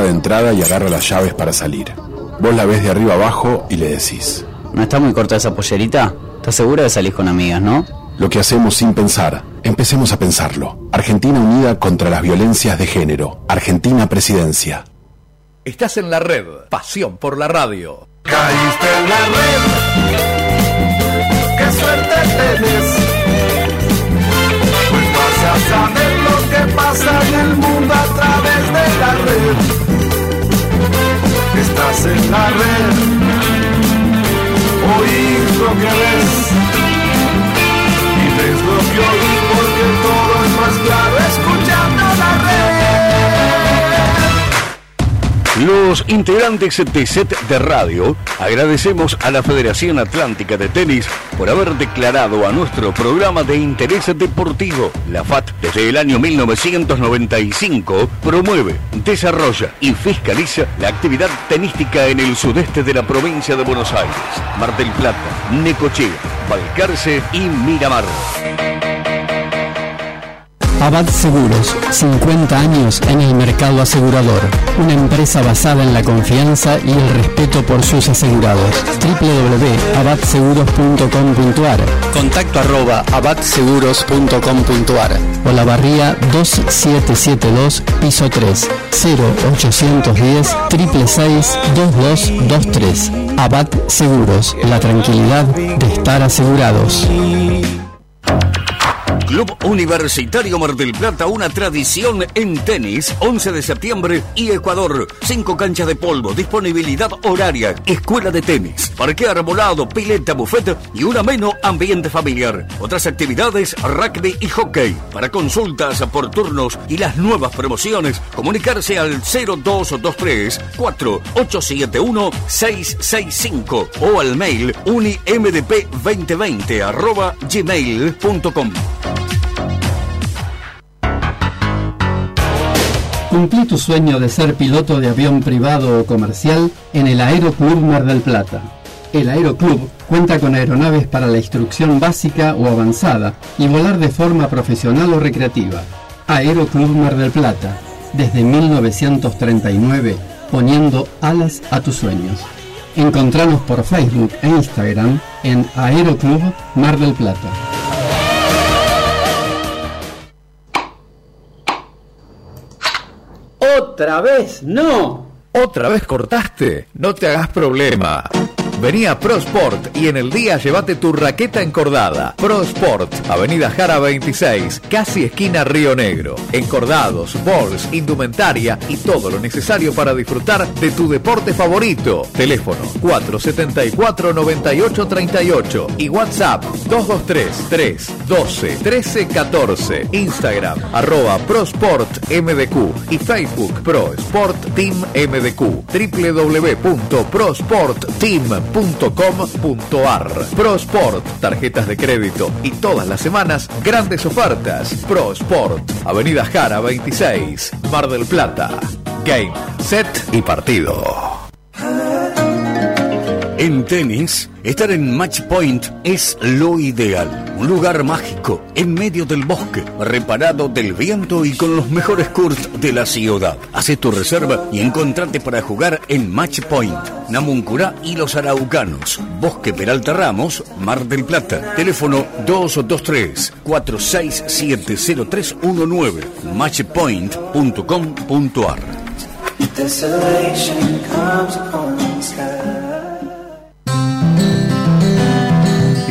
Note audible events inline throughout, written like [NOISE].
puerta de entrada y agarra las llaves para salir. Vos la ves de arriba abajo y le decís, ¿No está muy corta esa pollerita? ¿Estás segura de salir con amigas, no? lo que hacemos sin pensar, empecemos a pensarlo. Argentina unida contra las violencias de género. Argentina presidencia. Estás en la red. Pasión por la radio. Caíste en la red. Qué suerte tenés. Pues vas a saber lo que pasa en el mundo a través de la red. Estás en la red. Oís lo que ves. Y ves lo que oís porque todo es más claro escuchando Los integrantes de Set de Radio agradecemos a la Federación Atlántica de Tenis por haber declarado a nuestro programa de interés deportivo. La FAT desde el año 1995 promueve, desarrolla y fiscaliza la actividad tenística en el sudeste de la provincia de Buenos Aires, Mar del Plata, Necochea, Balcarce y Miramar. Abad Seguros, 50 años en el mercado asegurador. Una empresa basada en la confianza y el respeto por sus asegurados. www.abadseguros.com.ar Contacto arroba abadseguros.com.ar O la barría 2772, piso 3, 0810 666 2223. Abad Seguros, la tranquilidad de estar asegurados. Club Universitario Mar del Plata, una tradición en tenis, 11 de septiembre y Ecuador. Cinco canchas de polvo, disponibilidad horaria, escuela de tenis, parque arbolado, pileta, buffet y un ameno ambiente familiar. Otras actividades, rugby y hockey. Para consultas por turnos y las nuevas promociones, comunicarse al 0223 4871 665 o al mail unimdp2020 arroba gmail.com. Cumplí tu sueño de ser piloto de avión privado o comercial en el Aeroclub Mar del Plata. El Aeroclub cuenta con aeronaves para la instrucción básica o avanzada y volar de forma profesional o recreativa. Aeroclub Mar del Plata, desde 1939, poniendo alas a tus sueños. Encontranos por Facebook e Instagram en Aeroclub Mar del Plata. ¿Otra vez? ¡No! ¿Otra vez cortaste? No te hagas problema. Vení a ProSport y en el día llévate tu raqueta encordada. ProSport, Avenida Jara 26, casi esquina Río Negro. Encordados, balls, indumentaria y todo lo necesario para disfrutar de tu deporte favorito. Teléfono 474-9838 y WhatsApp 223-312-1314. Instagram arroba ProSportMDQ y Facebook Pro Sport Team MDQ. www.prosportteam.com .com.ar ProSport, tarjetas de crédito y todas las semanas grandes ofertas. ProSport, Avenida Jara 26, Mar del Plata. Game, set y partido. En tenis, estar en Match Point es lo ideal. Un lugar mágico, en medio del bosque, reparado del viento y con los mejores courts de la ciudad. Haz tu reserva y encontrate para jugar en Match Point. Namuncurá y los Araucanos. Bosque Peralta Ramos, Mar del Plata. Teléfono 223-467-0319. Matchpoint.com.ar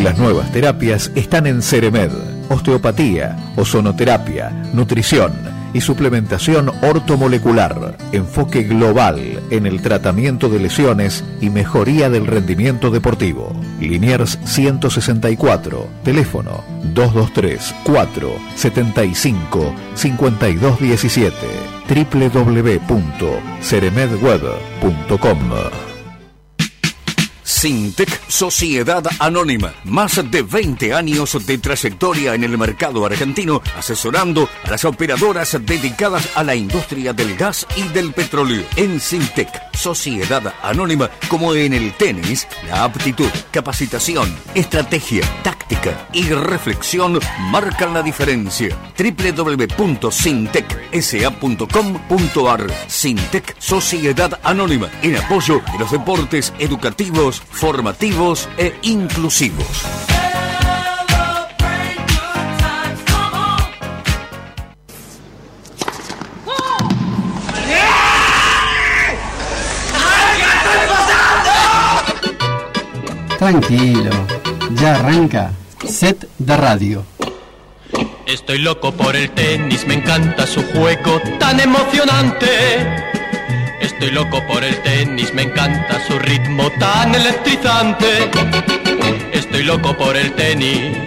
Las nuevas terapias están en Ceremed. Osteopatía, ozonoterapia, nutrición y suplementación ortomolecular. Enfoque global en el tratamiento de lesiones y mejoría del rendimiento deportivo. Liniers 164. Teléfono 223 4 75 5217 www.ceremedweb.com Sintec Sociedad Anónima. Más de 20 años de trayectoria en el mercado argentino, asesorando a las operadoras dedicadas a la industria del gas y del petróleo. En Sintec Sociedad Anónima, como en el tenis, la aptitud, capacitación, estrategia, táctica y reflexión marcan la diferencia. www.sintecsa.com.ar Sintec Sociedad Anónima en apoyo de los deportes educativos, formativos e inclusivos. Tranquilo, ya arranca Set de Radio. Estoy loco por el tenis, me encanta su juego tan emocionante. Estoy loco por el tenis, me encanta su ritmo tan electrizante. Estoy loco por el tenis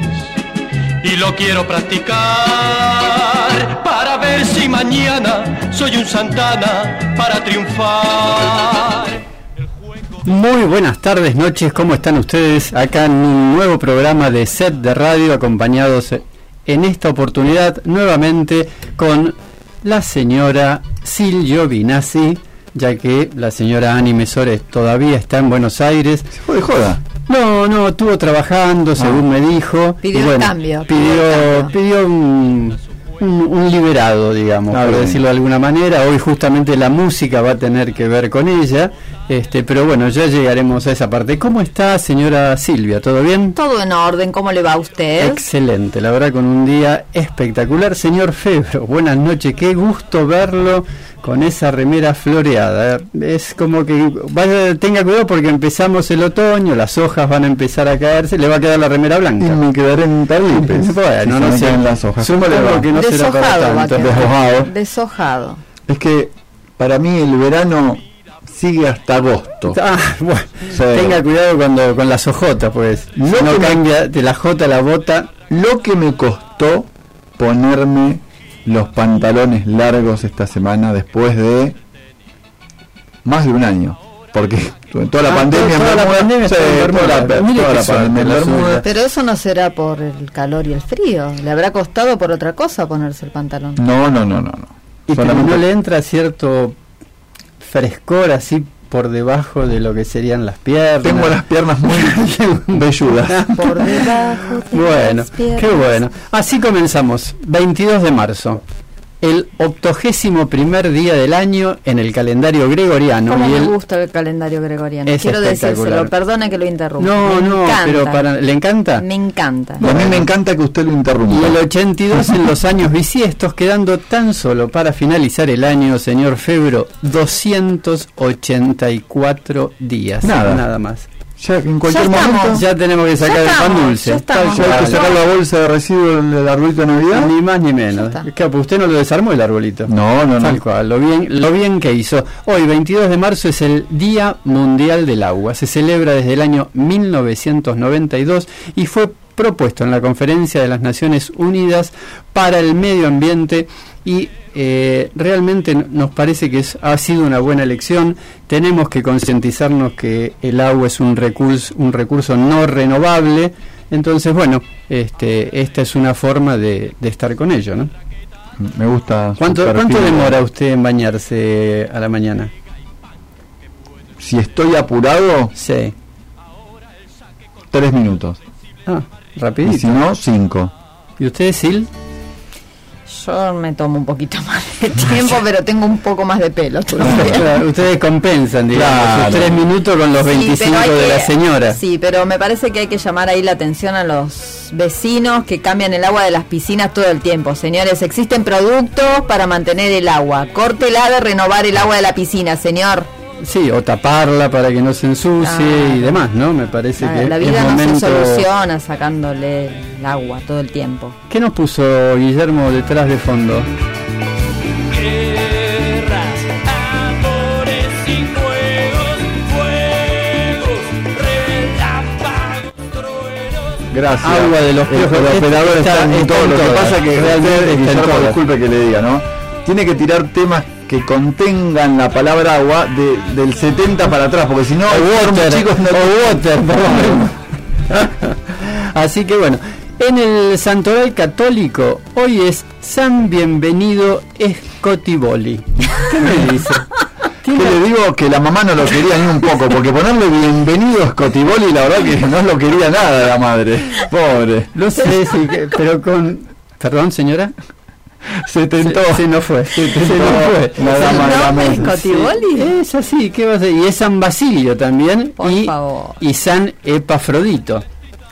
y lo quiero practicar para ver si mañana soy un Santana para triunfar. Muy buenas tardes, noches, ¿cómo están ustedes? Acá en un nuevo programa de Set de Radio, acompañados en esta oportunidad nuevamente con la señora Silvio Vinazzi, ya que la señora Ani Mesores todavía está en Buenos Aires. ¿Se fue de joda? No, no, estuvo trabajando, según me dijo. Pidió y bueno, cambio, Pidió, pidió un, un- un liberado, digamos, Ah, por bien. decirlo de alguna manera. Hoy justamente la música va a tener que ver con ella. Este, pero bueno, ya llegaremos a esa parte. ¿Cómo está, señora Silvia? ¿Todo bien? Todo en orden, ¿cómo le va a usted? Excelente, la verdad con un día espectacular. Señor Febro, buenas noches, qué gusto verlo con esa remera floreada. Es como que vaya, tenga cuidado porque empezamos el otoño, las hojas van a empezar a caerse, le va a quedar la remera Y blanca. me quedaré en Tarlipes. [LAUGHS] Bueno, si no se las hojas. Supongo ¿Cómo le va? que no será para Deshojado va a tanto. Deshojado. Deshojado. Es que para mí el verano sigue hasta agosto. Ah, bueno, Sí. tenga cuidado cuando con las hojotas, pues. No Si no me- cambia de la jota a la bota. Lo que me costó ponerme los pantalones largos esta semana después de más de un año. Porque toda la Ah, pandemia toda en la pandemia. Pero eso no será por el calor y el frío. Le habrá costado por otra cosa ponerse el pantalón. No, no, no, no, no. Y Solamente- no le entra cierto frescor así por debajo de lo que serían las piernas. Tengo las piernas muy [LAUGHS] velludas. Por debajo de Bueno, las piernas. qué bueno. Así comenzamos, 22 de marzo, el octogésimo primer día del año en el calendario gregoriano. ¿Cómo y me el- gusta el calendario gregoriano? Es Quiero decírselo, perdone que lo interrumpa. No, Me no, encanta. pero para, ¿le encanta? Me encanta. A mí me encanta que usted lo interrumpa. Y el 82 en los años bisiestos, quedando tan solo para finalizar el año, señor Febro, 284 días. Nada. Nada más. Ya en cualquier Ya momento Ya tenemos que sacar el pan dulce. ya estamos. ya hay que sacar la bolsa de residuos del arbolito de Navidad. Ni más ni menos. Pues usted no lo desarmó el arbolito. No, no, Tal no. cual, lo bien, lo bien que hizo. Hoy, 22 de marzo, es el Día Mundial del Agua. Se celebra desde el año 1992 y fue propuesto en la Conferencia de las Naciones Unidas para el Medio Ambiente y eh, realmente nos parece que es- ha sido una buena elección. Tenemos que concientizarnos que el agua es un recurso, un recurso no renovable. Entonces, bueno, este, esta es una forma de, de estar con ello, ¿no? Me gusta. ¿Cuánto. ¿Cuánto demora usted en bañarse a la mañana? Si estoy apurado, Sí. tres minutos. Ah, Y si rapidito. no, cinco. ¿Y usted, Sil? Yo me tomo un poquito [LAUGHS] más de tiempo, pero tengo un poco más de pelo. Claro, ustedes compensan, digamos, Claro. sus tres minutos con los Sí, 25 pero hay de la que- señora. Sí, pero me parece que hay que llamar ahí la atención a los vecinos que cambian el agua de las piscinas todo el tiempo. Señores, existen productos para mantener el agua. Córtela de renovar el agua de la piscina, señor. Sí, o taparla para que no se ensucie Claro. y demás, ¿no? Me parece La, que la es vida no momento... se soluciona sacándole el agua todo el tiempo. ¿Qué nos puso Guillermo detrás de fondo? Gracias. Agua de los El- piojos. El, operador Está- está, en está todo. en Lo que todas. pasa que Realmente Guillermo, disculpe que le diga, ¿no? Tiene que tirar temas que contengan la palabra agua de, del 70 para atrás, porque si no, water, chicos, no o water, por lo menos. [LAUGHS] Así que bueno, en el santoral católico hoy es San Bienvenido Scotiboli. ¿Qué me dice? [LAUGHS] ¿Qué le digo? Que la mamá no lo quería ni un poco, porque ponerle bienvenido Scotiboli, la verdad que no lo quería nada la madre. Pobre. No sé, sí, que- pero con... Perdón, señora. Se tentó. Se, se no fue. Se, tentó no fue. la dama de la mesa. Scotiboli? Es así, ¿qué va a ser? Y es San Basilio también. Por y, favor. y San Epafrodito.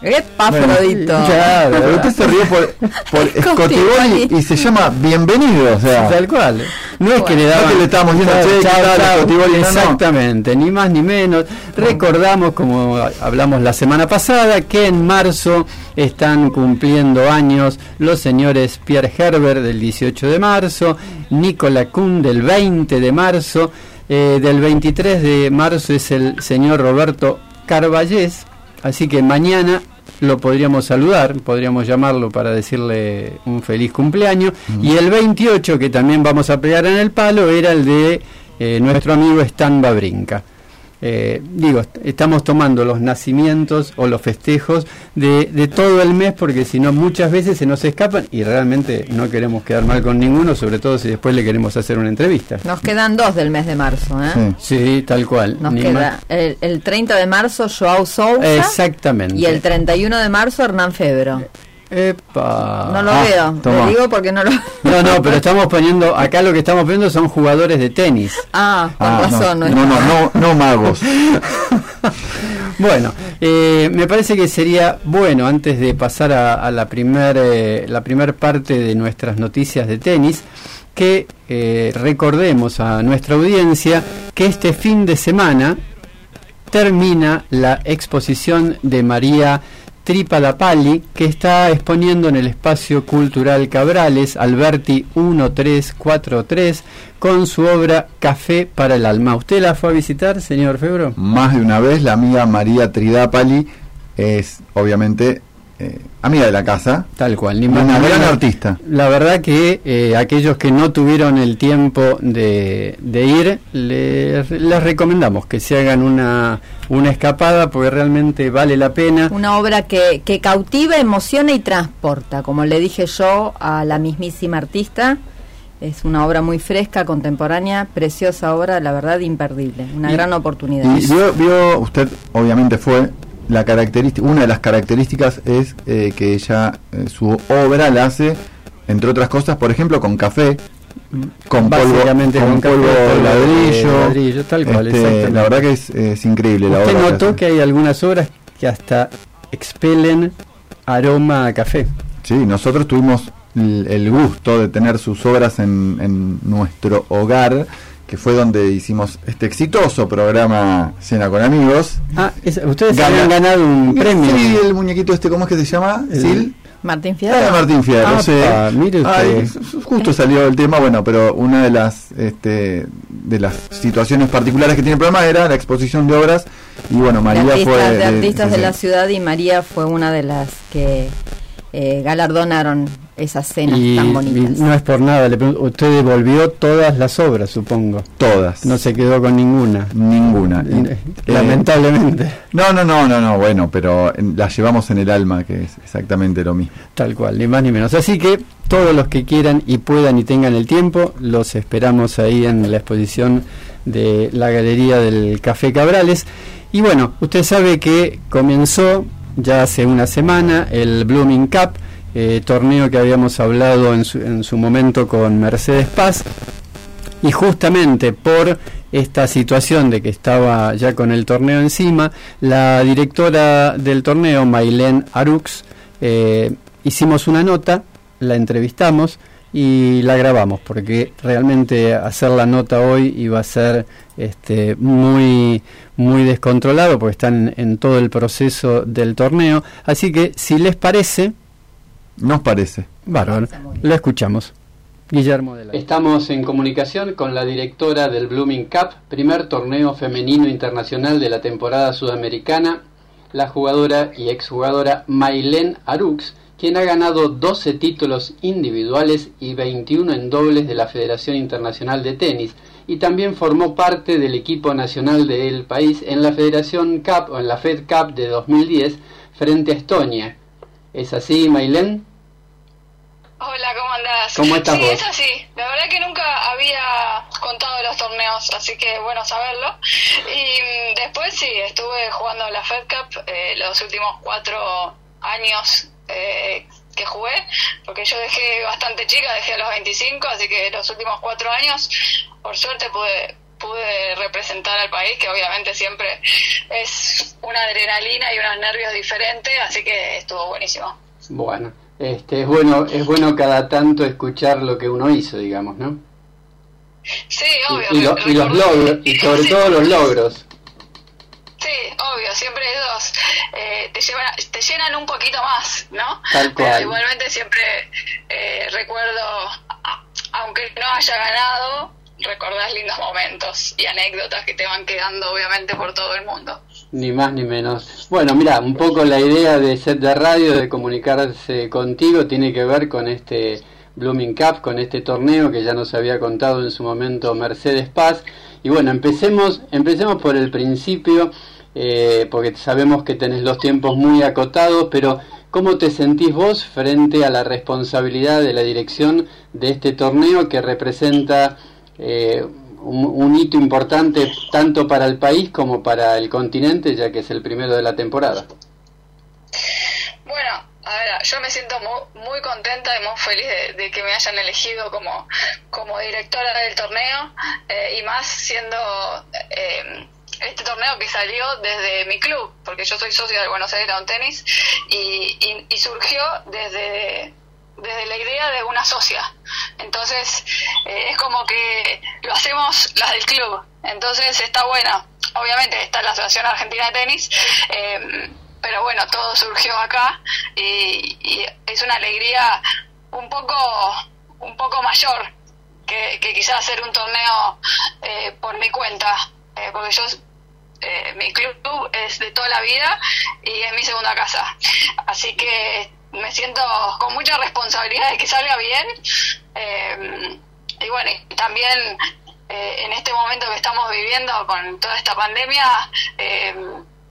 Epafrodito. Claro, pero usted se rió por, por [LAUGHS] y se llama bienvenido, o sea. Tal cual. No es que le No daban que le estábamos diciendo, "Che, ¿qué chao, tal, chao". Scotiboli? No, no. Exactamente, ni más ni menos. Recordamos, como hablamos la semana pasada, que en marzo están cumpliendo años los señores Pierre Herbert del 18 de marzo, Nicola Kuhn del 20 de marzo, eh, del 23 de marzo es el señor Roberto Carballés, así que mañana lo podríamos saludar, podríamos llamarlo para decirle un feliz cumpleaños. Y el 28, que también vamos a pegar en el palo, era el de eh, nuestro amigo Stan Babrinka. Eh, digo, est- estamos tomando los nacimientos o los festejos de, de todo el mes porque si no muchas veces se nos escapan y realmente no queremos quedar mal con ninguno, sobre todo si después le queremos hacer una entrevista. Nos quedan dos del mes de marzo, ¿eh? Sí, tal cual. Nos Ni queda el, el 30 de marzo Joao Sousa Exactamente. y el 31 de marzo Hernán Febro. Epa. No lo Ah, veo, toma. le digo porque no lo No, no, pero estamos poniendo, acá lo que estamos poniendo son jugadores de tenis. Ah, con Ah, no, razón. no, es- no, no, no magos. [LAUGHS] Bueno, eh, me parece que sería bueno, antes de pasar a, a la primera la primer parte de nuestras noticias de tenis, que eh, recordemos a nuestra audiencia que este fin de semana termina la exposición de María Tripadapalli, que está exponiendo en el espacio cultural Cabrales, Alberti 1343, con su obra Café para el Alma. ¿Usted la fue a visitar, señor Febro? Más de una vez, la amiga María Tridapali es obviamente eh, amiga de la casa. Tal cual, ni más una ni gran artista. La verdad que eh, aquellos que no tuvieron el tiempo de, de ir, les, les recomendamos que se hagan una, una escapada porque realmente vale la pena. Una obra que, que cautiva, emociona y transporta, como le dije yo a la mismísima artista. Es una obra muy fresca, contemporánea, preciosa obra, la verdad imperdible, una Y- gran oportunidad. Y vio, vio, usted obviamente fue, la característica, una de las características es eh, que ella, eh, su obra la hace, entre otras cosas, por ejemplo, con café, con polvo, con con café, polvo de ladrillo. ladrillo, tal cual, Este, la verdad que es, es increíble la Usted obra. que notó hace. que hay algunas obras que hasta expelen aroma a café. Sí, nosotros tuvimos el, el gusto de tener sus obras en, en nuestro hogar, que fue donde hicimos este exitoso programa Cena con Amigos. Ah, es- ustedes Gana- habían ganado un premio. Sí, el muñequito este, ¿cómo es que se llama? El- Sil. Martín Ah, Fierro. Martín Fierro, Apa, sí. mire usted. Ay, justo salió el tema, bueno, pero una de las este, de las situaciones particulares que tiene el programa era la exposición de obras y bueno, de María artistas, fue de, artistas de la ciudad y María fue una de las que eh, galardonaron esas cenas Y, tan y bonitas. no es por nada, le pregunto, usted devolvió todas las obras, supongo. todas, No se quedó con ninguna. ninguna. Eh, eh, Lamentablemente. No, no, no, no, no, bueno, pero en- la llevamos en el alma, que es exactamente lo mismo. Tal cual, ni más ni menos. Así que todos los que quieran y puedan y tengan el tiempo, los esperamos ahí en la exposición de la Galería del Café Cabrales. Y bueno, usted sabe que comenzó ya hace una semana el Blooming Cup, eh, torneo que habíamos hablado en su, en su momento con Mercedes Paz. Y justamente por esta situación de que estaba ya con el torneo encima, la directora del torneo, Mailén Arux, eh, hicimos una nota, la entrevistamos y la grabamos, porque realmente hacer la nota hoy iba a ser este, muy, muy descontrolado, porque están en todo el proceso del torneo. Así que, si les parece, Nos parece. Bárbaro, lo escuchamos. Guillermo de la... Estamos en comunicación con la directora del Blooming Cup, primer torneo femenino internacional de la temporada sudamericana, la jugadora y exjugadora Mailén Arux, quien ha ganado 12 títulos individuales y 21 en dobles de la Federación Internacional de Tenis, y también formó parte del equipo nacional del país en la Federación Cup o en la Fed Cup de 2010 frente a Estonia. ¿Es así, Mailén? Hola, ¿cómo andás? ¿Cómo estás sí, vos? es así. La verdad que nunca había contado los torneos, así que bueno saberlo. Y mm, después sí, estuve jugando la Fed Cup eh, los últimos cuatro años eh, que jugué, porque yo dejé bastante chica, dejé a los 25, así que los últimos cuatro años, por suerte pude pude representar al país, que obviamente siempre es una adrenalina y unos nervios diferentes, así que estuvo buenísimo. Bueno, este, es bueno, es bueno cada tanto escuchar lo que uno hizo, digamos, ¿no? Sí, Y, obvio. y lo- y los logros, y sobre todo los logros. Sí, obvio, siempre esos eh, te, llevan, te llenan un poquito más, ¿no? Tal Pero cual. igualmente siempre eh, recuerdo, aunque no haya ganado, recordás lindos momentos y anécdotas que te van quedando obviamente por todo el mundo. Ni más ni menos. Bueno, mira, un poco la idea de set de radio, de comunicarse contigo, tiene que ver con este Blooming Cup, con este torneo que ya nos había contado en su momento Mercedes Paz. Y bueno, empecemos, empecemos por el principio, eh, porque sabemos que tenés los tiempos muy acotados, pero ¿cómo te sentís vos frente a la responsabilidad de la dirección de este torneo que representa eh, un, un hito importante tanto para el país como para el continente, ya que es el primero de la temporada. Bueno, a ver, yo me siento muy, muy contenta y muy feliz de, que me hayan elegido como, como directora del torneo eh, y más siendo eh, este torneo que salió desde mi club, porque yo soy socia del Buenos Aires Lawn Tennis y- y surgió desde, desde la idea de una socia. Entonces, eh, es como que lo hacemos las del club. Entonces, está bueno. Obviamente está la Asociación Argentina de Tenis, eh, pero bueno, todo surgió acá y, y es una alegría un poco, un poco mayor que, que quizás hacer un torneo eh, por mi cuenta, eh, porque yo eh, mi club es de toda la vida y es mi segunda casa. Así que me siento con mucha responsabilidad de que salga bien. eh, y bueno, también eh, en este momento que estamos viviendo con toda esta pandemia, eh,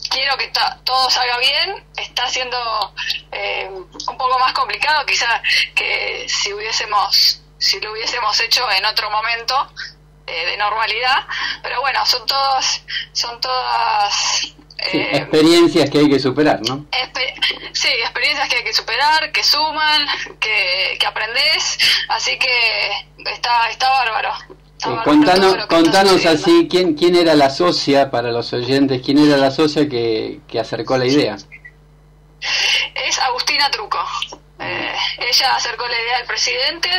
quiero que todo salga bien. Está siendo eh, un poco más complicado quizás que si hubiésemos, si lo hubiésemos hecho en otro momento eh, de normalidad. Pero bueno, son todos, son todas Sí, eh, experiencias que hay que superar, ¿no? Sí, experiencias que hay que superar, que suman, que, que aprendes, así que está, está bárbaro. Está Sí, bárbaro contanos contanos así, ¿quién, ¿quién era la socia para los oyentes? ¿Quién era la socia que, que acercó la idea? Es Agustina Truco. Eh, ella acercó la idea al presidente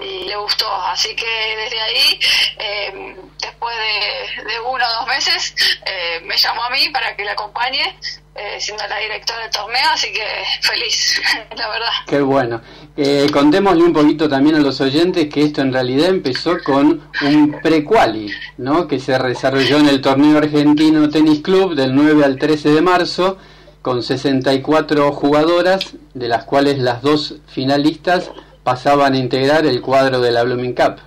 y le gustó, así que desde ahí, eh, después de, uno o dos meses, eh, me llamó a mí para que la acompañe, eh, siendo la directora del torneo, así que feliz, [LAUGHS] la verdad. Qué bueno. Eh, contémosle un poquito también a los oyentes que esto en realidad empezó con un pre-quali, ¿no? Que se desarrolló en el torneo argentino Tenis Club del 9 al 13 de marzo con 64 jugadoras, de las cuales las dos finalistas pasaban a integrar el cuadro de la Blooming Cup.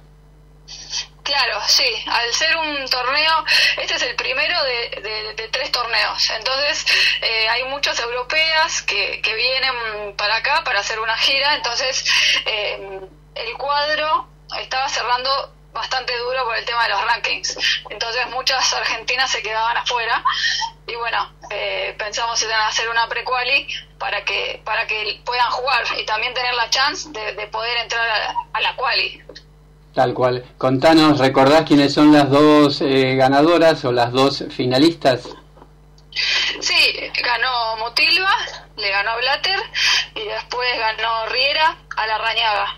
Claro, sí, al ser un torneo, este es el primero de, tres torneos, entonces eh, hay muchas europeas que, que vienen para acá para hacer una gira, entonces eh, el cuadro estaba cerrando bastante duro por el tema de los rankings, entonces muchas argentinas se quedaban afuera y bueno, eh, pensamos en hacer una pre-quali para que, para que puedan jugar y también tener la chance de, de poder entrar a, a la quali. Tal cual. Contanos, ¿recordás quiénes son las dos eh, ganadoras o las dos finalistas? Sí, ganó Mutilva, le ganó Blatter y después ganó Riera a la Rañaga.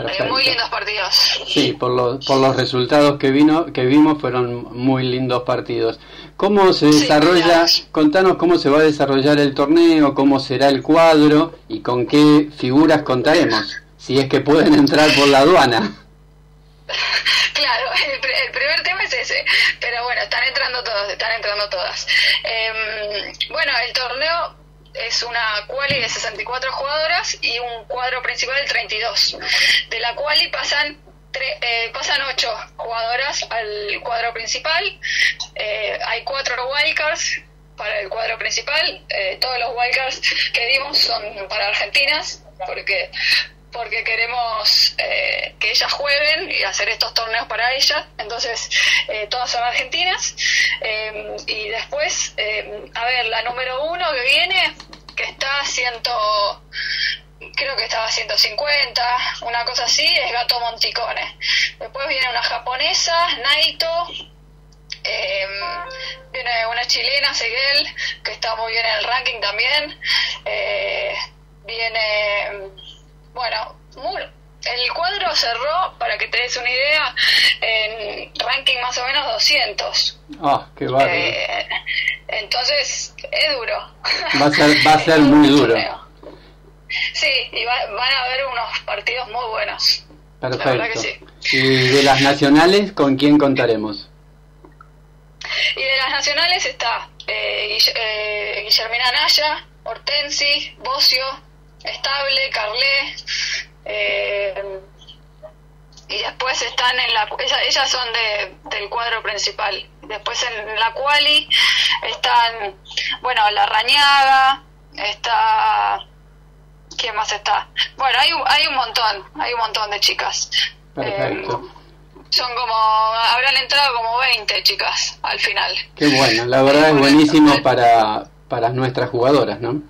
Eh, Perfecto. muy lindos partidos. Sí, por los, por los resultados que vino que vimos fueron muy lindos partidos. ¿Cómo se desarrolla? Contanos cómo se va a desarrollar el torneo, cómo será el cuadro y con qué figuras contaremos, si es que pueden entrar por la aduana. Claro, el, pr- el primer tema es ese, pero bueno, están entrando todos, están entrando todas. Em, bueno, el torneo es una quali de 64 jugadoras y un cuadro principal de 32. De la quali pasan tre- eh, pasan 8 jugadoras al cuadro principal. Eh, hay 4 wildcards para el cuadro principal. Eh, todos los wildcards que dimos son para argentinas, porque porque queremos eh, que ellas jueguen y hacer estos torneos para ellas. Entonces, eh, todas son argentinas. Eh, y después, a ver, la número uno que viene, que está ciento, creo que estaba a 150, una cosa así, es Gato Monticone. Después viene una japonesa, Naito. Viene una chilena, Seguel, que está muy bien en el ranking también. Viene, bueno, el cuadro cerró, para que te des una idea, en ranking más o menos 200. Ah, qué bárbaro. Eh, entonces, es duro. Va a ser, va a ser [LAUGHS] muy duro. Sí, y va- van a haber unos partidos muy buenos. La verdad que Perfecto. sí. Y de las nacionales, ¿con quién contaremos? Y de las nacionales está eh, eh, Guillermina Naya, Hortensi, Bocio, Estable, Carlé. eh, y después están en la. Ellas, ellas son de, del cuadro principal. Después en la quali están. Bueno, la Rañaga, está. ¿Quién más está? Bueno, hay, un- hay un montón, hay un montón de chicas. Perfecto. Son como. Habrán entrado como 20 chicas al final. Qué bueno, la verdad es buenísimo para, para nuestras jugadoras, ¿no?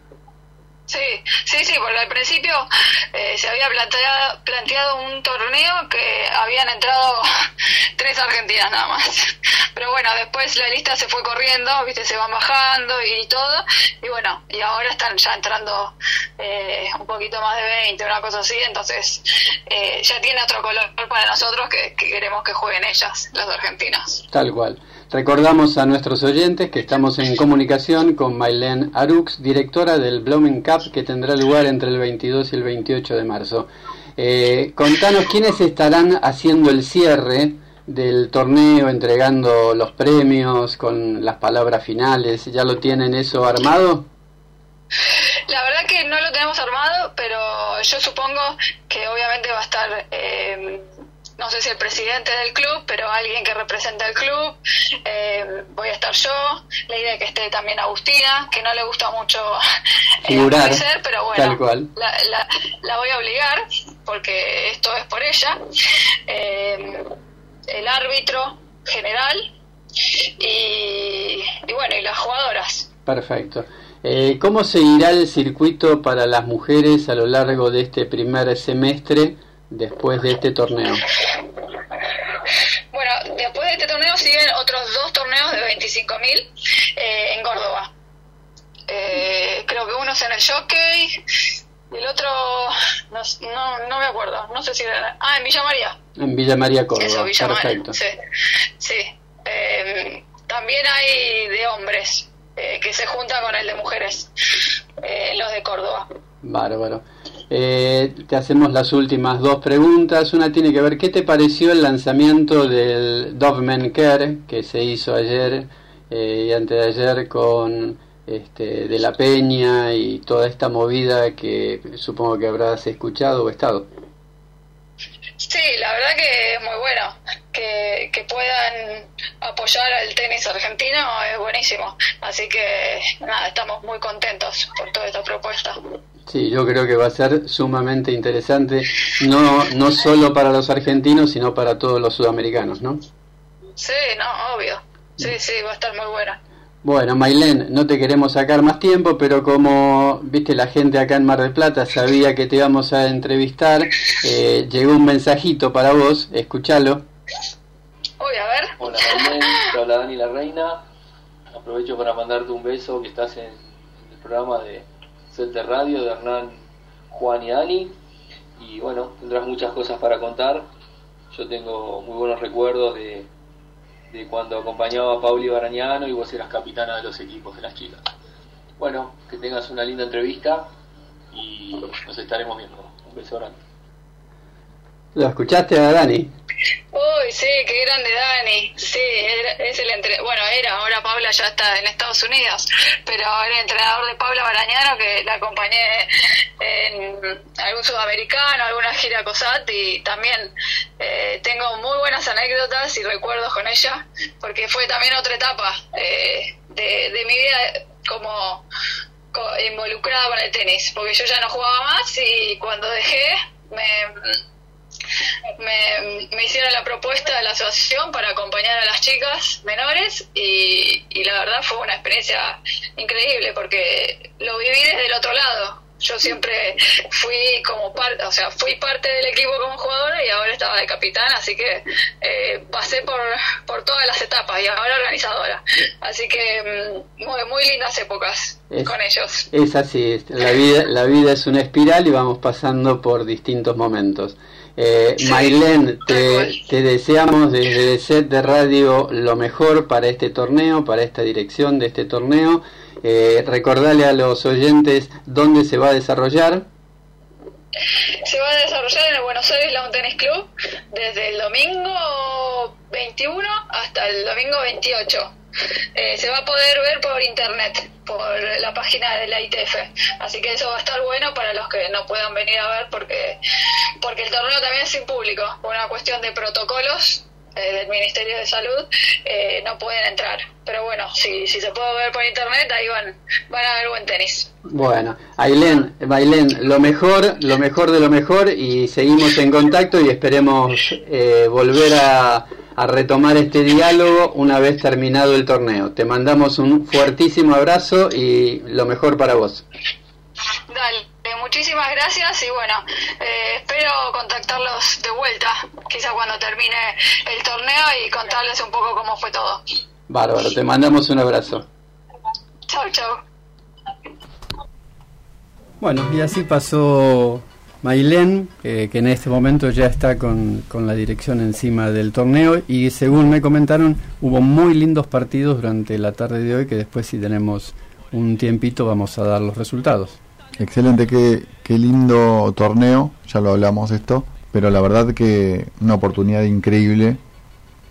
Sí, sí, sí, porque al principio eh, se había planteado, planteado un torneo que habían entrado [LAUGHS] tres argentinas nada más. [LAUGHS] Pero bueno, después la lista se fue corriendo, viste, se van bajando y todo. Y bueno, y ahora están ya entrando eh, un poquito más de 20, una cosa así. Entonces eh, ya tiene otro color para nosotros que, que queremos que jueguen ellas, las argentinas. Tal cual. Recordamos a nuestros oyentes que estamos en comunicación con Maylene Arux, directora del Blooming Cup que tendrá lugar entre el 22 y el 28 de marzo. Eh, contanos quiénes estarán haciendo el cierre del torneo, entregando los premios con las palabras finales. ¿Ya lo tienen eso armado? La verdad que no lo tenemos armado, pero yo supongo que obviamente va a estar, eh, no sé si el presidente del club, pero alguien que represente al club. Eh, voy a estar yo. La idea es que esté también Agustina, que no le gusta mucho eh, Figurar, aparecer, pero bueno, tal cual. La, la, la voy a obligar, porque esto es por ella. Eh, el árbitro general y, y bueno, y las jugadoras. Perfecto. Eh, ¿Cómo seguirá el circuito para las mujeres a lo largo de este primer semestre después de este torneo? Bueno, después de este torneo siguen otros dos torneos de 25.000 eh, en Córdoba. Eh, creo que uno es en el Jockey y el otro, no, no, no me acuerdo, no sé si era... Ah, en Villa María. En Villa María, Córdoba. Eso, Villa María. Sí, sí. Eh, también hay de hombres eh, que se juntan con el de mujeres, eh, los de Córdoba. Bárbaro. Eh, te hacemos las últimas dos preguntas. Una tiene que ver, ¿qué te pareció el lanzamiento del Dogman Care que se hizo ayer eh, y antes de ayer con este, De la Peña y toda esta movida que supongo que habrás escuchado o estado? Sí, la verdad que es muy bueno. Que, que puedan apoyar al tenis argentino es buenísimo. Así que nada, estamos muy contentos por toda esta propuesta. Sí, yo creo que va a ser sumamente interesante, no, no solo para los argentinos, sino para todos los sudamericanos, ¿no? Sí, no, obvio. Sí, sí, va a estar muy buena. Bueno, Mailén, no te queremos sacar más tiempo, pero como viste la gente acá en Mar del Plata sabía que te íbamos a entrevistar, eh, llegó un mensajito para vos, escúchalo. Uy, a ver. Hola Marilén, te habla Dani La Reina. Aprovecho para mandarte un beso que estás en el programa de Set de Radio de Hernán, Juan y Dani. Y bueno, tendrás muchas cosas para contar. Yo tengo muy buenos recuerdos de, de cuando acompañaba a Pauli Barañano y vos eras capitana de los equipos de las chicas. Bueno, que tengas una linda entrevista y nos estaremos viendo. Un beso grande. ¿Lo escuchaste a Dani? Uy, sí, qué grande Dani. Sí, es el entre... Bueno, era, ahora Paula ya está en Estados Unidos, pero era entrenador de Paula Barañano que la acompañé en algún sudamericano, alguna gira y también eh, tengo muy buenas anécdotas y recuerdos con ella, porque fue también otra etapa eh, de, mi vida como co- involucrada con el tenis, porque yo ya no jugaba más y cuando dejé me, me, me hicieron la propuesta de la asociación para acompañar a las chicas menores y, y la verdad fue una experiencia increíble porque lo viví desde el otro lado. Yo siempre fui como parte, o sea, fui parte del equipo como jugadora y ahora estaba de capitán, así que eh, pasé por, por todas las etapas y ahora organizadora. Así que mm, muy, muy lindas épocas Es- con ellos. Es así, es- la vida, la vida es una espiral y vamos pasando por distintos momentos. Eh, te, te deseamos desde el set de radio lo mejor para este torneo, para esta dirección de este torneo. Eh, recordale a los oyentes dónde se va a desarrollar. Se va a desarrollar en el Buenos Aires Lawn Tennis Club desde el domingo 21 hasta el domingo 28. [LAUGHS] Eh, se va a poder ver por internet, por la página de la ITF. Así que eso va a estar bueno para los que no puedan venir a ver porque, porque el torneo también es sin público. Por una cuestión de protocolos eh, del Ministerio de Salud, eh, no pueden entrar. Pero bueno, si, si se puede ver por internet, ahí van, van a ver buen tenis. Bueno, Ailén, Ailén, lo mejor, lo mejor de lo mejor y seguimos en contacto y esperemos eh, volver a, a retomar este diálogo una vez terminado el torneo. Te mandamos un fuertísimo abrazo y lo mejor para vos. Dale, muchísimas gracias y bueno, eh, espero contactarlos de vuelta, quizá cuando termine el torneo y contarles un poco cómo fue todo. Bárbaro, te mandamos un abrazo. Chau, chau. Bueno, y así pasó Mailén, eh, que en este momento ya está con, con la dirección encima del torneo y según me comentaron hubo muy lindos partidos durante la tarde de hoy que después si tenemos un tiempito vamos a dar los resultados. Excelente, qué, qué lindo torneo, ya lo hablamos esto, pero la verdad que una oportunidad increíble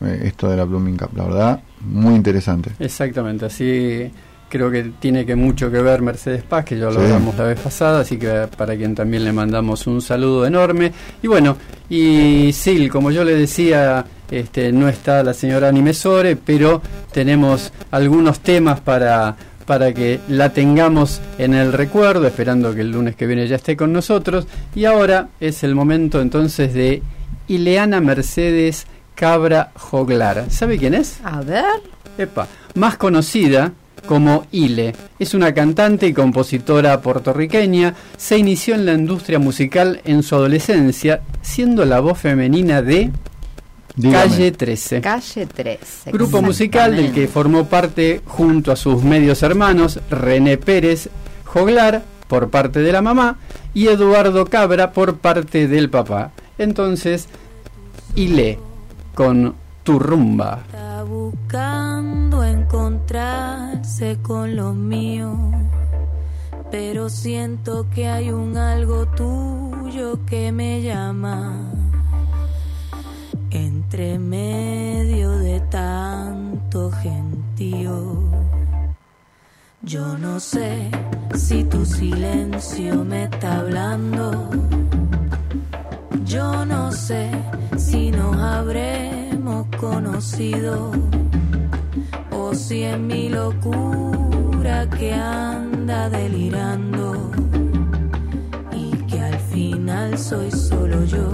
eh, esto de la Blooming Cup, la verdad, muy interesante. Exactamente, así creo que tiene que mucho que ver Mercedes Paz, que ya lo Sí. hablamos la vez pasada, así que para quien también le mandamos un saludo enorme. Y bueno, y Sil, como yo le decía, este, no está la señora Animesore, pero tenemos algunos temas para para que la tengamos en el recuerdo, esperando que el lunes que viene ya esté con nosotros. Y ahora es el momento entonces de Ileana Mercedes Cabra Joglar. ¿Sabe quién es? A ver. Epa, más conocida como Ile. Es una cantante y compositora puertorriqueña. Se inició en la industria musical en su adolescencia, siendo la voz femenina de Dígame. Calle 13. Calle 13. Grupo musical del que formó parte junto a sus medios hermanos René Pérez Joglar por parte de la mamá y Eduardo Cabra por parte del papá. Entonces, Ile con tu rumba. Está buscando encontrarse con lo mío, pero siento que hay un algo tuyo que me llama. Entre medio de tanto gentío, yo no sé si tu silencio me está hablando. Yo no sé si nos habremos conocido. O si es mi locura que anda delirando. Y que al final soy solo yo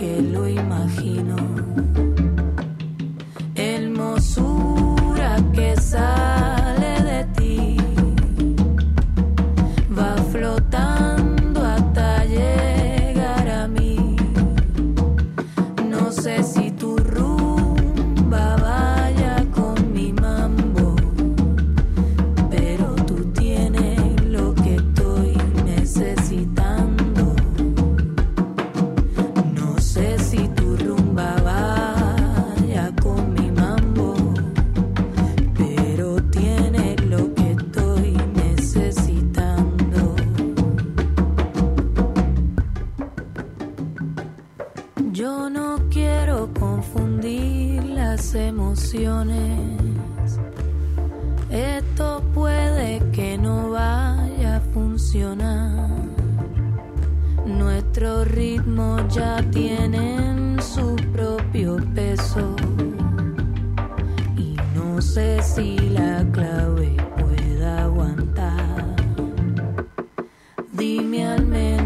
que lo imagino. Hermosura que sale de ti emociones. Esto puede que no vaya a funcionar. Nuestros ritmos ya tienen su propio peso. Y no sé si la clave pueda aguantar. Dime al menos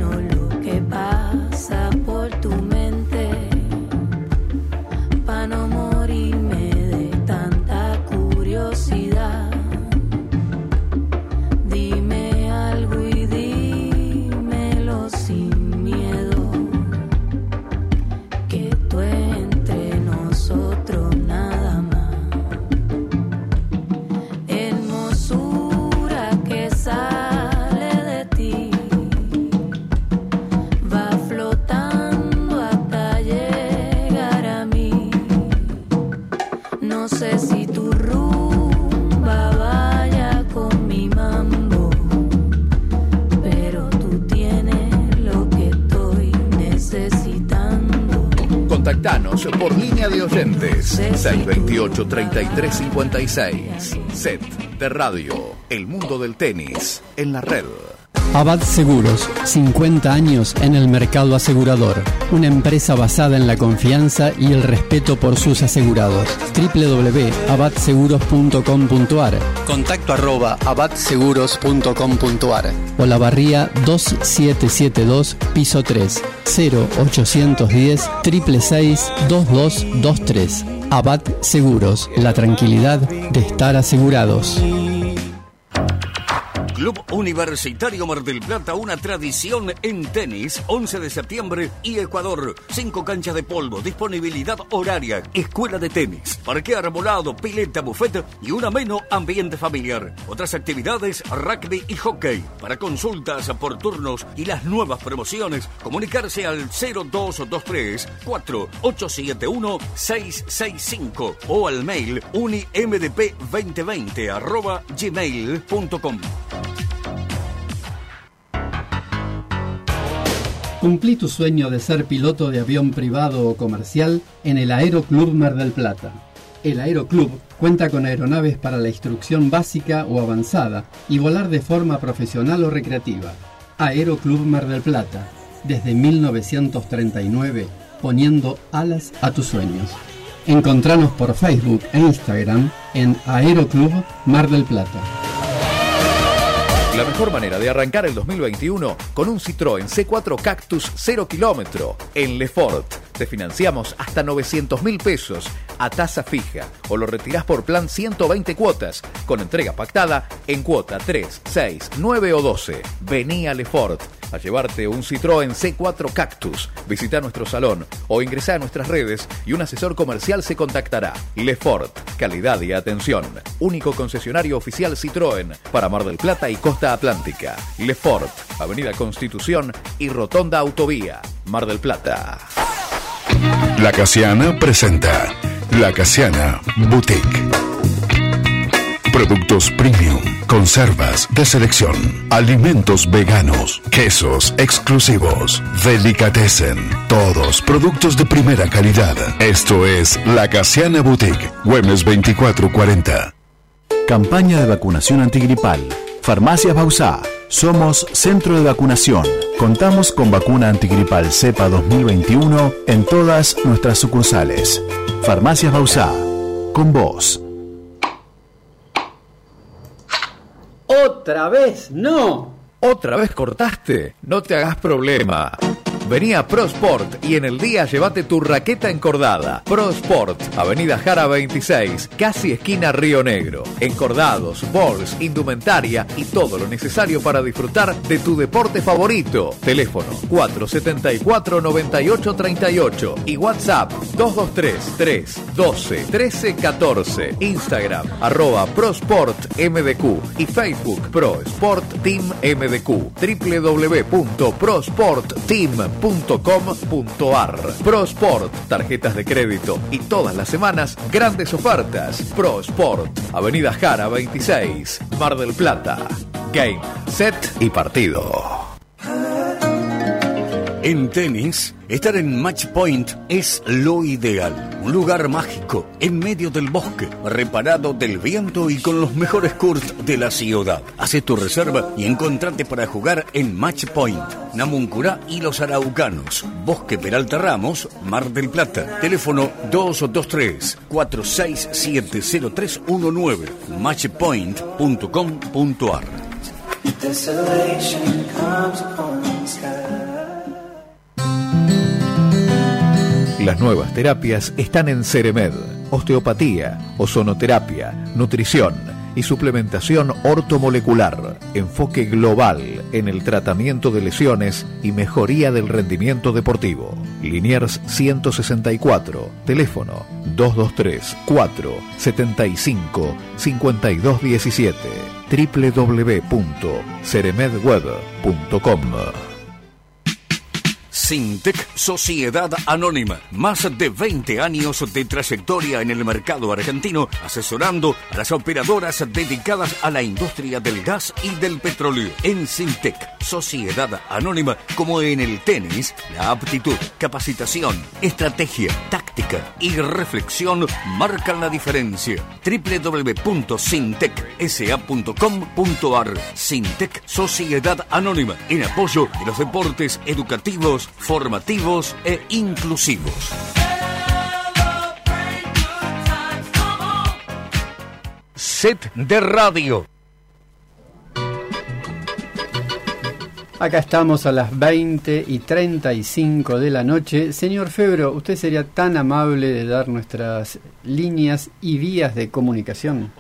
Por línea de oyentes 628-3356. Set de radio. El mundo del tenis en la red. Abad Seguros, 50 años en el mercado asegurador. Una empresa basada en la confianza y el respeto por sus asegurados. www.abadseguros.com.ar Contacto arroba abadseguros.com.ar O la barría 2772, piso 3, 0810 666 2223. Abad Seguros, la tranquilidad de estar asegurados. Club Universitario Mar del Plata, una tradición en tenis, 11 de septiembre y Ecuador. Cinco canchas de polvo, disponibilidad horaria, escuela de tenis, parque arbolado, pileta, buffet y un ameno ambiente familiar. Otras actividades, rugby y hockey. Para consultas por turnos y las nuevas promociones, comunicarse al 0223 4871 665 o al mail unimdp2020 arroba. Cumplí tu sueño de ser piloto de avión privado o comercial en el Aeroclub Mar del Plata. El Aeroclub cuenta con aeronaves para la instrucción básica o avanzada y volar de forma profesional o recreativa. Aeroclub Mar del Plata, desde 1939, poniendo alas a tus sueños. Encontranos por Facebook e Instagram en Aeroclub Mar del Plata. La mejor manera de arrancar el 2021 con un Citroën C4 Cactus 0 kilómetro en Lefort. Te financiamos hasta 900 mil pesos a tasa fija o lo retirás por plan 120 cuotas con entrega pactada en cuota 3, 6, 9 o 12. Vení a Lefort a llevarte un Citroën C4 Cactus. Visita nuestro salón o ingresa a nuestras redes y un asesor comercial se contactará. Lefort, calidad y atención. Único concesionario oficial Citroën para Mar del Plata y Costa Atlántica. Lefort, Avenida Constitución y Rotonda Autovía, Mar del Plata. La Casiana presenta La Casiana Boutique. Productos premium, conservas de selección, alimentos veganos, quesos exclusivos, delicatessen, todos productos de primera calidad. Esto es La Casiana Boutique, Güemes 2440. Campaña de vacunación antigripal. Farmacias Bausá. Somos centro de vacunación. Contamos con vacuna antigripal cepa 2021 en todas nuestras sucursales. Farmacias Bausá. Con vos. Otra vez, no. ¿Otra vez cortaste? No te hagas problema. Vení a ProSport y en el día llévate tu raqueta encordada. ProSport, Avenida Jara 26, casi esquina Río Negro. Encordados, balls, indumentaria y todo lo necesario para disfrutar de tu deporte favorito. Teléfono 474-9838 y WhatsApp 223-312-1314. Instagram arroba ProSportMDQ y Facebook Pro Sport Team MDQ. www.prosportteam.com .com.ar ProSport, tarjetas de crédito y todas las semanas grandes ofertas. ProSport, Avenida Jara 26, Mar del Plata. Game, set y partido. En tenis, estar en Match Point es lo ideal. Un lugar mágico, en medio del bosque, reparado del viento y con los mejores courts de la ciudad. Hace tu reserva y encontrate para jugar en Match Point. Namuncurá y los Araucanos. Bosque Peralta Ramos, Mar del Plata. Teléfono 223-467-0319. Matchpoint.com.ar Las nuevas terapias están en Ceremed. Osteopatía, ozonoterapia, nutrición y suplementación ortomolecular. Enfoque global en el tratamiento de lesiones y mejoría del rendimiento deportivo. Liniers 164, teléfono 223 4 75 5217 www.ceremedweb.com Sintec Sociedad Anónima. Más de 20 años de trayectoria en el mercado argentino, asesorando a las operadoras dedicadas a la industria del gas y del petróleo. En Sintec Sociedad Anónima, como en el tenis, la aptitud, capacitación, estrategia, táctica y reflexión marcan la diferencia. www.sintecsa.com.ar Sintec Sociedad Anónima, en apoyo de los deportes educativos, formativos e inclusivos. Set de radio. Acá estamos a las 20 y 35 de la noche. Señor Febro, ¿usted sería tan amable de dar nuestras líneas y vías de comunicación?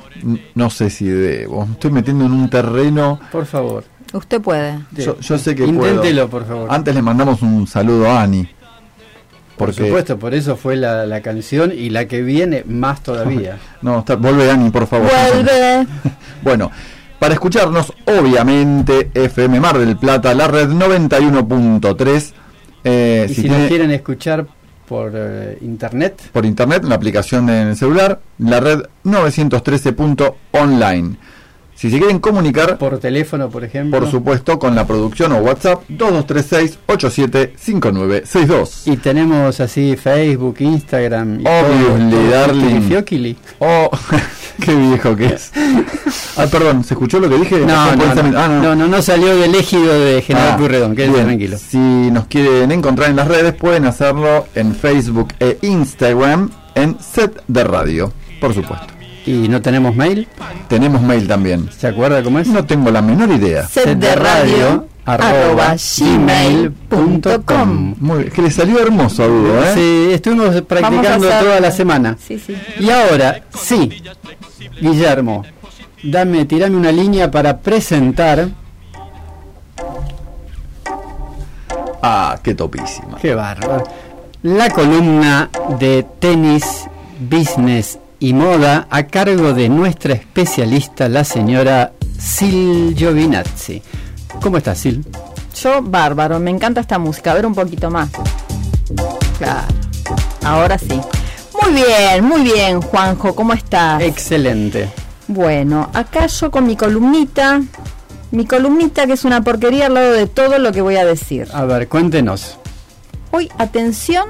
No sé si debo. Estoy metiendo en un terreno. Por favor. Usted puede. Yo, yo sé que Inténtelo, puedo. por favor. Antes le mandamos un saludo a Ani. Por Porque supuesto, por eso fue la, la canción y la que viene más todavía. No, está, vuelve Ani, por favor. Vuelve. [LAUGHS] Bueno, para escucharnos, obviamente, FM Mar del Plata, la red 91.3. eh, y si si tiene nos quieren escuchar por eh, internet, por internet, la aplicación en el celular, la red 913.online. Si se quieren comunicar, por teléfono, por ejemplo. por supuesto, con la producción o WhatsApp 2236-875962. Y tenemos así Facebook, Instagram. Y Obviously, darling. Oh, [LAUGHS] qué viejo que es. [LAUGHS] Ah, perdón, ¿se escuchó lo que dije? No, no, no, Ah, no, no, no salió del ejido de General Ah, Purredón, tranquilo. Si nos quieren encontrar en las redes, pueden hacerlo en Facebook e Instagram en Set de Radio, por supuesto. ¿Y no tenemos mail? Tenemos mail también. ¿Se acuerda cómo es? No tengo la menor idea. Set de radio arroba gmail.com. Muy bien, que le salió hermoso a Dudo, ¿eh? Sí, estuvimos practicando hacer- toda la semana. Sí, sí. Y ahora, sí, Guillermo, dame, tirame una línea para presentar. Ah, qué topísima. Qué bárbaro. La columna de tenis, business y moda a cargo de nuestra especialista, la señora Sil Giovinazzi. ¿Cómo estás, Sil? Yo, bárbaro, me encanta esta música. A ver un poquito más. Claro. Ahora sí. Muy bien, muy bien, Juanjo. ¿Cómo estás? Excelente. Bueno, acá yo con mi columnita. Mi columnita que es una porquería al lado de todo lo que voy a decir. A ver, cuéntenos. Hoy, atención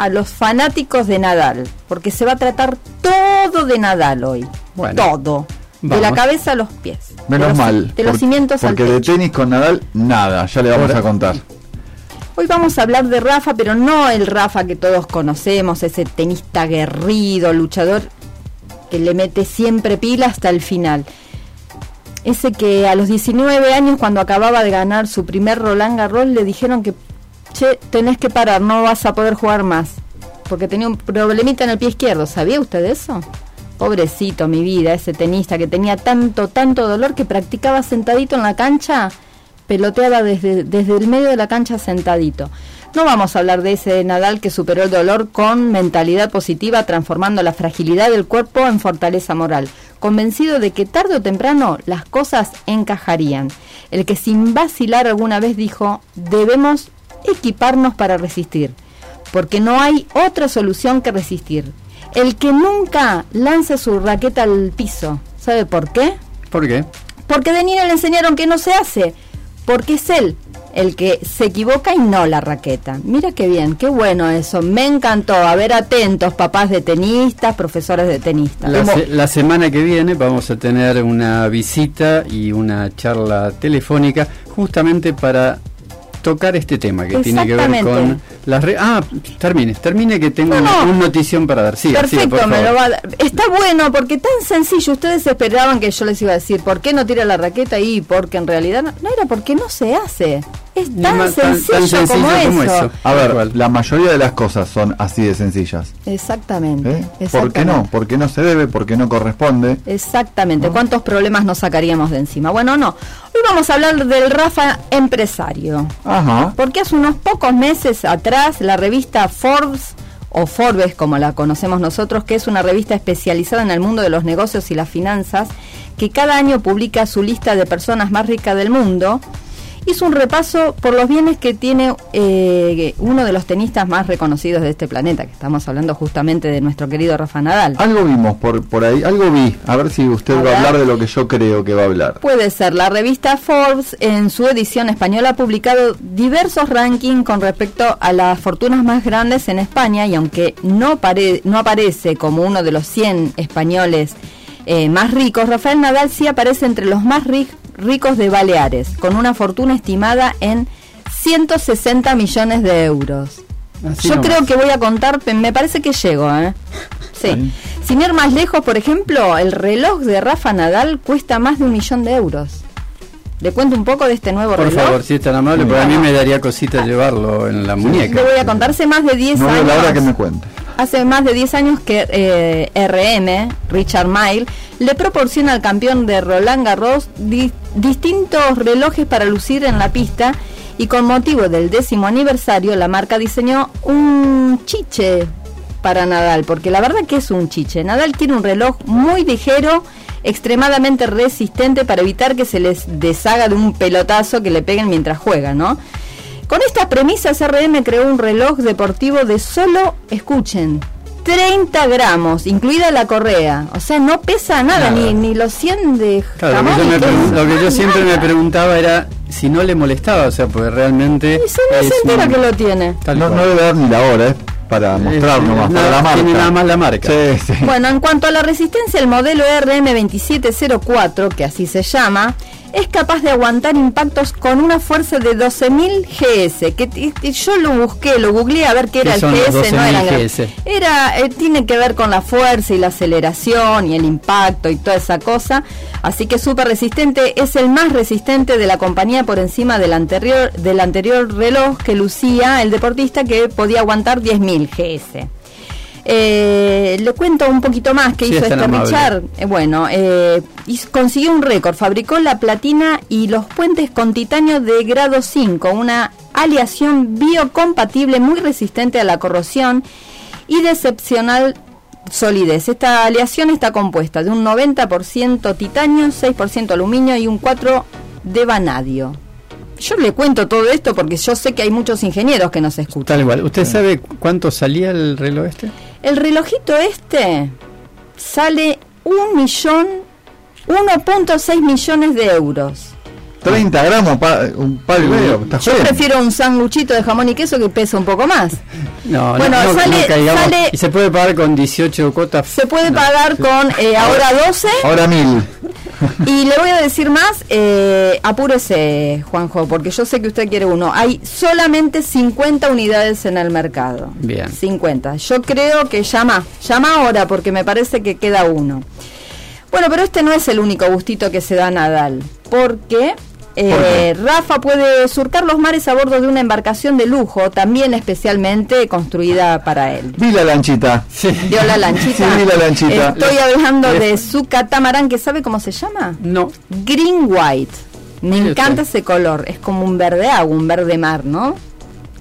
a los fanáticos de Nadal, porque se va a tratar todo de Nadal hoy. Bueno, todo. De la cabeza a los pies. Menos de los, mal. De los por- cimientos al Porque de tenis con Nadal, nada. Ya le vamos Ahora- a contar. Hoy vamos a hablar de Rafa, pero no el Rafa que todos conocemos, ese tenista aguerrido, luchador que le mete siempre pila hasta el final. Ese que a los 19 años, cuando acababa de ganar su primer Roland Garros, le dijeron que, che, tenés que parar, no vas a poder jugar más. Porque tenía un problemita en el pie izquierdo. ¿Sabía usted eso? Pobrecito, mi vida, ese tenista que tenía tanto, tanto dolor que practicaba sentadito en la cancha, peloteaba desde, desde el medio de la cancha sentadito. No vamos a hablar de ese Nadal que superó el dolor con mentalidad positiva, transformando la fragilidad del cuerpo en fortaleza moral, convencido de que tarde o temprano las cosas encajarían. El que sin vacilar alguna vez dijo, debemos equiparnos para resistir, porque no hay otra solución que resistir. El que nunca lance su raqueta al piso, ¿sabe por qué? ¿Por qué? Porque de niño le enseñaron que no se hace, porque es él el que se equivoca y no la raqueta. Mira qué bien, qué bueno eso. Me encantó. A ver, atentos, papás de tenistas, profesores de tenistas. La, ¿Cómo? se- la semana que viene vamos a tener una visita y una charla telefónica justamente para tocar este tema que tiene que ver Exactamente. con las re- ah termine termine que tengo No, una, no. una notición para dar sí Perfecto, me lo va a dar. Está bueno porque tan sencillo. Ustedes esperaban que yo les iba a decir por qué no tira la raqueta ahí, porque en realidad no, no era porque no se hace. Es tan, más- sencillo, tan sencillo como, como eso. eso. A ver, la mayoría de las cosas son así de sencillas. Exactamente. ¿eh? ¿Por qué exactamente. no? Porque no se debe, porque no corresponde. Exactamente. ¿Cuántos problemas nos sacaríamos de encima? Bueno, no. Hoy vamos a hablar del Rafa empresario. Ajá. Porque hace unos pocos meses atrás la revista Forbes o Forbes como la conocemos nosotros, que es una revista especializada en el mundo de los negocios y las finanzas, que cada año publica su lista de personas más ricas del mundo hizo un repaso por los bienes que tiene eh, uno de los tenistas más reconocidos de este planeta, que estamos hablando justamente de nuestro querido Rafa Nadal. Algo vimos por, por ahí, algo vi. A ver si usted A va a hablar de lo que yo creo que va a hablar. Puede ser. La revista Forbes, en su edición española, ha publicado diversos rankings con respecto a las fortunas más grandes en España y aunque no, pare- no aparece como uno de los 100 españoles eh, más ricos, Rafael Nadal sí aparece entre los más ri- ricos de Baleares, con una fortuna estimada en 160 millones de euros. Así Yo nomás. creo que voy a contar, me parece que llego, ¿eh? Sí. Sin ir más lejos, por ejemplo, el reloj de Rafa Nadal cuesta más de un millón de euros. ¿Le cuento un poco de este nuevo Por reloj? favor, si es tan amable, porque a mí me daría cosita llevarlo en la Le muñeca. voy a contar, hace más de 10 No años. la hora que me cuente. Hace más de 10 años que eh, RM, Richard Mille, le proporciona al campeón de Roland Garros di- distintos relojes para lucir en la pista y con motivo del décimo aniversario la marca diseñó un chiche para Nadal, porque la verdad que es un chiche. Nadal tiene un reloj muy ligero, extremadamente resistente para evitar que se les deshaga de un pelotazo que le peguen mientras juega, ¿no? Con estas premisas, RM creó un reloj deportivo de solo, escuchen, 30 gramos, incluida la correa. O sea, no pesa nada, Nada. Ni, ni los 100 de Claro, lo que, yo, me lo que yo siempre me preguntaba era si no le molestaba, o sea, porque realmente. Y se no es se entera un- que lo tiene. tal No, no debe dar ni la hora, es para mostrar Eh, nomás, nada, para la marca. Tiene nada más la marca. Sí, sí. Bueno, en cuanto a la resistencia, el modelo RM2704, que así se llama, es capaz de aguantar impactos con una fuerza de 12.000 GS. Que yo lo busqué, lo googleé a ver qué era ¿Qué el GS, no 12.000 era GS? Era, eh, tiene que ver con la fuerza y la aceleración y el impacto y toda esa cosa. Así que súper resistente, es el más resistente de la compañía por encima del anterior, del anterior reloj que lucía el deportista que podía aguantar 10.000 GS. Eh, le cuento un poquito más que Sí, hizo este amable. Richard. Eh, bueno, eh, hizo- consiguió un récord, fabricó la platina y los puentes con titanio de grado 5, una aleación biocompatible muy resistente a la corrosión y de excepcional solidez. Esta aleación está compuesta de un 90% titanio, 6% aluminio y un 4% de vanadio. Yo le cuento todo esto porque yo sé que hay muchos ingenieros que nos escuchan. Tal igual. ¿Usted sabe cuánto salía el reloj este? El relojito este sale un millón, 1.6 millones de euros. 30 gramos, pa- un palo y medio. ¿Estás Yo bien? prefiero un sanguchito de jamón y queso que pesa un poco más. No, Bueno, no, no, sale- no caigamos. sale- Y se puede pagar con 18 cuotas. Se puede pagar con eh, ahora 12 Ahora mil. y le voy a decir más, eh, apúrese Juanjo, porque yo sé que usted quiere uno. Hay solamente 50 unidades en el mercado. Bien. 50. Yo creo que llama, llama ahora porque me parece que queda uno. Bueno, pero este no es el único gustito que se da a Nadal, porque eh, Rafa puede surcar los mares a bordo de una embarcación de lujo, también especialmente construida para él. Vi la lanchita. ¿Vio la lanchita? Sí, vi la lanchita. Estoy hablando de su catamarán, que ¿sabe cómo se llama? No. Green White. Me encanta ese color, es como un verde agua, un verde mar, ¿no?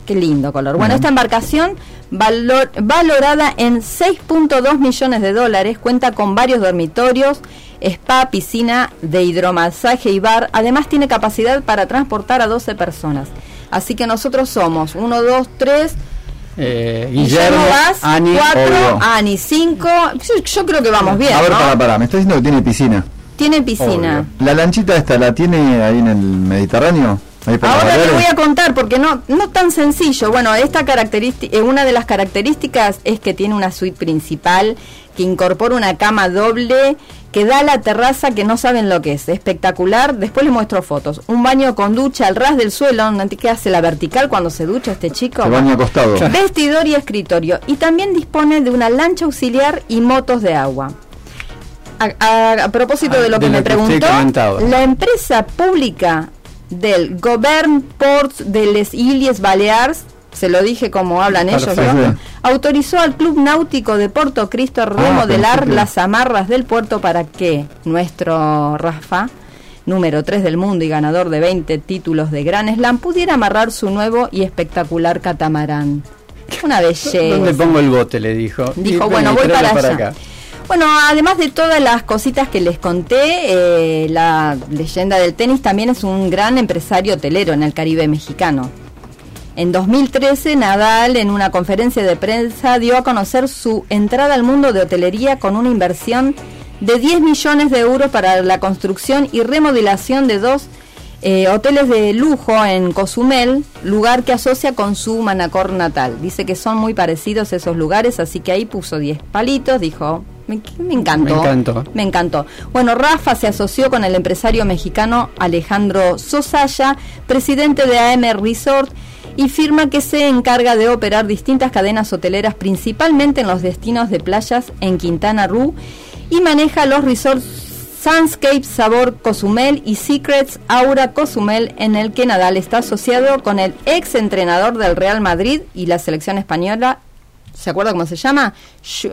Qué lindo color. Bueno, esta embarcación valor- valorada en 6.2 millones de dólares, cuenta con varios dormitorios, spa, piscina de hidromasaje y bar. Además tiene capacidad para transportar a 12 personas. Así que nosotros somos 1, 2, 3, Eh, Guillermo Vaz, Ani, 4, obvio. Ani 5. Yo, yo creo que vamos bien, A ver, ¿no? para, para. Me está diciendo que tiene piscina. Tiene piscina. ¿La lanchita esta la tiene ahí en el Mediterráneo? Ahora le voy a contar porque no no tan sencillo. Bueno, esta característica, eh, una de las características es que tiene una suite principal que incorpora una cama doble que da a la terraza que no saben lo que es. Espectacular. Después les muestro fotos. Un baño con ducha al ras del suelo, que hace la vertical cuando se ducha este chico. Se baña acostado. [LAUGHS] Vestidor y escritorio. Y también dispone de una lancha auxiliar y motos de agua. A, a- a propósito Ah, de lo de que lo me que preguntó, la empresa pública del Govern Ports de les Illes Balears, se lo dije como hablan ellos, autorizó al Club Náutico de Puerto Cristo a remodelar las amarras del puerto para que nuestro Rafa, número 3 del mundo y ganador de 20 títulos de Gran Slam, pudiera amarrar su nuevo y espectacular catamarán. Una belleza. ¿Dónde pongo el bote? Le dijo. Dijo, Y, bueno, voy para allá. acá. Bueno, además de todas las cositas que les conté, eh, la leyenda del tenis también es un gran empresario hotelero en el Caribe mexicano. En 2013, Nadal, en una conferencia de prensa, dio a conocer su entrada al mundo de hotelería con una inversión de 10 millones de euros para la construcción y remodelación de dos eh, hoteles de lujo en Cozumel, lugar que asocia con su Manacor natal. Dice que son muy parecidos esos lugares, así que ahí puso 10 palitos, dijo, me, me encantó. Me encantó. Me encantó. Bueno, Rafa se asoció con el empresario mexicano Alejandro Sosaya, presidente de AM Resort, y firma que se encarga de operar distintas cadenas hoteleras, principalmente en los destinos de playas en Quintana Roo, y maneja los resorts Sunscape Sabor Cozumel y Secrets Aura Cozumel, en el que Nadal está asociado con el ex entrenador del Real Madrid y la selección española. ¿Se acuerda cómo se llama?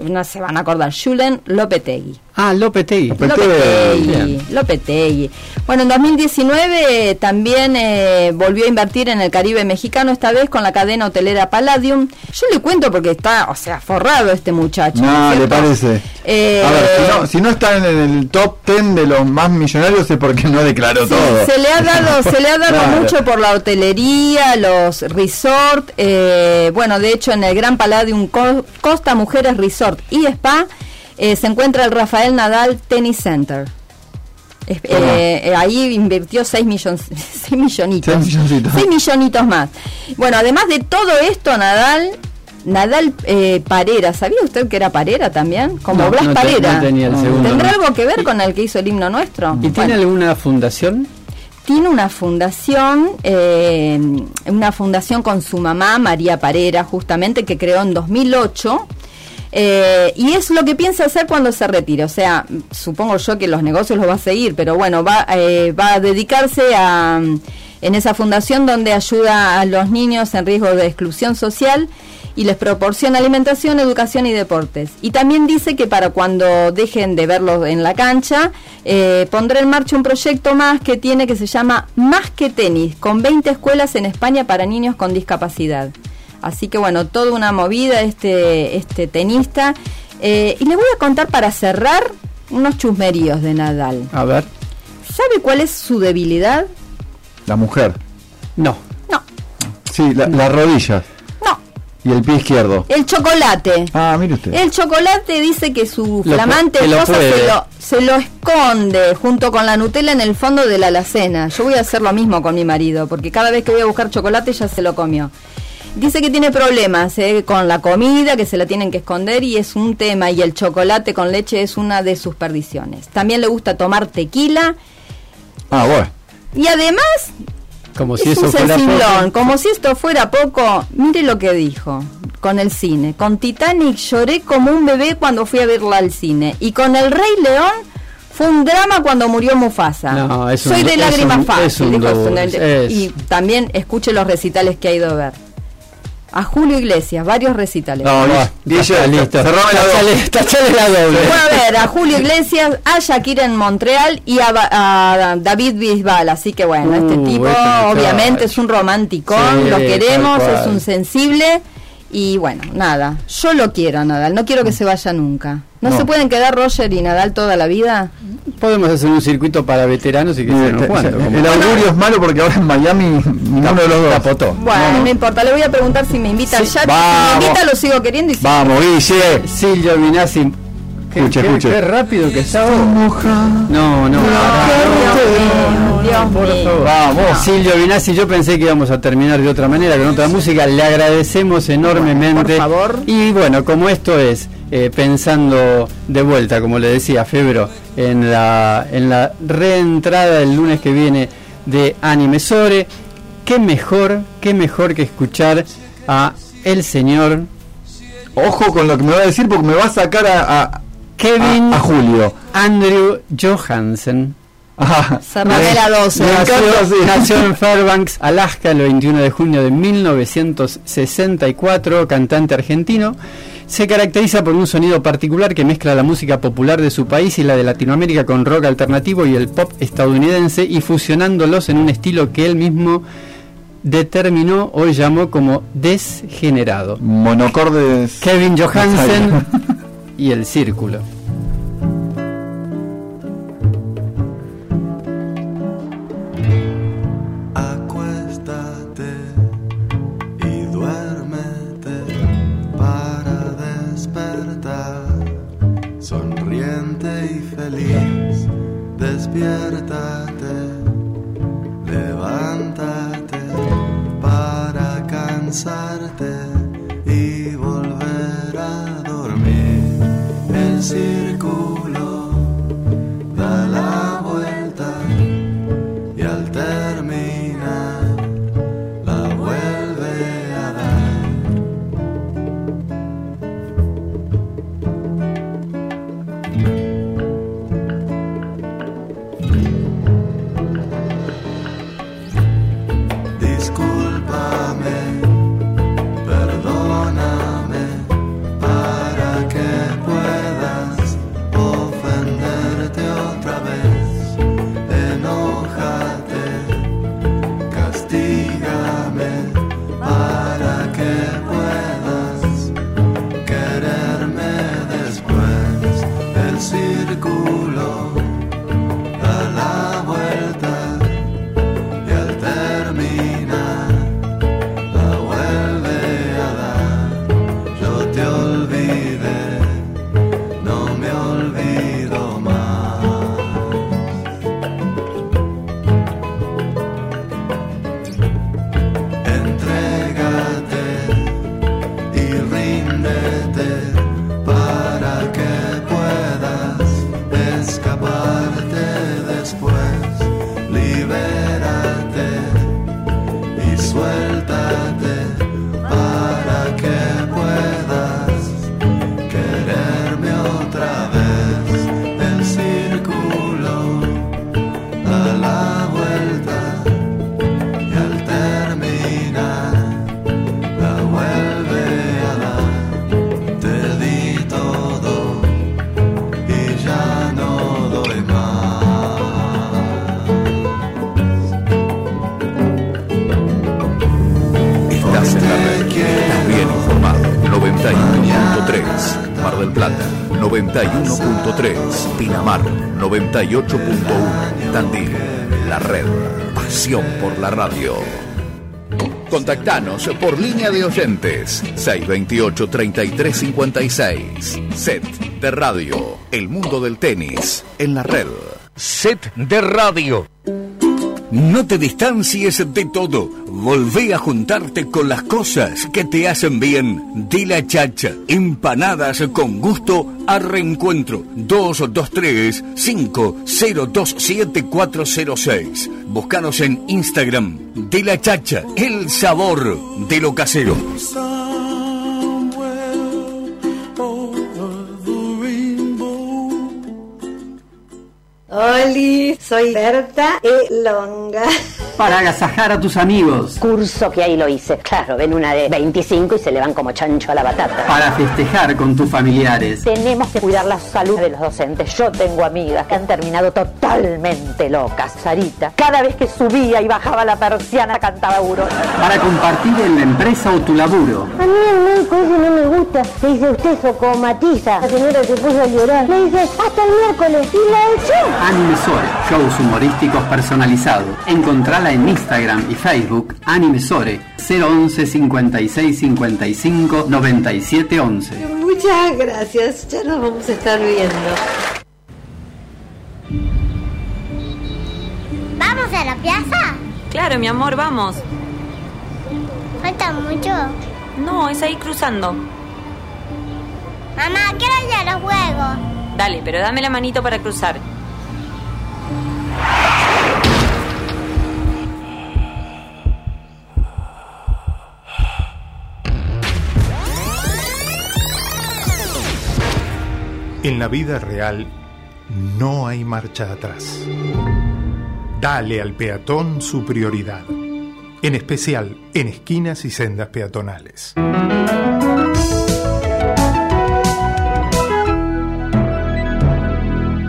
No se van a acordar. Julen Lopetegui. Ah, Lopetegui. Lopetegui. Lopetegui. Bueno, en 2019 también eh, volvió a invertir en el Caribe mexicano, esta vez con la cadena hotelera Palladium. Yo le cuento porque está, o sea, forrado este muchacho. No, ¿es le parece. Eh, A ver, si no, si no están en el top 10 de los más millonarios es porque no declaró Sí, todo. se le ha dado, [LAUGHS] se le ha dado Claro. mucho por la hotelería, los resort, eh, bueno, de hecho en el Gran Palladium Co- Costa Mujeres Resort y Spa eh, se encuentra el Rafael Nadal Tennis Center. Eh, eh, ahí invirtió 6 millones, 6 millonitos. Seis milloncitos. 6 millonitos más. Bueno, además de todo esto, Nadal, Nadal eh, Parera, ¿sabía usted que era Parera también? Como No, Blas no te- Parera. no tenía el segundo, ¿Tendrá no. algo que ver con el que hizo el himno nuestro? ¿Y tiene Bueno alguna fundación? tiene una fundación, eh, una fundación con su mamá, María Parera, justamente, que creó en 2008. Eh, y es lo que piensa hacer cuando se retire. O sea, supongo yo que los negocios los va a seguir, pero bueno, va, eh, va a dedicarse a, en esa fundación donde ayuda a los niños en riesgo de exclusión social y les proporciona alimentación, educación y deportes. Y también dice que para cuando dejen de verlos en la cancha, eh, pondrá en marcha un proyecto más que tiene que se llama Más que Tenis, con 20 escuelas en España para niños con discapacidad. Así que bueno, toda una movida este, este tenista. Eh, y le voy a contar para cerrar unos chusmeríos de Nadal. A ver. ¿Sabe cuál es su debilidad? La mujer. No. No. Sí, la- las rodillas. No. Y el pie izquierdo. El chocolate. Ah, mire usted. El chocolate dice que su Lo flamante esposa se lo, se lo esconde junto con la Nutella en el fondo de la alacena. Yo voy a hacer lo mismo con mi marido, porque cada vez que voy a buscar chocolate ya se lo comió. Dice que tiene problemas eh, con la comida, que se la tienen que esconder y es un tema, y el chocolate con leche es una de sus perdiciones. También le gusta tomar tequila Ah, bueno. y además Como si es eso un fuera sensiblón, poco. como si esto fuera poco. Mire lo que dijo con el cine. Con Titanic lloré como un bebé cuando fui a verla al cine. Y con El Rey León fue un drama cuando murió Mufasa. No, es un- Soy de lágrimas un- fácil. es un dijo duro, su- es- Y también escuche los recitales que ha ido a ver. A Julio Iglesias, varios recitales. No, está listo. cerrame la doble. tachale la doble. Fue a ver a Julio Iglesias, a Shakira en Montreal y a, a David Bisbal. Así que bueno, este Uh, tipo este obviamente es un romanticón, Sí, lo queremos, es un sensible. Y bueno, nada, yo lo quiero a Nadal, no quiero que se vaya nunca. ¿No, No. se pueden quedar Roger y Nadal toda la vida? Podemos hacer un circuito para veteranos y que se nos jugando. como- El augurio es malo porque ahora en Miami ninguno de los dos. Capotó. Bueno, no, importa, le voy a preguntar si me invitan Sí, ya. Si me invita lo sigo queriendo y si Vamos, Guille. Silvio Vinazzi. Qué, Escuche, qué- escuche. qué rápido que está. No, no, pará, Dios por mío. favor. Vamos, Silvio Vinazzi, yo pensé que íbamos a terminar de otra manera, con otra música. Le agradecemos enormemente. por favor. Y bueno, como esto es, eh, pensando de vuelta, como le decía Febro, en la, en la reentrada el lunes que viene de Anime Sore, qué mejor, qué mejor que escuchar a el señor Ojo con lo que me va a decir porque me va a sacar a, a, Kevin a, a Julio. Andrew Johansen. La 12. Me Nació, encanta, sí. nació en Fairbanks, Alaska, el 21 de junio de 1964, cantante argentino. Se caracteriza por un sonido particular que mezcla la música popular de su país y la de Latinoamérica con rock alternativo y el pop estadounidense y fusionándolos en un estilo que él mismo determinó o llamó como desgenerado. Monocordes. Kevin Johansen y el círculo. Para cansarte. y 91.3. Pinamar. 98.1. Tandil. La red. Pasión por la radio. Contactanos por línea de oyentes 628-3356. Set de radio. El mundo del tenis en la red. Set de radio. No te distancies de todo. Volvé a juntarte con las cosas que te hacen bien. Di la chacha. Empanadas con gusto a reencuentro. 223-5027-406. Búscanos en Instagram. De la chacha. El sabor de lo casero. Oli, soy Berta Elonga. Para agasajar a tus amigos. Curso que ahí lo hice. Claro, ven una de 25 y se le van como chancho a la batata. Para festejar con tus familiares. Tenemos que cuidar la salud de los docentes. Yo tengo amigas que han terminado totalmente locas. Sarita, cada vez que subía y bajaba la persiana cantaba euro. Para compartir en la empresa o tu laburo. A mí el médico ese no me gusta. Le dice usted socomatiza. La señora se puso a llorar. Le dice hasta el miércoles y la echó. Animesore, shows humorísticos personalizados. En Instagram y Facebook Animesore 011 56 55 97 11. Muchas gracias. Ya nos vamos a estar viendo. ¿Vamos a la plaza? Claro, mi amor, vamos. ¿Falta mucho? No, es ahí cruzando. Mamá, quiero ir a los juegos. Dale, pero dame la manito para cruzar. En la vida real no hay marcha atrás. Dale al peatón su prioridad, en especial en esquinas y sendas peatonales.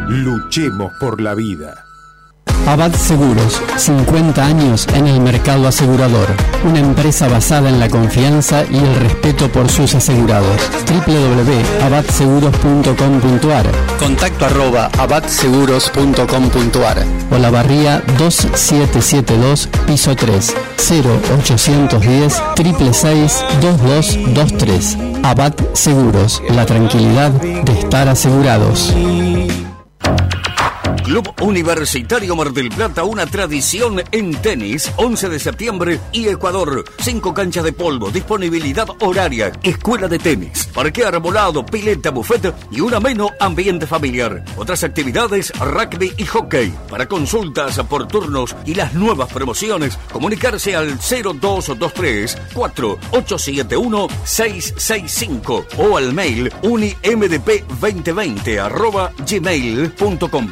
Luchemos por la vida. Abad Seguros, 50 años en el mercado asegurador. Una empresa basada en la confianza y el respeto por sus asegurados. www.abadseguros.com.ar Contacto arroba abadseguros.com.ar O la barría 2772, piso 3, 0810 666 2223. Abad Seguros, la tranquilidad de estar asegurados. Club Universitario Mar del Plata, una tradición en tenis, 11 de septiembre y Ecuador. Cinco canchas de polvo, disponibilidad horaria, escuela de tenis, parque arbolado, pileta, buffet y un ameno ambiente familiar. Otras actividades, rugby y hockey. Para consultas por turnos y las nuevas promociones, comunicarse al 0223 4871 665 o al mail unimdp2020 arroba gmail.com.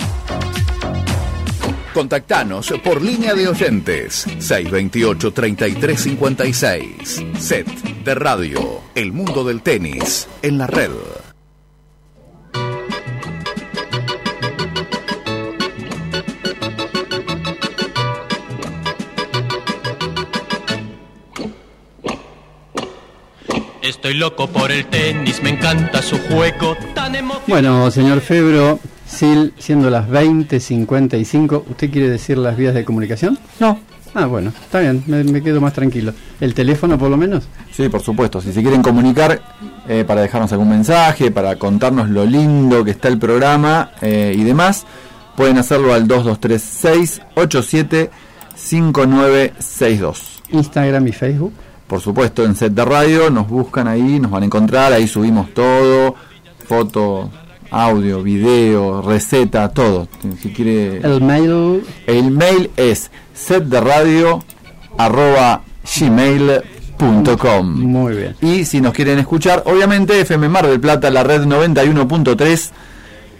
Contactanos por línea de oyentes 628-3356. Set de radio. El mundo del tenis en la red. Estoy loco por el tenis, me encanta su juego tan emocionante. Bueno, señor Febro, Sil, siendo las 20.55, ¿usted quiere decir las vías de comunicación? No. Ah, bueno, está bien, me, me quedo más tranquilo. ¿El teléfono por lo menos? Sí, por supuesto. Si se quieren comunicar eh, para dejarnos algún mensaje, para contarnos lo lindo que está el programa eh, y demás, pueden hacerlo al 2236 87 5962. Instagram y Facebook. Por supuesto, en Set de Radio nos buscan ahí, nos van a encontrar, ahí subimos todo, fotos, audio, video, receta, todo. Si quiere El mail. El mail es setderadio arroba gmail.com. Muy bien. Y si nos quieren escuchar, obviamente FM Mar del Plata, la red 91.3.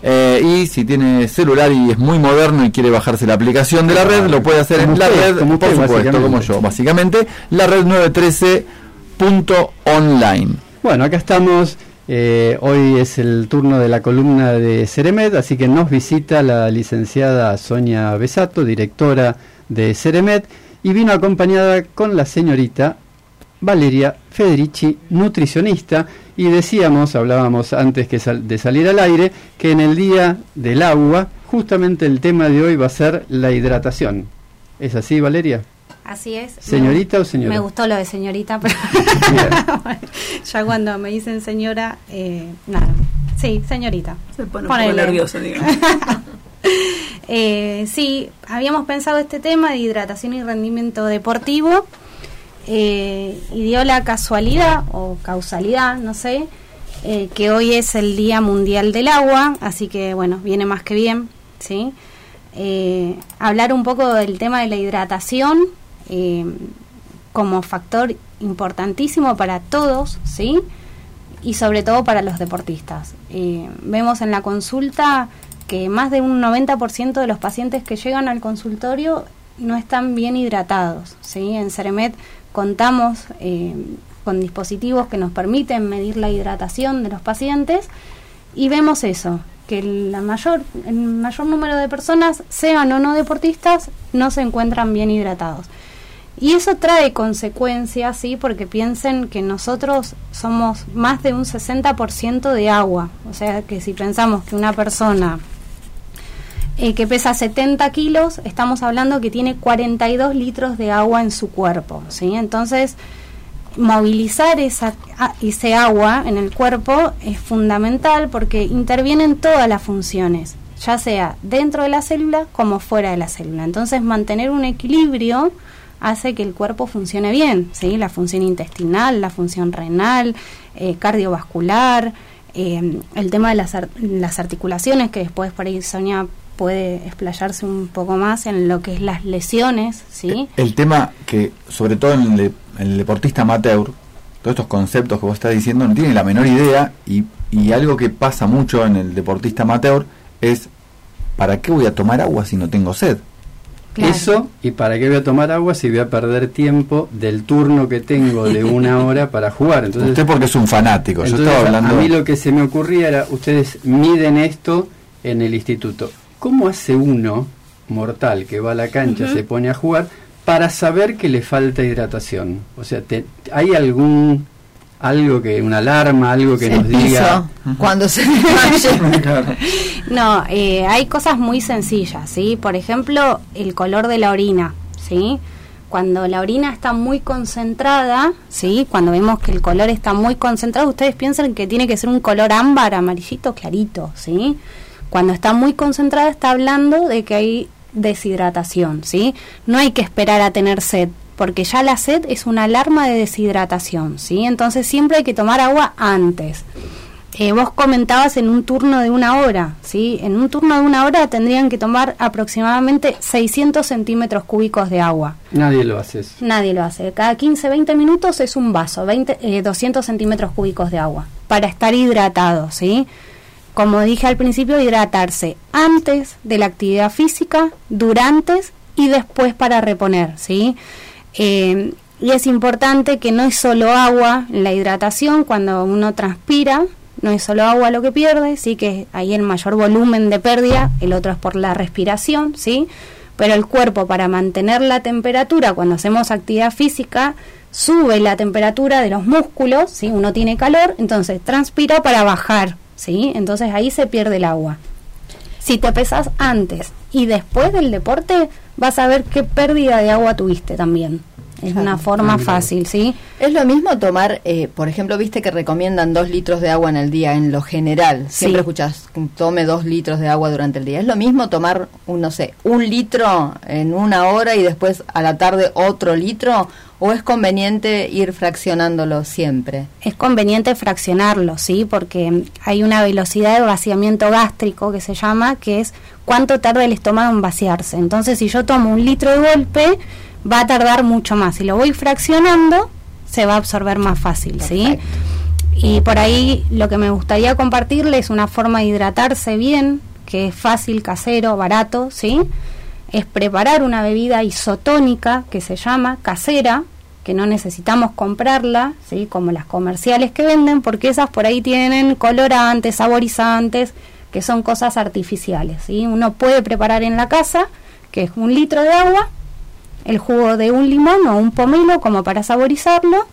eh, y si tiene celular y es muy moderno y quiere bajarse la aplicación de la red, lo puede hacer Como en la red, como por usted, supuesto, como yo, básicamente, la red 913.online. Bueno, acá estamos. Eh, hoy es el turno de la columna de Ceremed, así que nos visita la licenciada Sonia Besato, directora de Ceremed, y vino acompañada con la señorita Valeria Federici, nutricionista, y decíamos, hablábamos antes que sal- de salir al aire, que en el Día del Agua, justamente el tema de hoy va a ser la hidratación. ¿Es así, Valeria? Así es. ¿Señorita Me- o señora? Me gustó lo de señorita, pero [LAUGHS] [LAUGHS] ya cuando me dicen señora, eh, nada. Sí, señorita. Se pone un poco nerviosa, digamos. [LAUGHS] Eh, sí, habíamos pensado este tema de hidratación y rendimiento deportivo eh, y dio la casualidad o causalidad, no sé, eh, que hoy es el Día Mundial del Agua, así que bueno, viene más que bien, ¿sí? Eh, hablar un poco del tema de la hidratación como factor importantísimo para todos, ¿sí? Y sobre todo para los deportistas. Vemos en la consulta que más de un 90% de los pacientes que llegan al consultorio no están bien hidratados. ¿sí? En Ceremet contamos eh, con dispositivos que nos permiten medir la hidratación de los pacientes y vemos eso, que la mayor, el mayor número de personas, sean o no deportistas, no se encuentran bien hidratados. Y eso trae consecuencias, ¿sí? Porque piensen que nosotros somos más de un 60% de agua. O sea, que si pensamos que una persona eh, que pesa 70 kilos, estamos hablando que tiene 42 litros de agua en su cuerpo, ¿sí? Entonces, movilizar esa, ese agua en el cuerpo es fundamental porque intervienen todas las funciones, ya sea dentro de la célula como fuera de la célula. Entonces, mantener un equilibrio hace que el cuerpo funcione bien, ¿sí? La función intestinal, la función renal, eh, cardiovascular, eh, el tema de las, ar- las articulaciones, que después por ahí Sonia puede explayarse un poco más en lo que es las lesiones, ¿sí? El tema que, sobre todo en el, el deportista amateur, todos estos conceptos que vos estás diciendo no tiene la menor idea y, y algo que pasa mucho en el deportista amateur es ¿para qué voy a tomar agua si no tengo sed? Eso, y para qué voy a tomar agua si voy a perder tiempo del turno que tengo de una [LAUGHS] hora para jugar. Entonces, Usted porque es un fanático, yo estaba hablando... A mí lo que se me ocurría era, ustedes miden esto en el instituto. ¿Cómo hace uno, mortal, que va a la cancha, Ujú. se pone a jugar, para saber que le falta hidratación? O sea, te- ¿hay algún algo que, una alarma, algo que Se nos diga... cuando se [LAUGHS] desmaye. No, eh, hay cosas muy sencillas, ¿sí? Por ejemplo, el color de la orina, ¿sí? Cuando la orina está muy concentrada, ¿sí? Cuando vemos que el color está muy concentrado, ustedes piensan que tiene que ser un color ámbar, amarillito, clarito, ¿sí? Cuando está muy concentrada está hablando de que hay deshidratación, ¿sí? No hay que esperar a tener sed, porque ya la sed es una alarma de deshidratación, ¿sí? Entonces siempre hay que tomar agua antes. Eh, vos comentabas en un turno de una hora, ¿sí? En un turno de una hora tendrían que tomar aproximadamente 600 centímetros cúbicos de agua. Nadie lo hace eso. Nadie lo hace. Cada 15, 20 minutos es un vaso, 20, eh, 200 centímetros cúbicos de agua, para estar hidratado, ¿sí? Como dije al principio, hidratarse antes de la actividad física, durante y después para reponer, ¿sí? Eh, y es importante que no es solo agua la hidratación cuando uno transpira, no es solo agua lo que pierde, sí que hay el mayor volumen de pérdida, el otro es por la respiración, sí, pero el cuerpo para mantener la temperatura cuando hacemos actividad física sube la temperatura de los músculos, sí, uno tiene calor, entonces transpira para bajar, sí, entonces ahí se pierde el agua. Si te pesas antes y después del deporte, vas a ver qué pérdida de agua tuviste también. Es una forma fácil, ¿sí? Es lo mismo tomar, eh, por ejemplo, viste que recomiendan dos litros de agua en el día, en lo general. Siempre escuchas, tome dos litros de agua durante el día. Es lo mismo tomar, un, no sé, un litro en una hora y después a la tarde otro litro, o es conveniente ir fraccionándolo siempre. Es conveniente fraccionarlo, ¿sí? Porque hay una velocidad de vaciamiento gástrico que se llama, que es cuánto tarda el estómago en vaciarse. Entonces, si yo tomo un litro de golpe, va a tardar mucho más. Si lo voy fraccionando, se va a absorber más fácil, ¿sí? Y por ahí lo que me gustaría compartirles es una forma de hidratarse bien, que es fácil, casero, barato, ¿sí? Es preparar una bebida isotónica que se llama casera, que no necesitamos comprarla, ¿sí? Como las comerciales que venden, porque esas por ahí tienen colorantes, saborizantes, que son cosas artificiales, ¿sí? Uno puede preparar en la casa, que es un litro de agua, el jugo de un limón o un pomelo como para saborizarlo,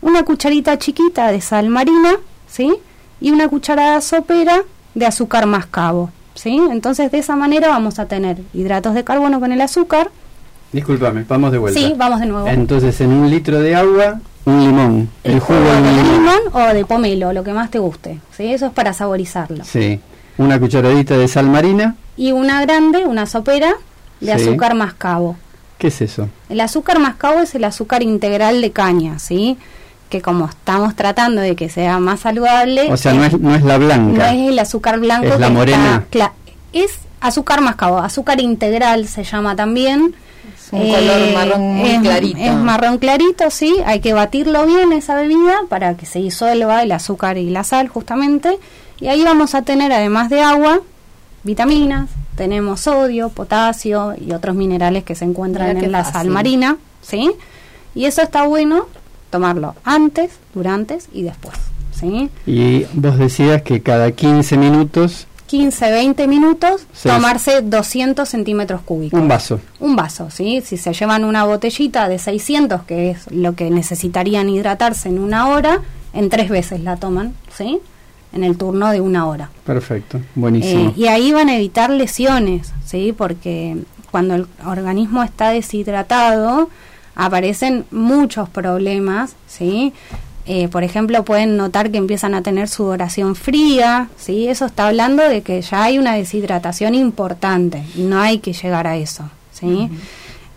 una cucharita chiquita de sal marina, ¿sí? Y una cucharada sopera de azúcar mascabo, ¿sí? Entonces de esa manera vamos a tener hidratos de carbono con el azúcar. Discúlpame, vamos de vuelta. Sí, vamos de nuevo. Entonces en un litro de agua, un limón. El, jugo de limón. limón o de pomelo, lo que más te guste, ¿sí? Eso es para saborizarlo. Sí. Una cucharadita de sal marina. Y una grande, una sopera de Sí. azúcar mascabo. ¿Qué es eso? El azúcar mascabo es el azúcar integral de caña, ¿sí? Que como estamos tratando de que sea más saludable... O sea, no es, no es la no blanca. es el azúcar blanco. Es la que morena. está- es azúcar mascabo, azúcar integral se llama también. Color marrón muy es- clarito. Es marrón clarito, sí. Hay que batirlo bien esa bebida para que se disuelva el azúcar y la sal justamente. Y ahí vamos a tener, además de agua, vitaminas, tenemos sodio, potasio y otros minerales que se encuentran en la fácil. sal marina, ¿sí? Y eso está bueno tomarlo antes, durante y después, ¿sí? Y vos decías que cada 15 minutos 15, 20 minutos, Sí. tomarse 200 centímetros cúbicos. un vaso. Un vaso, ¿sí? Si se llevan una botellita de 600, que es lo que necesitarían hidratarse en una hora, en tres veces la toman, ¿sí? En el turno de una hora. Perfecto, buenísimo. Eh, y ahí van a evitar lesiones, ¿sí? Porque cuando el organismo está deshidratado, aparecen muchos problemas, ¿sí? Eh, por ejemplo, pueden notar que empiezan a tener sudoración fría, ¿sí? Eso está hablando de que ya hay una deshidratación importante y no hay que llegar a eso, ¿sí?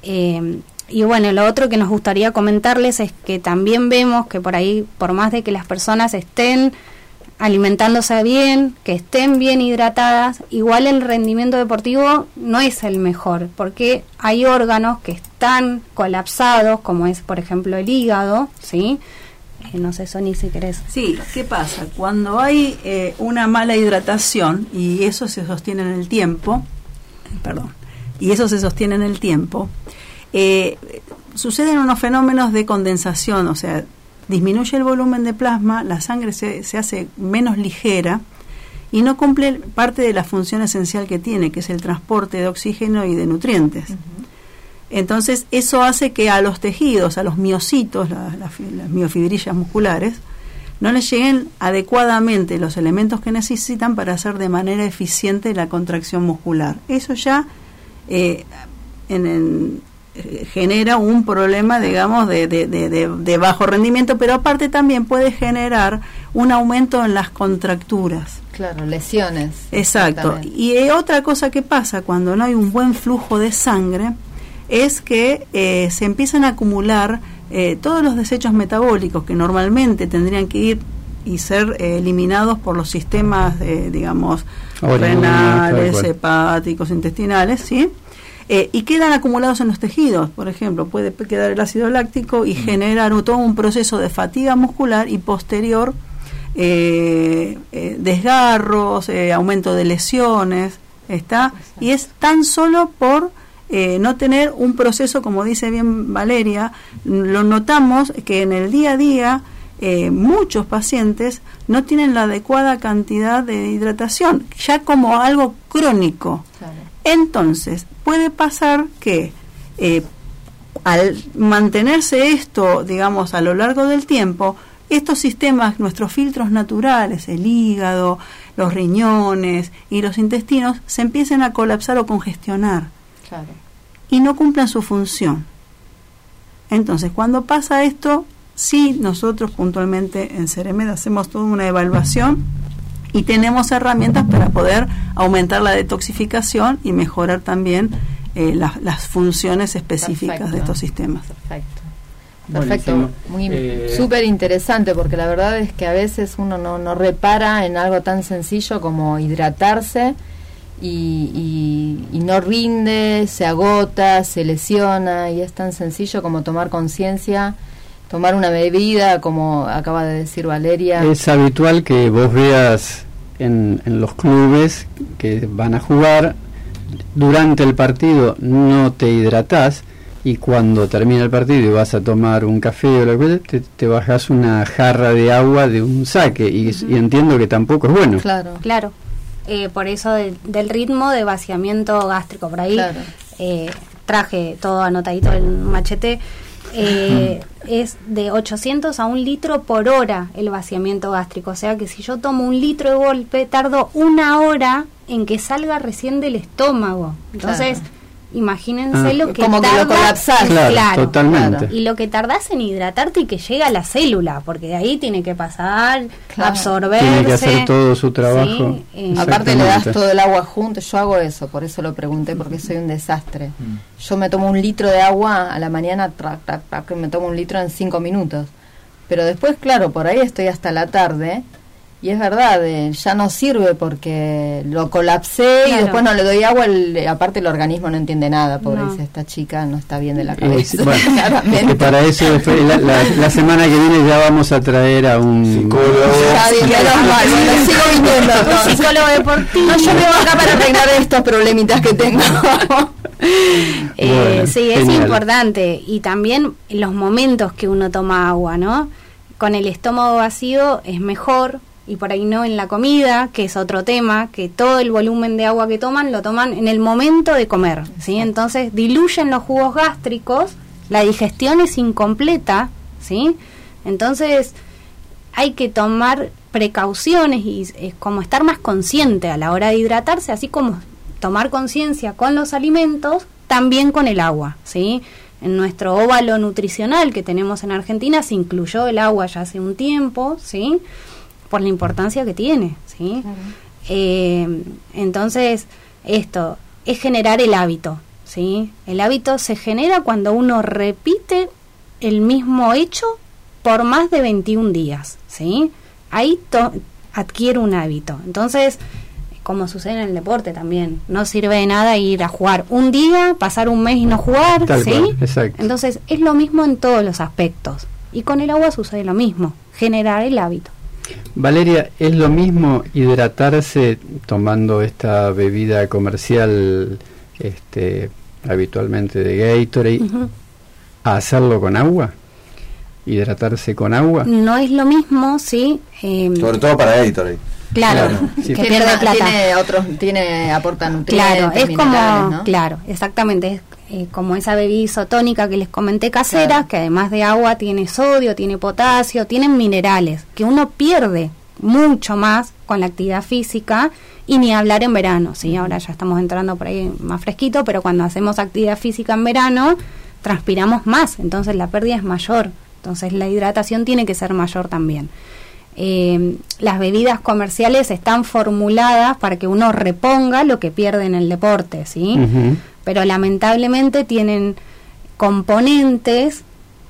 Eh, y bueno, lo otro que nos gustaría comentarles es que también vemos que por ahí, por más de que las personas estén alimentándose bien, que estén bien hidratadas, igual el rendimiento deportivo no es el mejor, porque hay órganos que están colapsados, como es por ejemplo el hígado, ¿sí? Eh, no sé, Sony, si querés. Sí, ¿qué pasa? Cuando hay eh, una mala hidratación y eso se sostiene en el tiempo, perdón, y eso se sostiene en el tiempo, eh, suceden unos fenómenos de condensación, o sea, disminuye el volumen de plasma, la sangre se, se hace menos ligera y no cumple parte de la función esencial que tiene, que es el transporte de oxígeno y de nutrientes. Entonces, eso hace que a los tejidos, a los miocitos, la- la fi- las miofibrillas musculares, no les lleguen adecuadamente los elementos que necesitan para hacer de manera eficiente la contracción muscular. Eso ya, eh, en, en- eh, genera un problema, digamos, de, de, de, de- de bajo rendimiento, pero aparte también puede generar un aumento en las contracturas. Claro, lesiones. Exacto. Y eh, otra cosa que pasa cuando no hay un buen flujo de sangre es que eh, se empiezan a acumular eh, todos los desechos metabólicos que normalmente tendrían que ir y ser eh, eliminados por los sistemas, digamos, Orina, renales, hepáticos, intestinales, ¿sí? Eh, y quedan acumulados en los tejidos, por ejemplo, puede quedar el ácido láctico y generar un- todo un proceso de fatiga muscular y posterior eh, eh, desgarros, aumento de lesiones, está y es tan solo por eh, no tener un proceso, como dice bien Valeria, lo notamos que en el día a día eh, muchos pacientes no tienen la adecuada cantidad de hidratación, ya como algo crónico. Entonces, puede pasar que eh, al mantenerse esto, digamos, a lo largo del tiempo, estos sistemas, nuestros filtros naturales, el hígado, los riñones y los intestinos, se empiecen a colapsar o congestionar Claro. y no cumplan su función. Entonces, cuando pasa esto, sí nosotros puntualmente en Ceremed hacemos toda una evaluación y tenemos herramientas para poder aumentar la detoxificación y mejorar también eh, las- las funciones específicas de estos sistemas. Perfecto. Perfecto, muy Eh, súper interesante porque la verdad es que a veces uno no, no repara en algo tan sencillo como hidratarse y, y- y no rinde, se agota, se lesiona y es tan sencillo como tomar conciencia, tomar una bebida, como acaba de decir Valeria. Es habitual que vos veas en, en los clubes que van a jugar, durante el partido no te hidratás y cuando termina el partido y vas a tomar un café o lo que sea, te, te bajas una jarra de agua de un saque y, y entiendo que tampoco es bueno. Claro. Claro. Eh, por eso del- del ritmo de vaciamiento gástrico. Por ahí Claro. eh, traje todo anotadito en un machete. Eh, es de 800 a un litro por hora el vaciamiento gástrico. O sea que si yo tomo un litro de golpe, tardo una hora en que salga recién del estómago. Entonces, imagínense Ah. lo que Como que lo tarda- colapsás. Claro, totalmente. Y lo que tardás en hidratarte y que llegue a la célula, porque de ahí tiene que pasar, Claro. absorberse. Tiene que hacer todo su trabajo. Sí, eh, Aparte le das todo el agua junto, yo hago eso, por eso lo pregunté, porque soy un desastre. Mm. Yo me tomo un litro de agua a la mañana, trac, me tomo un litro en cinco minutos. Pero después, claro, por ahí estoy hasta la tarde y es verdad, eh, ya no sirve porque lo colapsé y Claro. después no le doy agua, el- aparte el organismo no entiende nada, pobre, No. dice, esta chica no está bien de la Eh, cabeza. bueno, [LAUGHS] claramente. que para eso la, la- la semana que viene ya vamos a traer a un bueno, entonces. psicólogo deportivo. No, yo vengo acá para arreglar estos problemitas que tengo. [LAUGHS] Eh, Bueno, sí, es genial. importante. Y también los momentos que uno toma agua, ¿no? Con el estómago vacío es mejor y por ahí no en la comida, que es otro tema, que todo el volumen de agua que toman lo toman en el momento de comer, ¿sí? Entonces diluyen los jugos gástricos, la digestión es incompleta, ¿sí? Entonces hay que tomar precauciones y es como estar más consciente a la hora de hidratarse, así como tomar conciencia con los alimentos, también con el agua, ¿sí? En nuestro óvalo nutricional que tenemos en Argentina se incluyó el agua ya hace un tiempo, ¿sí? Por la importancia que tiene, ¿sí? Eh, entonces, esto es generar el hábito, ¿sí? El hábito se genera cuando uno repite el mismo hecho por más de 21 días, ¿sí? Ahí adquiere un hábito. Entonces, como sucede en el deporte también, no sirve de nada ir a jugar un día, pasar un mes y no jugar, Tal ¿sí? cual. Entonces, es lo mismo en todos los aspectos. Y con el agua sucede lo mismo, generar el hábito. Valeria, ¿es lo mismo hidratarse tomando esta bebida comercial este, habitualmente de Gatorade a hacerlo con agua? ¿Hidratarse con agua? No es lo mismo, ¿sí? Eh, Sobre todo para Gatorade. Claro, Claro, sí. que Tiene, pierde plata. tiene otros, tiene, aporta nutrientes, Claro, es como, minerales, ¿no? claro, exactamente, es eh, como esa bebida isotónica que les comenté casera, Claro. que además de agua tiene sodio, tiene potasio, tienen minerales, que uno pierde mucho más con la actividad física y ni hablar en verano, ¿sí? Ahora ya estamos entrando por ahí más fresquito, pero cuando hacemos actividad física en verano, transpiramos más, entonces la pérdida es mayor, entonces la hidratación tiene que ser mayor también. Eh, las bebidas comerciales están formuladas para que uno reponga lo que pierde en el deporte, ¿sí? Pero lamentablemente tienen componentes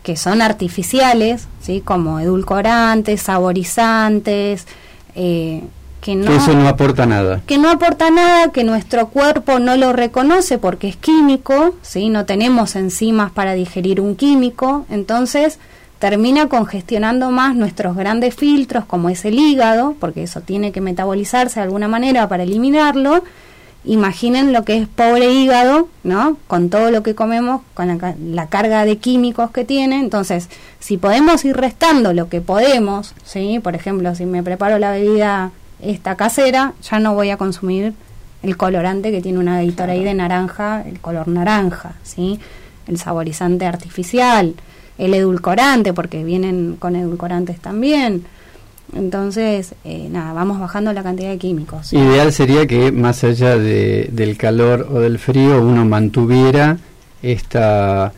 que son artificiales, ¿sí? Como edulcorantes, saborizantes, eh, que no, Que eso no aporta nada. que no aporta nada, que nuestro cuerpo no lo reconoce porque es químico, ¿sí? no tenemos enzimas para digerir un químico, entonces termina congestionando más nuestros grandes filtros como es el hígado, porque eso tiene que metabolizarse de alguna manera para eliminarlo. Imaginen lo que es pobre hígado, ¿no? Con todo lo que comemos, con la, la carga de químicos que tiene. Entonces, si podemos ir restando lo que podemos, ¿sí? Por ejemplo, si me preparo la bebida esta casera, ya no voy a consumir el colorante que tiene una Gatorade de naranja, el color naranja, ¿sí? El saborizante artificial, el edulcorante, porque vienen con edulcorantes también. Entonces, eh, nada, vamos bajando la cantidad de químicos. Ideal sería que más allá de- del calor o del frío uno mantuviera esta,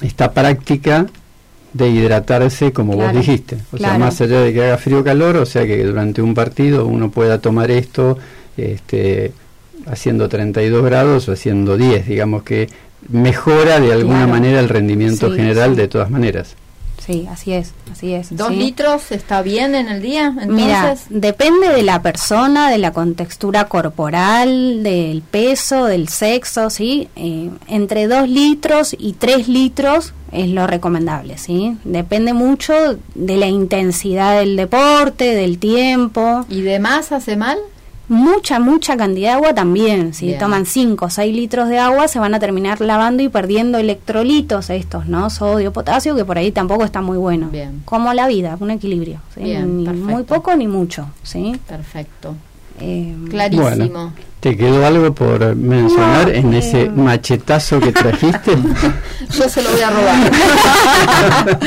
esta práctica de hidratarse como Claro, vos dijiste. O sea, más allá de que haga frío o calor, o sea que durante un partido uno pueda tomar esto este, haciendo 32 grados o haciendo 10, digamos que mejora de alguna Claro. manera el rendimiento Sí, general sí. de todas maneras. Sí, así es, así es. ¿Dos sí. litros está bien en el día? Entonces, Mira, depende de la persona, de la contextura corporal, del peso, del sexo, ¿sí? Eh, entre 2 litros y 3 litros es lo recomendable, ¿sí? Depende mucho de la intensidad del deporte, del tiempo. ¿Y de más hace mal? Mucha, mucha cantidad de agua también. Si Bien. toman 5 o 6 litros de agua, se van a terminar lavando y perdiendo electrolitos estos, ¿no? Sodio, potasio, que por ahí tampoco está muy bueno. Bien. Como la vida, un equilibrio. ¿sí? Bien, ni perfecto. muy poco ni mucho, ¿sí? Perfecto. Eh, Clarísimo. Bueno, ¿te quedó algo por mencionar No, en ese eh. machetazo que trajiste? [LAUGHS] Yo se lo voy a robar. [LAUGHS]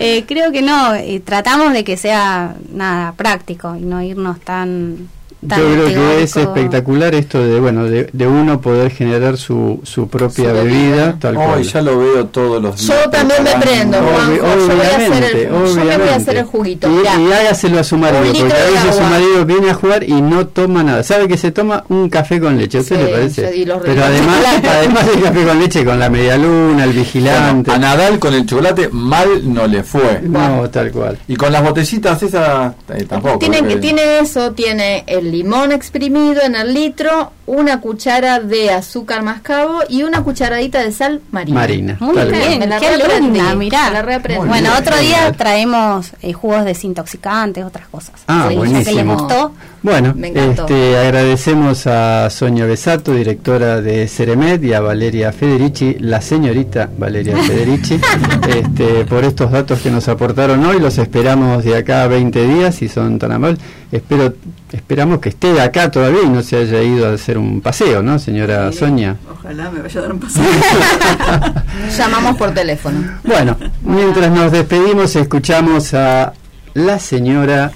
eh, creo que no, eh, tratamos de que sea nada práctico y no irnos tan... tan Yo creo que es espectacular esto de bueno de, de uno poder generar su, su propia Su bebida, bebida. tal Hoy cual. ya lo veo todos los días. Yo también me prendo, Juanjo. Yo voy a hacer el, obviamente, yo me voy a obviamente. hacer el juguito. Y, y hágaselo a su marido, porque a veces su marido viene a jugar y no toma nada. ¿Sabe que se toma un café con leche? ¿A usted Sí, le parece? yo- y los Pero además, [LAUGHS] además del café con leche, con la media luna, el vigilante. Bueno, a Nadal con el chocolate mal no le fue. no, tal cual. Y con las botellitas esas eh, tampoco. Tiene, eh, que, tiene eso, tiene el limón exprimido en el litro, una cuchara de azúcar mascabo y una cucharadita de sal marina. Marina, Muy tal bien, Me la qué reaprendí, alumna, mirá. me la reaprendí. Bueno, bien, otro día traemos eh, jugos desintoxicantes, otras cosas. Ah, Sí, buenísimo. que le gustó. Bueno, Me este, agradecemos a Sonia Besato, directora de Ceremet, y a Valeria Federici, la señorita Valeria [LAUGHS] Federici, este, por estos datos que nos aportaron hoy. Los esperamos de acá a 20 días, si son tan amables. Espero, esperamos que esté acá todavía y no se haya ido a hacer un paseo, ¿no, señora Sonia? Ojalá me vaya a dar un paseo. [LAUGHS] Llamamos por teléfono. Bueno, mientras nos despedimos, escuchamos a la señora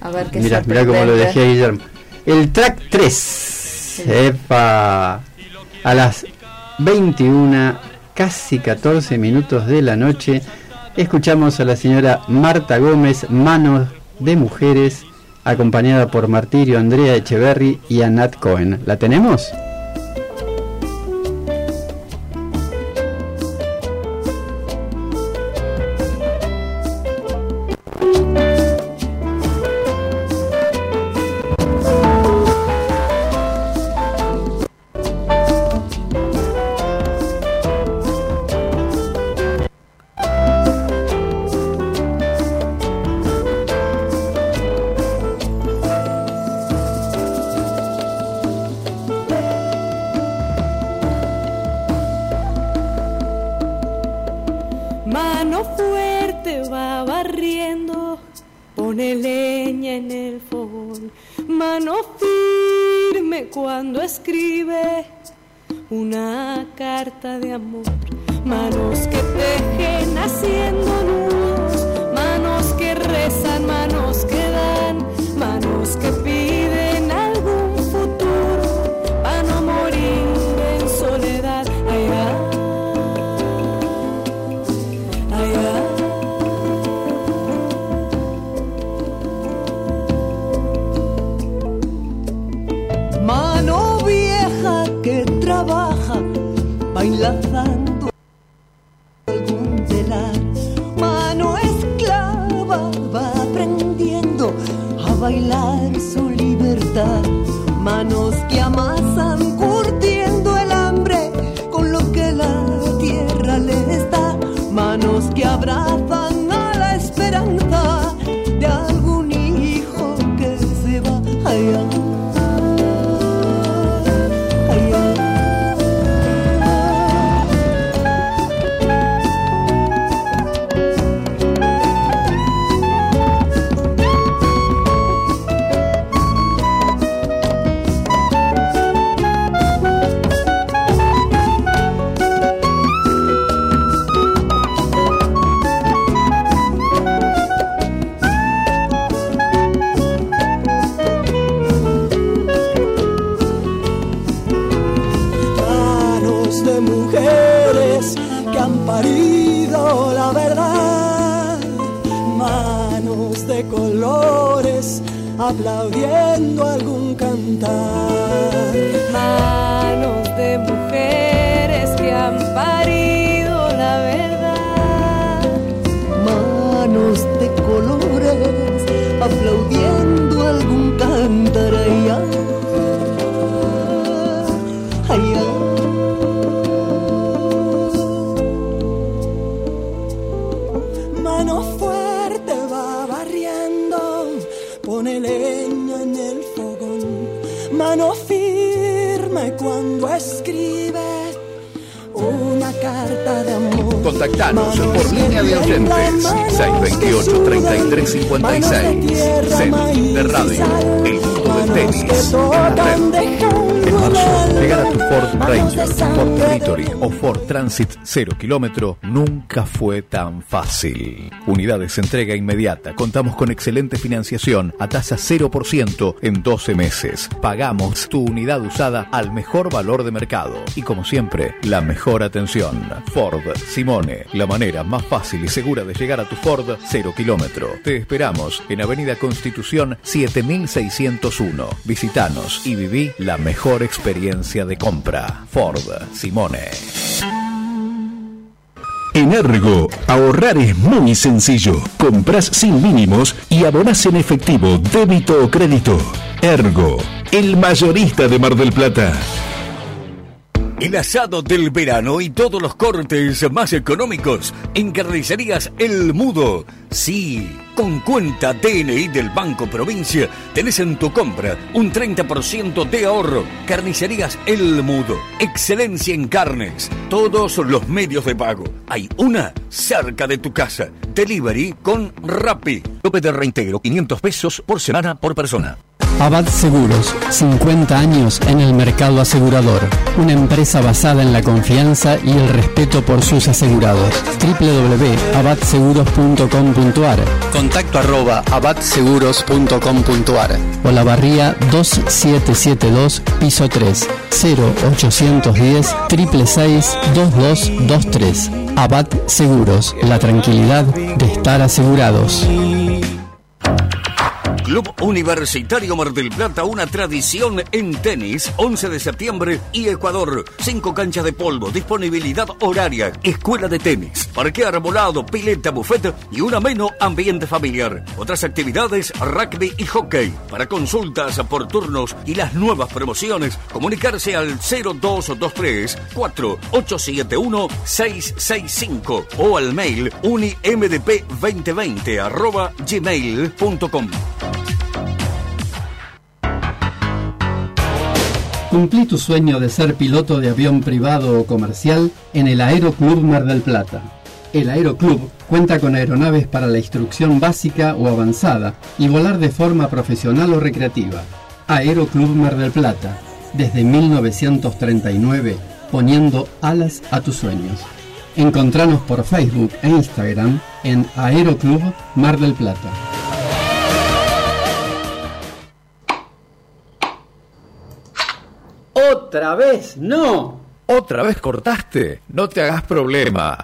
A ver qué Mira, mira cómo lo dejé a Guillermo. El track 3. Epa. A las 21, casi 14 minutos de la noche, escuchamos a la señora Marta Gómez, Manos de Mujeres, acompañada por Martirio Andrea Echeverry y Anat Cohen. ¿La tenemos? 0 kilómetro nunca fue tan fácil. Unidades entrega inmediata. Contamos con excelente financiación a tasa 0% en 12 meses. Pagamos tu unidad usada al mejor valor de mercado. Y como siempre, la mejor atención. Ford Simone, la manera más fácil y segura de llegar a tu Ford 0 kilómetro. Te esperamos en Avenida Constitución 7601. Visitanos y viví la mejor experiencia de compra. Ford Simone. En Ergo, ahorrar es muy sencillo. Compras sin mínimos y abonás en efectivo, débito o crédito. Ergo, el mayorista de Mar del Plata. El asado del verano y todos los cortes más económicos en carnicerías El Mudo. Sí, con cuenta DNI del Banco Provincia tenés en tu compra un 30% de ahorro. Carnicerías El Mudo. Excelencia en carnes. Todos los medios de pago. Hay una cerca de tu casa. Delivery con Rappi. López de Reintegro, 500 pesos por semana por persona. Abad Seguros, 50 años en el mercado asegurador. Una empresa basada en la confianza y el respeto por sus asegurados. www.abadseguros.com.ar Contacto arroba abadseguros.com.ar O la barría 2772, piso 3, 0810 666 2223. Abad Seguros, la tranquilidad de estar asegurados. Club Universitario Mar del Plata, una tradición en tenis, 11 de septiembre y Ecuador. Cinco canchas de polvo, disponibilidad horaria, escuela de tenis, parque arbolado, pileta, buffet y un ameno ambiente familiar. Otras actividades, rugby y hockey. Para consultas por turnos y las nuevas promociones, comunicarse al 0223 4871 665 o al mail unimdp2020 arroba. Cumplí tu sueño de ser piloto de avión privado o comercial en el Aeroclub Mar del Plata. El Aeroclub cuenta con aeronaves para la instrucción básica o avanzada y volar de forma profesional o recreativa. Aeroclub Mar del Plata, desde 1939, poniendo alas a tus sueños. Encontranos por Facebook e Instagram en Aeroclub Mar del Plata. Otra vez, no. ¿Otra vez cortaste? No te hagas problema.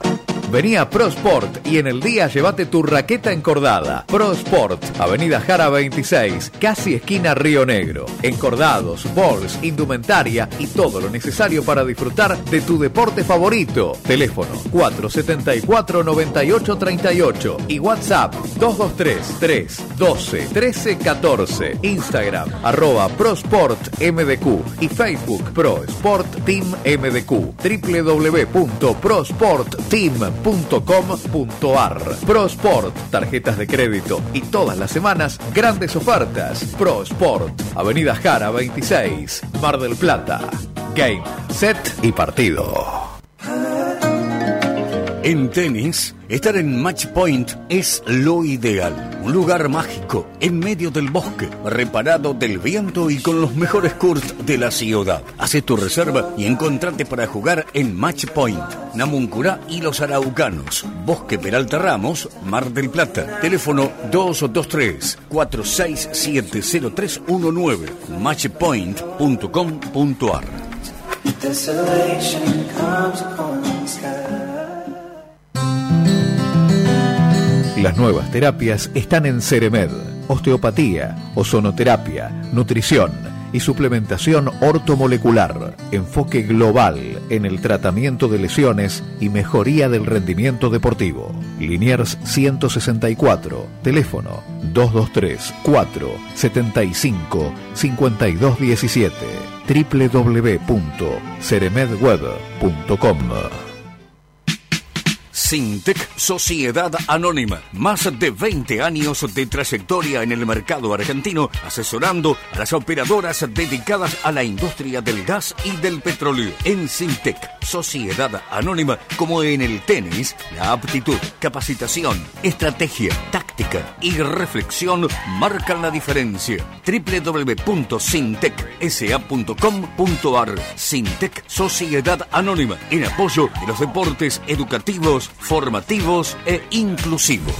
Vení a Pro Sport y en el día llévate tu raqueta encordada. Pro Sport, Avenida Jara 26, casi esquina Río Negro. Encordados, balls, indumentaria y todo lo necesario para disfrutar de tu deporte favorito. Teléfono 474-9838 y WhatsApp 223 312 1314. Instagram arroba ProSport MDQ y Facebook Pro Sport Team MDQ. www.prosportteam.com.ar Pro Sport, tarjetas de crédito y todas las semanas grandes ofertas. Pro Sport, Avenida Jara 26, Mar del Plata. Game, set y partido. En tenis, estar en Match Point es lo ideal. Un lugar mágico, en medio del bosque, reparado del viento y con los mejores courts de la ciudad. Haz tu reserva y encontrate para jugar en Match Point. Namuncurá y los Araucanos. Bosque Peralta Ramos, Mar del Plata. Teléfono 223-4670319. Matchpoint.com.ar Las nuevas terapias están en Ceremed. Osteopatía, ozonoterapia, nutrición y suplementación ortomolecular. Enfoque global en el tratamiento de lesiones y mejoría del rendimiento deportivo. Liniers 164. Teléfono 223 4 75 5217 www.ceremedweb.com Sintec Sociedad Anónima. Más de 20 años de trayectoria en el mercado argentino, asesorando a las operadoras dedicadas a la industria del gas y del petróleo. En Sintec Sociedad Anónima, como en el tenis, la aptitud, capacitación, estrategia, táctica y reflexión marcan la diferencia. www.sintecsa.com.ar Sintec Sociedad Anónima, en apoyo de los deportes educativos, formativos e inclusivos.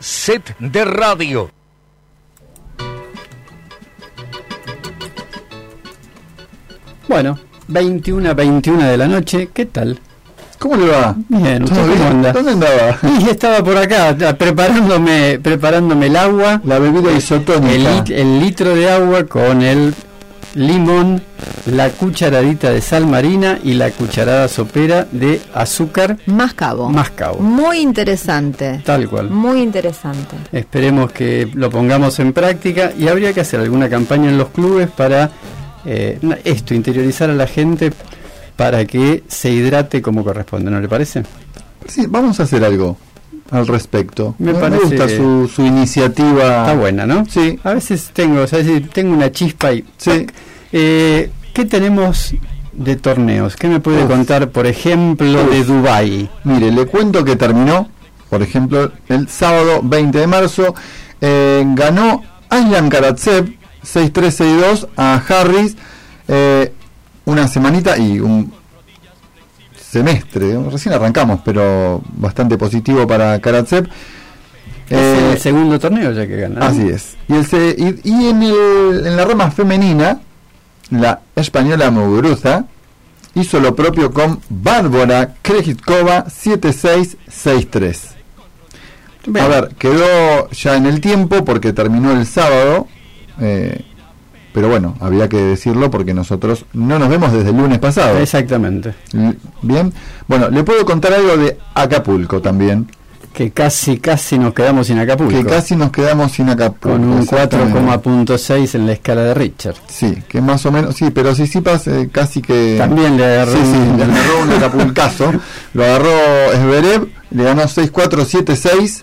Set de radio. Bueno, 21 a 21 de la noche, ¿qué tal? ¿Cómo le va? Bien, ¿usted ¿Todo cómo bien? anda? ¿Dónde andaba? [LAUGHS] Y estaba por acá, ta- preparándome, preparándome el agua. La bebida isotónica. El, el litro de agua con el limón, la cucharadita de sal marina y la cucharada sopera de azúcar Mascabo. mascabo. Muy interesante. Tal cual. Muy interesante. Esperemos que lo pongamos en práctica y habría que hacer alguna campaña en los clubes para eh, esto, interiorizar a la gente para que se hidrate como corresponde, ¿no le parece? Sí, vamos a hacer algo al respecto. Me Me, parece- gusta su, su iniciativa. Está buena, ¿no? Sí. A veces tengo, o sea, tengo una chispa y... Sí. Eh, ¿Qué tenemos de torneos? ¿Qué me puede Uf. contar, por ejemplo, Uf. de Dubai? Mire, le cuento que terminó, por ejemplo, el sábado 20 de marzo. eh, ganó Aylan Karatsev 6-3-6-2 a Harris. eh, una semanita y un semestre. Recién arrancamos, pero bastante positivo para Karatsev. es Eh, el segundo torneo ya que gana. ¿no? Así es. Y, el y, y en, el, en la rama femenina, la española Muguruza hizo lo propio con Bárbara Krejcikova 7-6-6-3. Bien. A ver, quedó ya en el tiempo porque terminó el sábado. eh, pero bueno, había que decirlo porque nosotros no nos vemos desde el lunes pasado. Exactamente. Bien. Bueno, le puedo contar algo de Acapulco también. Que casi, casi nos quedamos sin Acapulco. Que casi nos quedamos sin Acapulco. con un exactamente. 4,6 en la escala de Richard. Sí, que más o menos, sí, pero Sisipas eh, casi que... También le agarró Sí, sí, un- le agarró un acapulcazo. [LAUGHS] Lo agarró Esberev, le ganó 6-4, 7-6.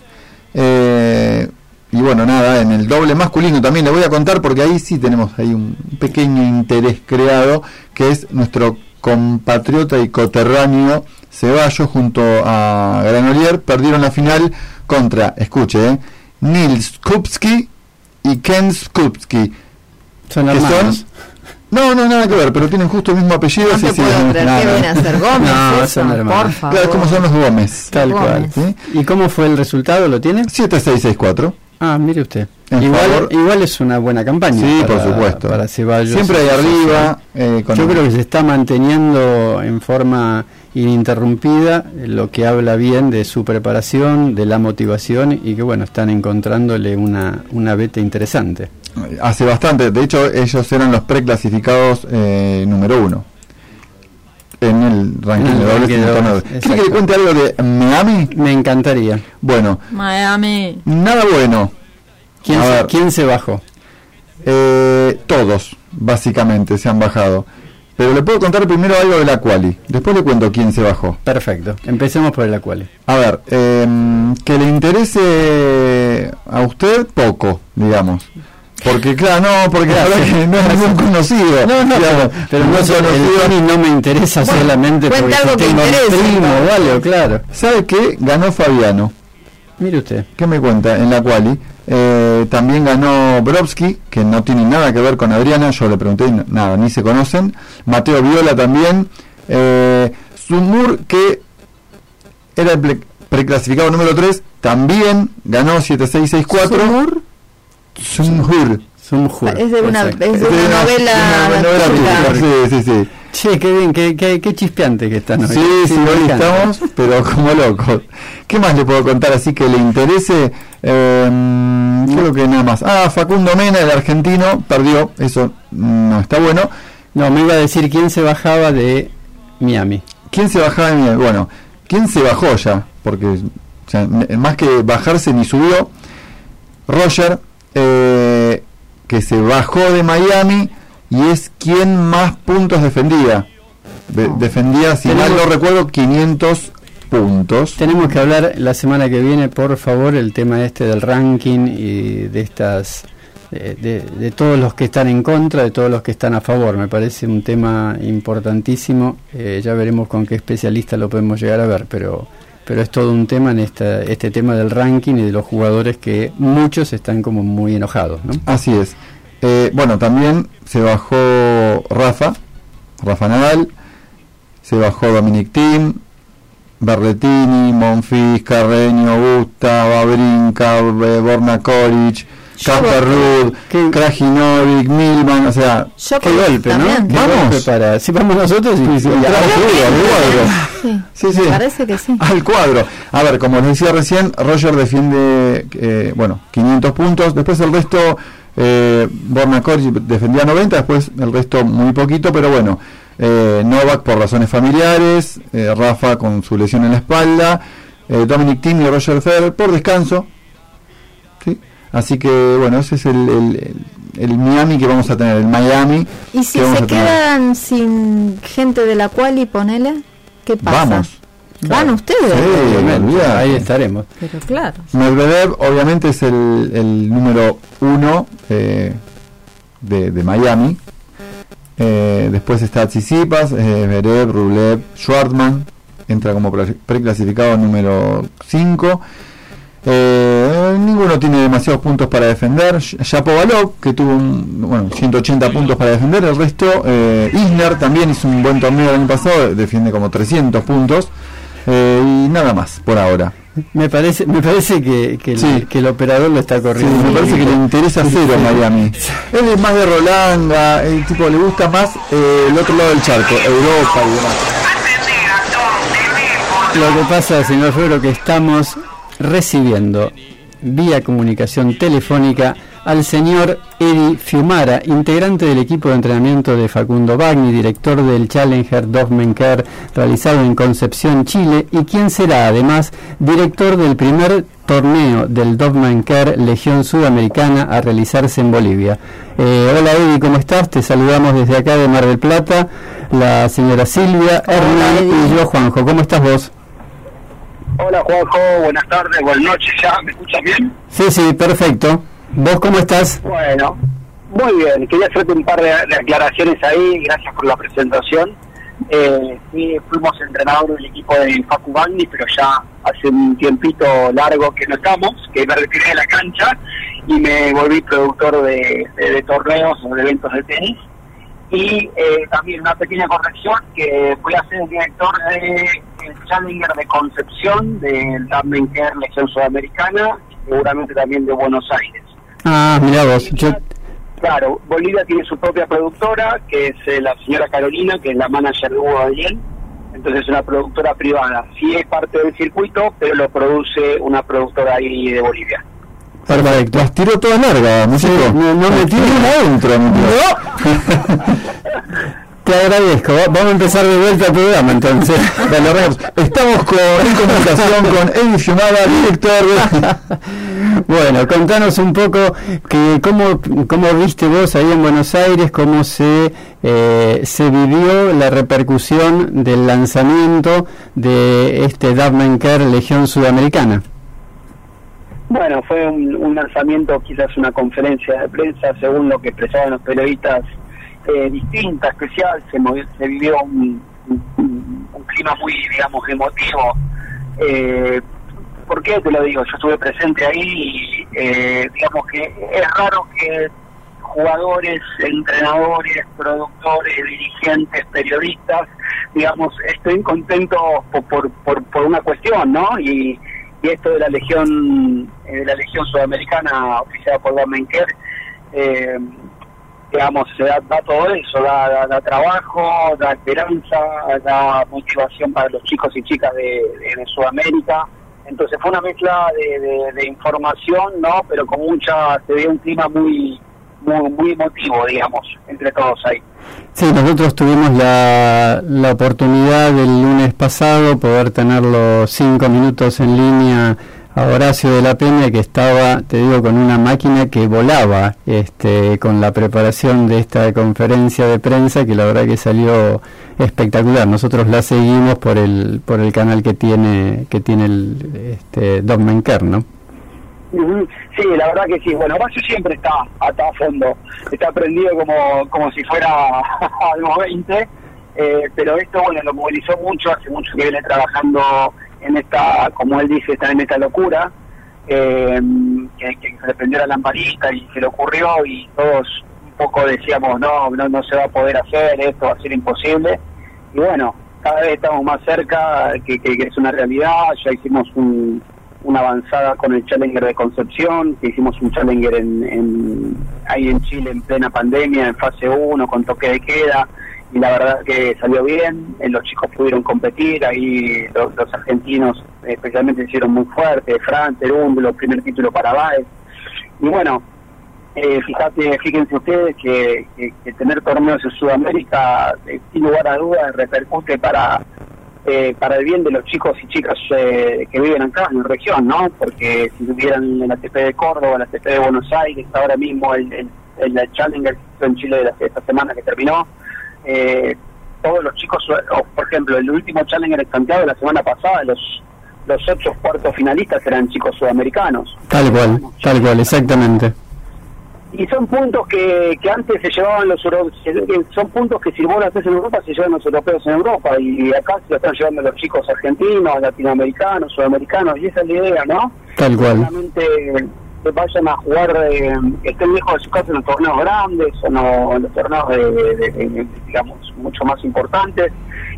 eh, y bueno, nada, en el doble masculino también le voy a contar porque ahí sí tenemos ahí un pequeño interés creado, que es nuestro compatriota y coterráneo Ceballos junto a Granolier perdieron la final contra, escuche, eh, Nils Kupski y Ken Skupski. Son hermanos. no, no, nada que ver, pero tienen justo el mismo apellido. No te puedo creer, nada. qué viene a hacer Gómez No, eso, son hermanos. por favor. Claro, ¿cómo son los Gómez? Tal Gómez. cual. ¿Sí? ¿Y cómo fue el resultado? ¿Lo tiene? 7664. Ah, mire usted. Igual, es una buena campaña. Sí, para- por supuesto. Para Ceballos. Siempre ahí arriba, eh, con- Yo creo que se está manteniendo en forma ininterrumpida, lo que habla bien de su preparación, de la motivación y que bueno, están encontrándole una, una beta interesante. Hace bastante, de hecho ellos eran los preclasificados eh, número uno en el ranking de dobles. dobles, ¿Quiere que le cuente algo de Miami? Me encantaría. Bueno, Miami. nada bueno. ¿Quién, se, quién se bajó? Eh, todos, básicamente, se han bajado. Pero le puedo contar primero algo de la quali. Después le cuento quién se bajó. Perfecto. Empecemos por el quali. A ver, em, que le interese a usted poco, digamos. Porque claro, no, porque la verdad que no es ningún conocido. No, no, digamos, pero, pero no, el conocido. no me interesa Bueno, solamente porque algo que tengo un interese, primo algo, claro. ¿Sabe qué? Ganó Fabiano. Mire usted. ¿Qué me cuenta? En la quali. Eh, también ganó Brovsky, que no tiene nada que ver con Adriana. Yo le pregunté, nada, ni se conocen. Mateo Viola también. Eh, Sumur, que era el pre- preclasificado número 3, también ganó 7-6-6-4. Sumhur. Sumhur. Es de una, es de Es de una una- novela. una novela turca. Sí, sí, sí. Che, qué bien, qué, qué, qué chispeante que están hoy. Sí, sí, me hoy estamos, pero como locos. ¿Qué más le puedo contar así que le interese? Eh, creo que nada más. Ah, Facundo Mena, el argentino, perdió. Eso no está bueno. No, me iba a decir quién se bajaba de Miami. ¿Quién se bajaba de Miami? Bueno, ¿quién se bajó ya? Porque o sea, n- más que bajarse ni subió. Roger, eh, que se bajó de Miami y es quien más puntos defendía. De- defendía, si mal no recuerdo, 500 puntos. Tenemos que hablar la semana que viene, por favor, el tema este del ranking y de estas de, de- de todos los que están en contra, de todos los que están a favor. Me parece un tema importantísimo. Eh, ya veremos con qué especialista lo podemos llegar a ver, pero pero es todo un tema en esta, este tema del ranking y de los jugadores que muchos están como muy enojados, ¿no? Así es. Eh, bueno, también se bajó Rafa, Rafa Nadal, se bajó Dominic Thiem, Berretini, Monfils, Carreño, Busta, Babrinka, Borna Koric, Casper Ruud, Krajinovic, Milman, o sea, Qué golpe, ¿no? Qué Vamos. golpe para. Si vamos nosotros y, Sí, y- al cuadro. Sí, Sí, parece que sí. Al cuadro. A ver, como les decía recién, Roger defiende, eh, bueno, 500 puntos. Después el resto, eh, Borna defendía 90, después el resto muy poquito, pero bueno. Eh, Novak por razones familiares, eh, Rafa con su lesión en la espalda, eh, Dominic Thiem y Roger Federer por descanso. ¿sí? Así que, bueno, ese es el, el- el- el Miami que vamos a tener, el Miami. Y si que vamos se a tener. quedan sin gente de la cual y ponele, ¿qué pasa? Vamos. ¿Van ustedes? Sí, ahí estaremos. Pero claro. Medvedev obviamente es el, el número uno eh, de, de Miami. Eh, después está Tsitsipas, eh, Rublev, Schwartzman. Entra como pre- preclasificado número 5. Ninguno tiene demasiados puntos para defender. Sh- Shapovalov, que tuvo un, bueno, 180 puntos para defender. El resto, eh, Isner también hizo un buen torneo el año pasado, defiende como 300 puntos. Eh, y nada más por ahora. Me parece, me parece que, que, el, Sí. que el operador lo está Sí, corriendo. me parece que le interesa cero Miami. Él es más de Rolanga, el tipo le gusta más eh, el otro lado del charco, Europa y demás. Lo que pasa, señor Febro, que estamos recibiendo vía comunicación telefónica al señor Eddie Fiumara, integrante del equipo de entrenamiento de Facundo Bagni, director del Challenger Dovmenker realizado en Concepción, Chile, y quien será además director del primer torneo del Dovmenker Legión Sudamericana a realizarse en Bolivia. Eh, hola Eddie, ¿cómo estás? Te saludamos desde acá de Mar del Plata, la señora Silvia, Hernán y yo, Juanjo. ¿Cómo estás vos? Hola Juanjo, buenas tardes, buenas noches ya, ¿me escuchas bien? Sí, sí, perfecto. ¿Vos cómo estás? Bueno, muy bien, quería hacerte un par de, de aclaraciones ahí, gracias por la presentación. Eh, sí, fuimos entrenadores del equipo de Facu Bagni, pero ya hace un tiempito largo que no estamos, que me retiré de la cancha y me volví productor de, de- de torneos o de eventos de tenis. Y eh, también una pequeña corrección, que voy a ser el director del Challenger de Concepción, del Care Legión Sudamericana, seguramente también de Buenos Aires. Ah, mira vos. Yo, Claro, Bolivia tiene su propia productora, que es eh, la señora Carolina, que es la manager de Hugo Daniel. Entonces es una productora privada. Sí es parte del circuito, pero lo produce una productora ahí de Bolivia. Perfecto. Las tiró todas largas, no, no me tiré adentro. [LAUGHS] te agradezco. Va- Vamos a empezar de vuelta el programa entonces. [LAUGHS] Estamos con, en comunicación con Eddie Fiumara, director. [LAUGHS] Bueno, contanos un poco que cómo, cómo viste vos ahí en Buenos Aires, cómo se, eh, se vivió la repercusión del lanzamiento de este Dubman Care Legión Sudamericana. Bueno, fue un, lanzamiento, quizás una conferencia de prensa, según lo que expresaban los periodistas, eh, distinta, especial, se, movió- se vivió un, un- un clima muy, digamos, emotivo. Eh, ¿Por qué te lo digo? Yo estuve presente ahí y eh, digamos que es raro que jugadores, entrenadores, productores, dirigentes, periodistas, digamos, estén contentos por, por, por, por una cuestión, ¿no? Y, y esto de la legión eh, de la legión sudamericana oficiada por Damenker, eh, digamos, da, da todo eso, da, da, da trabajo, da esperanza, da motivación para los chicos y chicas de, de- Sudamérica. Entonces fue una mezcla de- de información, ¿no? Pero con mucha, se ve un clima muy, muy, muy emotivo, digamos, entre todos ahí. Sí, nosotros tuvimos la, la oportunidad el lunes pasado poder tenerlo cinco minutos en línea a Horacio de la Peña que estaba, te digo, con una máquina que volaba este, con la preparación de esta conferencia de prensa que la verdad que salió espectacular. Nosotros la seguimos por el por el canal que tiene que tiene el este, Doc Menker, ¿no? Ujú. Sí, la verdad que sí. Bueno, Horacio siempre está, está a fondo, está prendido como, como si fuera [LAUGHS] algo 20, eh, pero esto, bueno, lo movilizó mucho, hace mucho que viene trabajando en esta, como él dice, está en esta locura, eh, que, se le prendió la lamparita y se le ocurrió y todos un poco decíamos, no, no, no se va a poder hacer, esto va a ser imposible. Y bueno, cada vez estamos más cerca, que- que es una realidad, ya hicimos un, una avanzada con el Challenger de Concepción, que hicimos un Challenger en, en- ahí en Chile en plena pandemia, en fase 1, con toque de queda, y la verdad que salió bien, eh, los chicos pudieron competir, ahí los, los argentinos especialmente hicieron muy fuertes, Fran, Terúndulo, primer título para Baez, y bueno, eh, fíjate, fíjense ustedes que, que- que tener torneos en Sudamérica, eh, sin lugar a dudas, repercute para eh, para el bien de los chicos y chicas eh, que viven acá en la región, ¿no? Porque si tuvieran el ATP de Córdoba, el ATP de Buenos Aires, ahora mismo el, el, el Challenger en Chile de la- esta semana que terminó, eh, todos los chicos, por ejemplo, el último Challenger en Santiago la semana pasada, los los ocho cuartos finalistas eran chicos sudamericanos. Tal cual, tal cual, exactamente. Y son puntos que, que antes se llevaban los europeos, son puntos que si vos lo haces en Europa se llevan los europeos en Europa y acá se lo están llevando los chicos argentinos, latinoamericanos, sudamericanos y esa es la idea, ¿no? Tal cual. Solamente que vayan a jugar, eh, estén lejos de su casa en los torneos grandes o no, en los torneos de, de- de- de- digamos mucho más importantes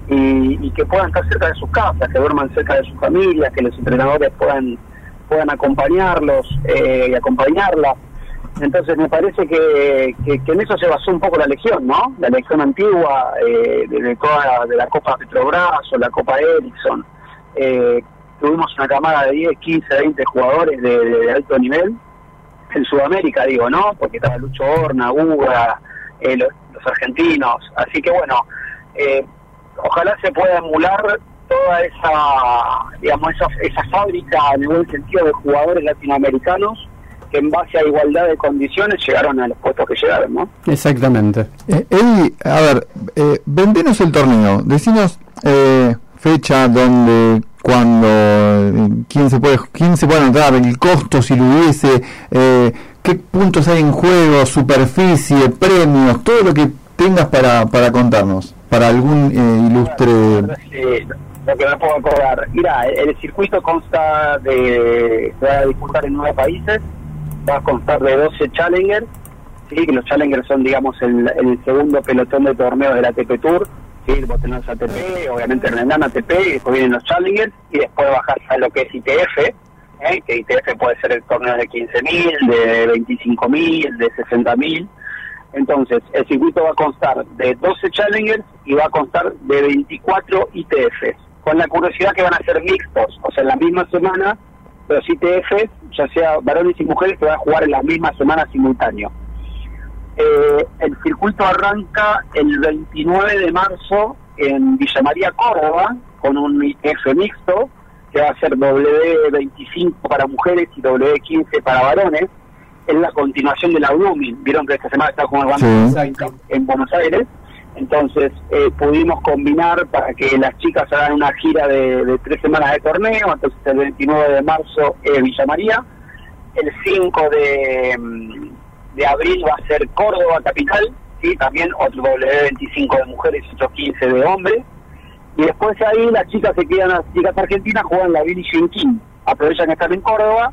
y, y que puedan estar cerca de sus casas, que duerman cerca de sus familias, que los entrenadores puedan puedan acompañarlos eh, y acompañarlas. Entonces me parece que, en eso se basó un poco la legión, ¿no? La legión antigua, eh, de, toda la Copa Petrobras o la Copa Ericsson. Eh, tuvimos una camada de 10, 15, 20 jugadores de, alto nivel en Sudamérica, digo, ¿no? Porque estaba Lucho Horna, Uga, eh, los, los argentinos. Así que bueno, eh, ojalá se pueda emular toda esa, digamos, esa, esa fábrica en el buen sentido de jugadores latinoamericanos que en base a igualdad de condiciones llegaron a los puestos que llegaron, ¿no? Exactamente. Eh, Eddie, a ver, eh, vendenos el torneo, decinos eh, fecha, dónde, cuándo, eh, quién se puede quién se puede anotar, el costo si lo hubiese, eh, qué puntos hay en juego, superficie, premios, todo lo que tengas para, para contarnos, para algún eh, ilustre... Sí, lo que me puedo acordar. Mira, el, el circuito consta de. se va a disputar en nueve países, va a constar de 12 Challenger, sí, que los Challengers son, digamos, el, el segundo pelotón de torneos del ATP Tour. Sí, vos tenés ATP, obviamente en el ATP, y después vienen los Challengers, y después bajás a lo que es ITF, ¿eh? que ITF puede ser el torneo de 15.000, de 25.000, de 60.000. Entonces, el circuito va a constar de 12 Challengers y va a constar de 24 ITFs, con la curiosidad que van a ser mixtos, o sea, en la misma semana, los ITFs, ya sea varones y mujeres, que van a jugar en la misma semana simultáneo. Eh, el circuito arranca el 29 de marzo en Villa María, Córdoba, con un ITF mixto, que va a ser W25 para mujeres y W15 para varones. Es la continuación de la Blooming. Vieron que esta semana está jugando Sí. en Buenos Aires. Entonces eh, pudimos combinar para que las chicas hagan una gira de, tres semanas de torneo. Entonces el 29 de marzo es Villa María. El 5 de, mm, de abril va a ser Córdoba Capital. ¿sí? También otro W25 de mujeres y otros 15 de hombres. Y después ahí las chicas se quedan, las chicas argentinas juegan la Billie Jean King. Aprovechan que están en Córdoba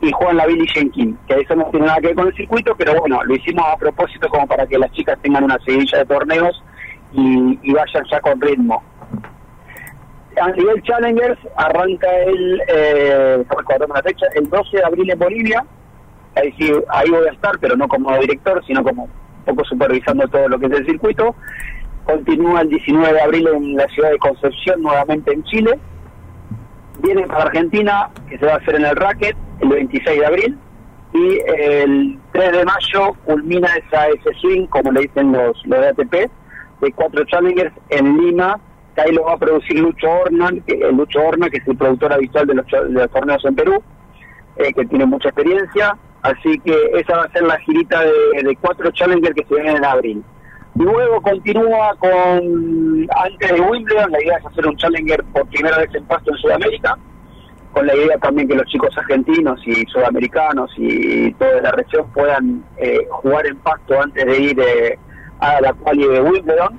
y juegan la Billie Jean King. Que eso no tiene nada que ver con el circuito, pero bueno, lo hicimos a propósito como para que las chicas tengan una seguidilla de torneos y, vayan ya con ritmo. A nivel Challengers arranca el, eh, la fecha, el 12 de abril en Bolivia. Ahí, sí, ahí voy a estar, pero no como director, sino como un poco supervisando todo lo que es el circuito. Continúa el 19 de abril en la ciudad de Concepción, nuevamente en Chile. Viene para Argentina, que se va a hacer en el Racket, el 26 de abril. Y el 3 de mayo culmina esa ese swing, como le dicen los, los de ATP, de cuatro Challengers en Lima, que ahí lo va a producir Lucho Horna, que, eh, Lucho Horna, que es el productor habitual de los, de los torneos en Perú, eh, que tiene mucha experiencia. Así que esa va a ser la girita de, de cuatro Challengers que se vienen en abril. Luego continúa con, antes de Wimbledon, la idea es hacer un Challenger por primera vez en pasto en Sudamérica, con la idea también que los chicos argentinos y sudamericanos y toda la región puedan eh, jugar en pasto antes de ir eh, a la quali de Wimbledon,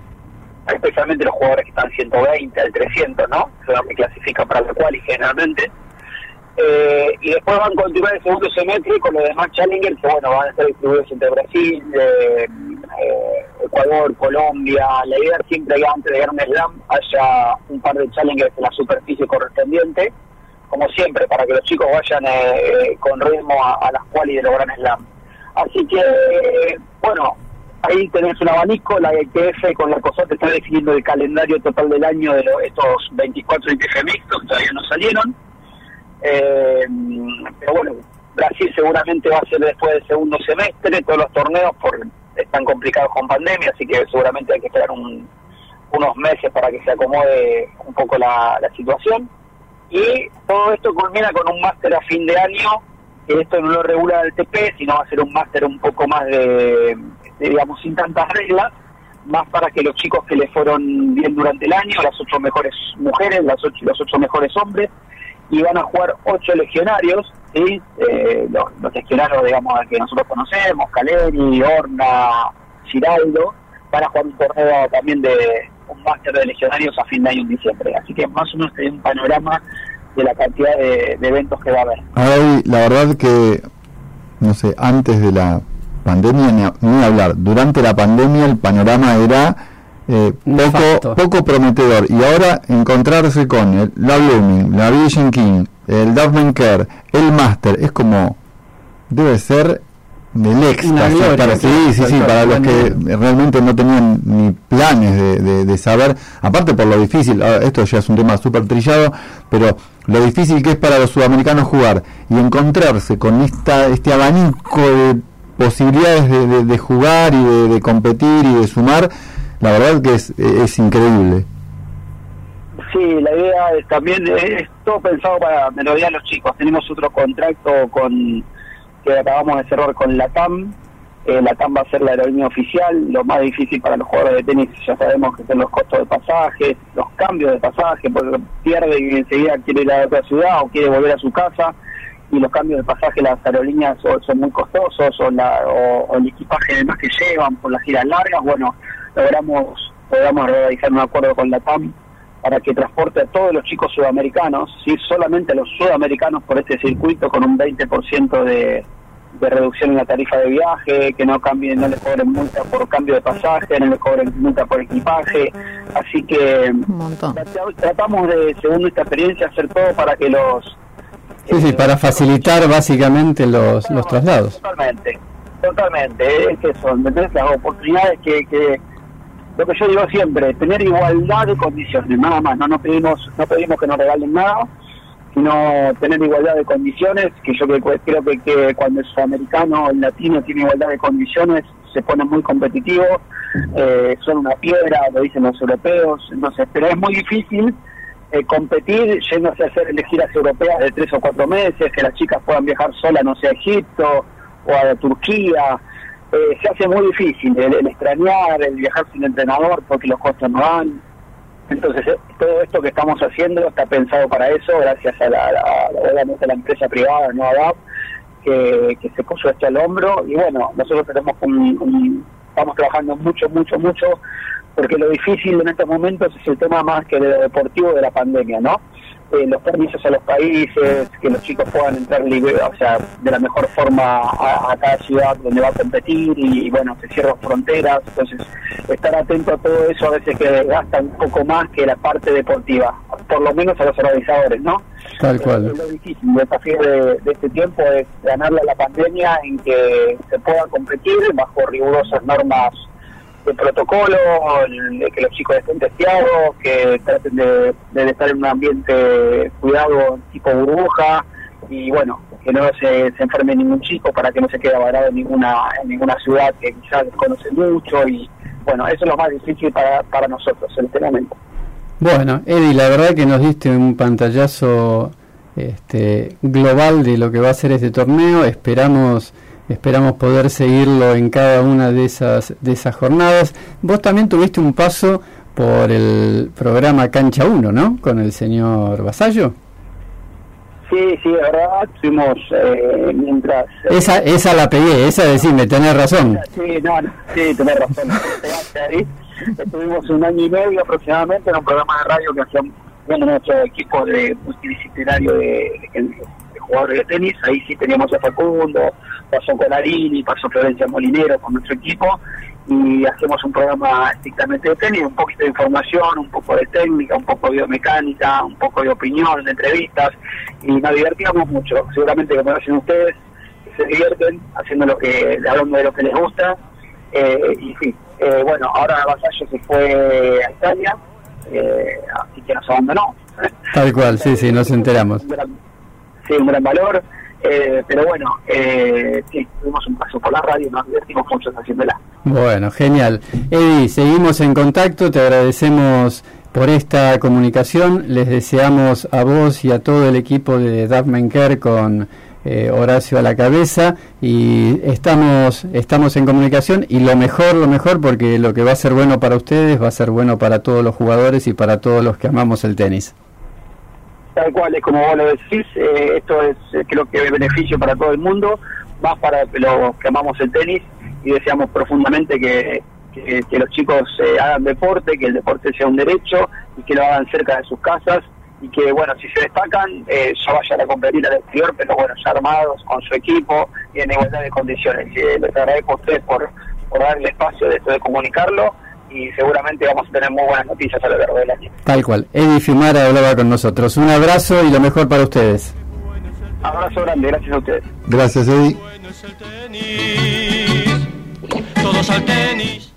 especialmente los jugadores que están 120 al 300, ¿no? Que clasifican para la quali generalmente. Eh, y después van a continuar el segundo semestre con los demás Challengers que bueno van a estar distribuidos entre Brasil, eh, Ecuador, Colombia. La idea siempre que antes de Grand Slam haya un par de Challengers en la superficie correspondiente, como siempre, para que los chicos vayan eh, con ritmo a, a las quali de los Grand Slam. Así que, bueno, ahí tenés un abanico, la ITF con la COSAT está definiendo el calendario total del año de los- estos 24 ITF mixtos que todavía no salieron. Eh, pero bueno, Brasil seguramente va a ser después del segundo semestre, todos los torneos por, están complicados con pandemia, así que seguramente hay que esperar un- unos meses para que se acomode un poco la, situación. Y todo esto culmina con un máster a fin de año, que esto no lo regula el TP, sino va a ser un máster un poco más de, de, digamos, sin tantas reglas, más para que los chicos que le fueron bien durante el año, las ocho mejores mujeres, las ocho, los ocho mejores hombres, y van a jugar ocho legionarios, ¿sí? Eh, los, legionarios, digamos, que nosotros conocemos, Caleri, Horna, Giraldo, van a jugar un torneo también de un máster de legionarios a fin de año en diciembre. Así que más o menos hay un panorama de la cantidad de, eventos que va a haber. Ahí, la verdad que, no sé, antes de la pandemia, ni, a- ni hablar, durante la pandemia el panorama era eh, poco, poco prometedor. Y ahora encontrarse con el, la Blooming, la Vision King, el Duffman Care, el Master, es como, debe ser del éxtasis. para, sí, sí, sí, para los que realmente no tenían ni planes de, de- de saber, aparte por lo difícil, ahora, esto ya es un tema súper trillado, pero lo difícil que es para los sudamericanos jugar y encontrarse con esta este abanico de posibilidades de, de- jugar y de competir y de sumar, la verdad que es, es increíble. Sí, la idea es también es todo pensado para melodía a los chicos. Tenemos otro contrato con que acabamos de cerrar con la TAM. Eh, la TAM va a ser la aerolínea oficial. Lo más difícil para los jugadores de tenis ya sabemos que son los costos de pasaje, los cambios de pasaje, porque pierde y enseguida quiere ir a otra ciudad o quiere volver a su casa. Y los cambios de pasaje, las aerolíneas son, son muy costosos, o, la, o, o el equipaje además que llevan por las giras largas. Bueno, logramos, logramos realizar un acuerdo con la TAM para que transporte a todos los chicos sudamericanos, ¿sí? solamente a los sudamericanos por este circuito con un 20% de, de reducción en la tarifa de viaje, que no cambien, no les cobren multa por cambio de pasaje, no les cobren multa por equipaje, así que trata- tratamos de, según nuestra experiencia, hacer todo para que los Sí, sí, para facilitar básicamente los, los traslados. Totalmente, totalmente. Es que son ¿entendés? las oportunidades que, que, lo que yo digo siempre, tener igualdad de condiciones, nada más. No nos pedimos, no pedimos que nos regalen nada, sino tener igualdad de condiciones. Que yo creo, que, que cuando el sudamericano el latino tiene igualdad de condiciones, se pone muy competitivo. Eh, son una piedra, lo dicen los europeos. Entonces, pero es muy difícil eh, competir yéndose a hacer giras europeas de tres o cuatro meses, que las chicas puedan viajar solas, no sé, a Egipto o a Turquía. Eh, se hace muy difícil el, extrañar, el viajar sin entrenador porque los costos no van. Entonces, eh, todo esto que estamos haciendo está pensado para eso, gracias a la, la- obviamente a la empresa privada, no ADAP, que, se puso esto al hombro. Y bueno, nosotros tenemos un- un- estamos trabajando mucho, mucho, mucho, porque lo difícil en estos momentos es el tema más que de deportivo de la pandemia, ¿no? Eh, los permisos a los países, que los chicos puedan entrar libre, o sea, de la mejor forma a, a cada ciudad donde va a competir y, bueno, se cierran fronteras, entonces estar atento a todo eso a veces que gasta un poco más que la parte deportiva, por lo menos a los organizadores, ¿no? Tal cual. Lo difícil, el desafío de, de este tiempo es ganarle a la pandemia en que se pueda competir bajo rigurosas normas de protocolo, que los chicos estén testeados, que traten de, de estar en un ambiente cuidado tipo burbuja y bueno, que no se, se enferme ningún chico para que no se quede varado en ninguna, en ninguna ciudad que quizás desconoce mucho y bueno, eso es lo más difícil para, para nosotros en este momento. Bueno, Eddie, la verdad que nos diste un pantallazo este, global de lo que va a ser este torneo. Esperamos esperamos poder seguirlo en cada una de esas de esas jornadas. Vos también tuviste un paso por el programa Cancha 1, ¿no? Con el señor Vasallo. Sí, sí, verdad, fuimos eh, mientras... Esa esa la pegué, esa decime, tenés razón. Sí, no, no, sí, tenés razón. Estuvimos un año y medio aproximadamente en un programa de radio que hacíamos nuestro equipo de multidisciplinario de, de- de jugadores de tenis. Ahí sí teníamos a Facundo, pasó Colarini, pasó Florencia Molinero con nuestro equipo y hacemos un programa estrictamente de tenis, un poquito de información, un poco de técnica, un poco de biomecánica, un poco de opinión, de entrevistas y nos divertíamos mucho. Seguramente como lo hacen ustedes, se divierten haciendo lo que, hablando de lo que les gusta. Eh, y sí, eh, bueno, ahora Vasallo se fue a Italia, eh, así que nos abandonó. Tal cual, sí, sí, nos enteramos. Sí, un gran valor. Eh, pero bueno, eh, sí, tuvimos un paso por la radio nos divertimos mucho haciéndola. Bueno, genial. Eddie, seguimos en contacto, te agradecemos por esta comunicación, les deseamos a vos y a todo el equipo de Daphne Care con eh, Horacio a la cabeza y estamos, estamos en comunicación y lo mejor, lo mejor, porque lo que va a ser bueno para ustedes va a ser bueno para todos los jugadores y para todos los que amamos el tenis. Tal cual, es como vos lo decís, eh, esto es eh, creo que beneficio para todo el mundo, más para los que amamos el tenis y deseamos profundamente que, que, los chicos eh, hagan deporte, que el deporte sea un derecho y que lo hagan cerca de sus casas y que, bueno, si se destacan, eh, ya vayan a competir al exterior, pero bueno, ya armados con su equipo y en igualdad de condiciones. Les agradezco a ustedes por, por darle espacio de esto de comunicarlo y seguramente vamos a tener muy buenas noticias a lo largo del año. Tal cual. Eddie Fimara hablaba con nosotros. Un abrazo y lo mejor para ustedes. Abrazo grande, gracias a ustedes. Gracias, Eddie. Todos al tenis.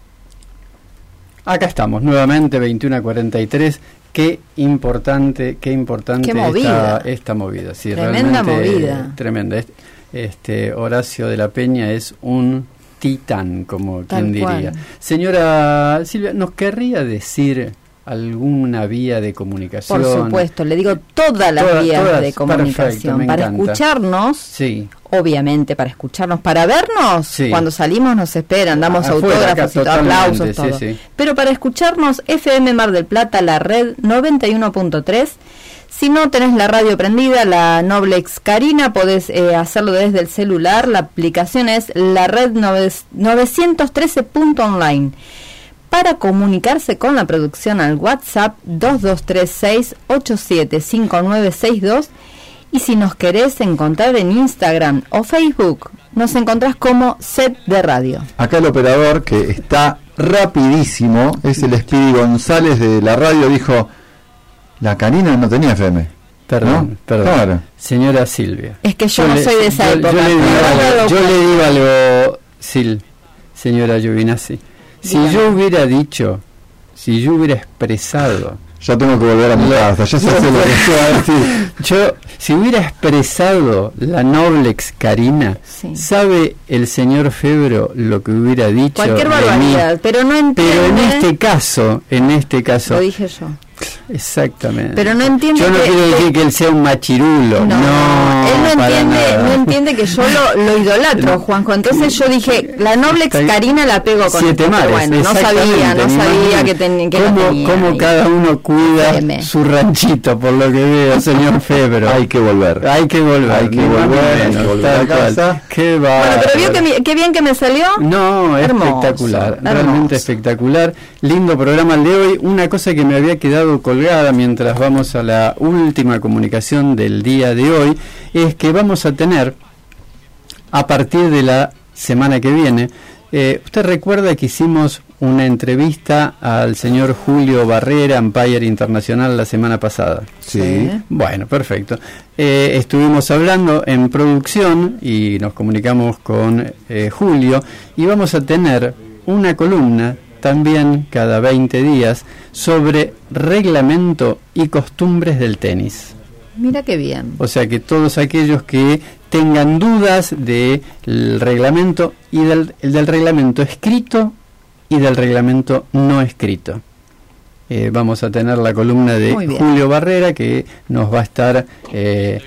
Acá estamos, nuevamente 21 a 43. Qué importante, qué importante Qué movida. Esta, esta movida. Sí, Tremenda realmente, movida. Tremenda. Este, este Horacio de la Peña es un titán, como Tal quien diría. cual. Señora Silvia, ¿nos querría decir alguna vía de comunicación? Por supuesto, le digo todas las Todas, vías todas. de comunicación. Perfecto, para encanta. escucharnos, Sí. obviamente, para escucharnos, para vernos, Sí. cuando salimos nos esperan, damos acá, autógrafos y todo, aplausos, todo. sí. Pero para escucharnos, FM Mar del Plata, la red 91.3. Si no tenés la radio prendida, la Noblex Carina, podés eh, hacerlo desde el celular. La aplicación es la red nove- 913.online. Para comunicarse con la producción al WhatsApp 2236-875962 y si nos querés encontrar en Instagram o Facebook, nos encontrás como Set de Radio. Acá el operador, que está rapidísimo, es el Speedy González de la radio, dijo, la canina no tenía FM. Perdón, ¿No? perdón. Claro. Señora Silvia. Es que yo no le- soy de esa yo- época. Yo le digo algo, yo le digo algo, Sil, señora Giovinazzi. Si Dígame. yo hubiera dicho, si yo hubiera expresado... Ya tengo que volver a mi casa, ya sé lo que [LAUGHS] a decir. Yo, si hubiera expresado la Noblex Karina, ¿sabe el señor Febro lo que hubiera dicho? Cualquier mí? barbaridad, pero no entiende. Pero en este caso, en este caso, Lo dije yo. Exactamente. Pero no entiende Yo no que- quiero decir que él sea un machirulo, no. él no entiende, no entiende que yo lo, lo idolatro, Juanjo. Entonces yo dije, la Noblex Está- Karina la pego con Siete esto, mares, bueno, no sabía, no sabía que, ten- que ¿Cómo, tenía cómo cada uno cuida su ranchito, por lo que veo, señor [LAUGHS] Febro? Hay que volver. Hay que volver. Hay que volver, hay que casa. Qué Bueno, pero vio que mi- qué bien que me salió. No, Hermoso, espectacular, hermoso. realmente espectacular. Lindo programa el de hoy. Una cosa que me había quedado colgada mientras vamos a la última comunicación del día de hoy es que vamos a tener a partir de la semana que viene. eh, usted recuerda que hicimos una entrevista al señor Julio Barrera, Empire Internacional, la semana pasada. Sí. Bueno, perfecto. Eh, estuvimos hablando en producción y nos comunicamos con eh, Julio y vamos a tener una columna también cada 20 días sobre reglamento y costumbres del tenis. Mira qué bien. O sea que todos aquellos que tengan dudas del reglamento y del, del reglamento escrito y del reglamento no escrito. Eh, vamos a tener la columna de. Julio Barrera que nos va a estar eh,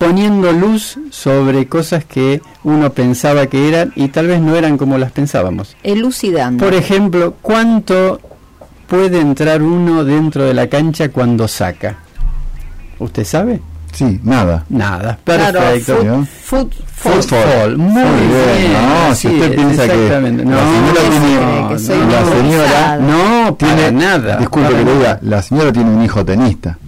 poniendo luz sobre cosas que uno pensaba que eran y tal vez no eran como las pensábamos. Elucidando. Por ejemplo, ¿cuánto puede entrar uno dentro de la cancha cuando saca? ¿Usted sabe? Sí, nada. Nada, Claro, perfecto. fut- Fútbol, muy Muy bien, bien. no, si usted es, piensa que exactamente. la No, señora no, tiene- no, que la señora no, tiene nada. Disculpe que le diga, la señora tiene un hijo tenista.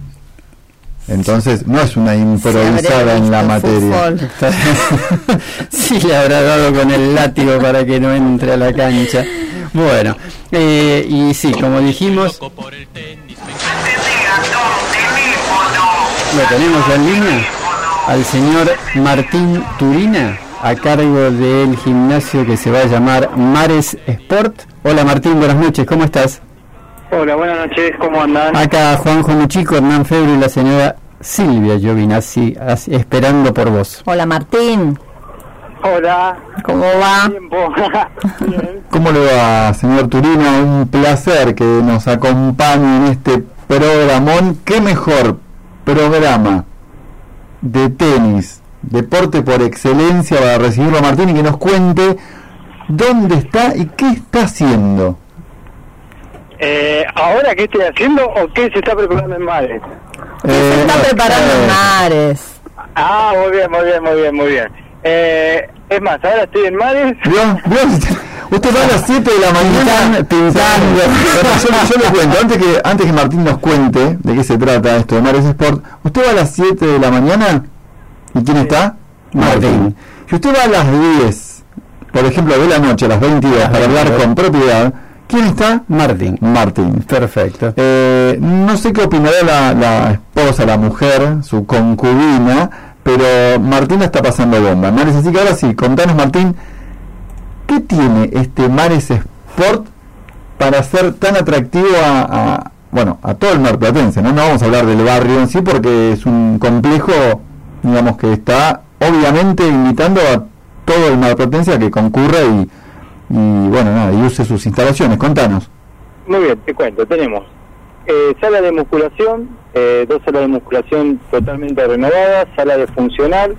Entonces, no es una improvisada en la materia. [LAUGHS] sí le habrá dado con el látigo para que no entre a la cancha. Bueno, eh, y sí, como dijimos, lo tenemos en línea al señor Martín Turina a cargo del gimnasio que se va a llamar Mares Sport. Hola Martín, buenas noches, ¿cómo estás? Hola, buenas noches, ¿cómo andan? Acá Juanjo Muchico, Hernán Febre y la señora Silvia Giovinazzi esperando por vos. Hola Martín, Hola. ¿cómo va? [LAUGHS] ¿Cómo le va, señor Turino? Un placer que nos acompañe en este programón. ¿Qué mejor programa de tenis, deporte por excelencia para recibirlo a Martín y que nos cuente dónde está y qué está haciendo? Eh, ¿Ahora qué estoy haciendo o qué se está preparando en Mares? Se está preparando en Mares. Ah, muy bien, muy bien, muy bien, muy bien. Eh, es más, ahora estoy en Mares. ¿Vio? ¿Vio? Usted va a las 7 de la mañana pintando. yo, yo le cuento, antes que, antes que Martín nos cuente de qué se trata esto de Mares Sport, usted va a las 7 de la mañana y ¿quién está? Martín. Si usted va a las 10, por ejemplo, de la noche, a las 22, para hablar con propiedad, ¿quién está? Martín. Martín. Perfecto. Eh, no sé qué opinará la, esposa, la mujer, su concubina, pero Martín la está pasando bomba. Mares, así que ahora sí, contanos Martín, ¿qué tiene este Mares Sport para ser tan atractivo a, a, bueno, a todo el marplatense? ¿no? no vamos a hablar del barrio en sí porque es un complejo, digamos, que está obviamente invitando a todo el marplatense a que concurra y, y bueno, nada, y use sus instalaciones. Contanos. Muy bien, te cuento, tenemos eh, sala de musculación, eh, dos salas de musculación totalmente renovadas, sala de funcional,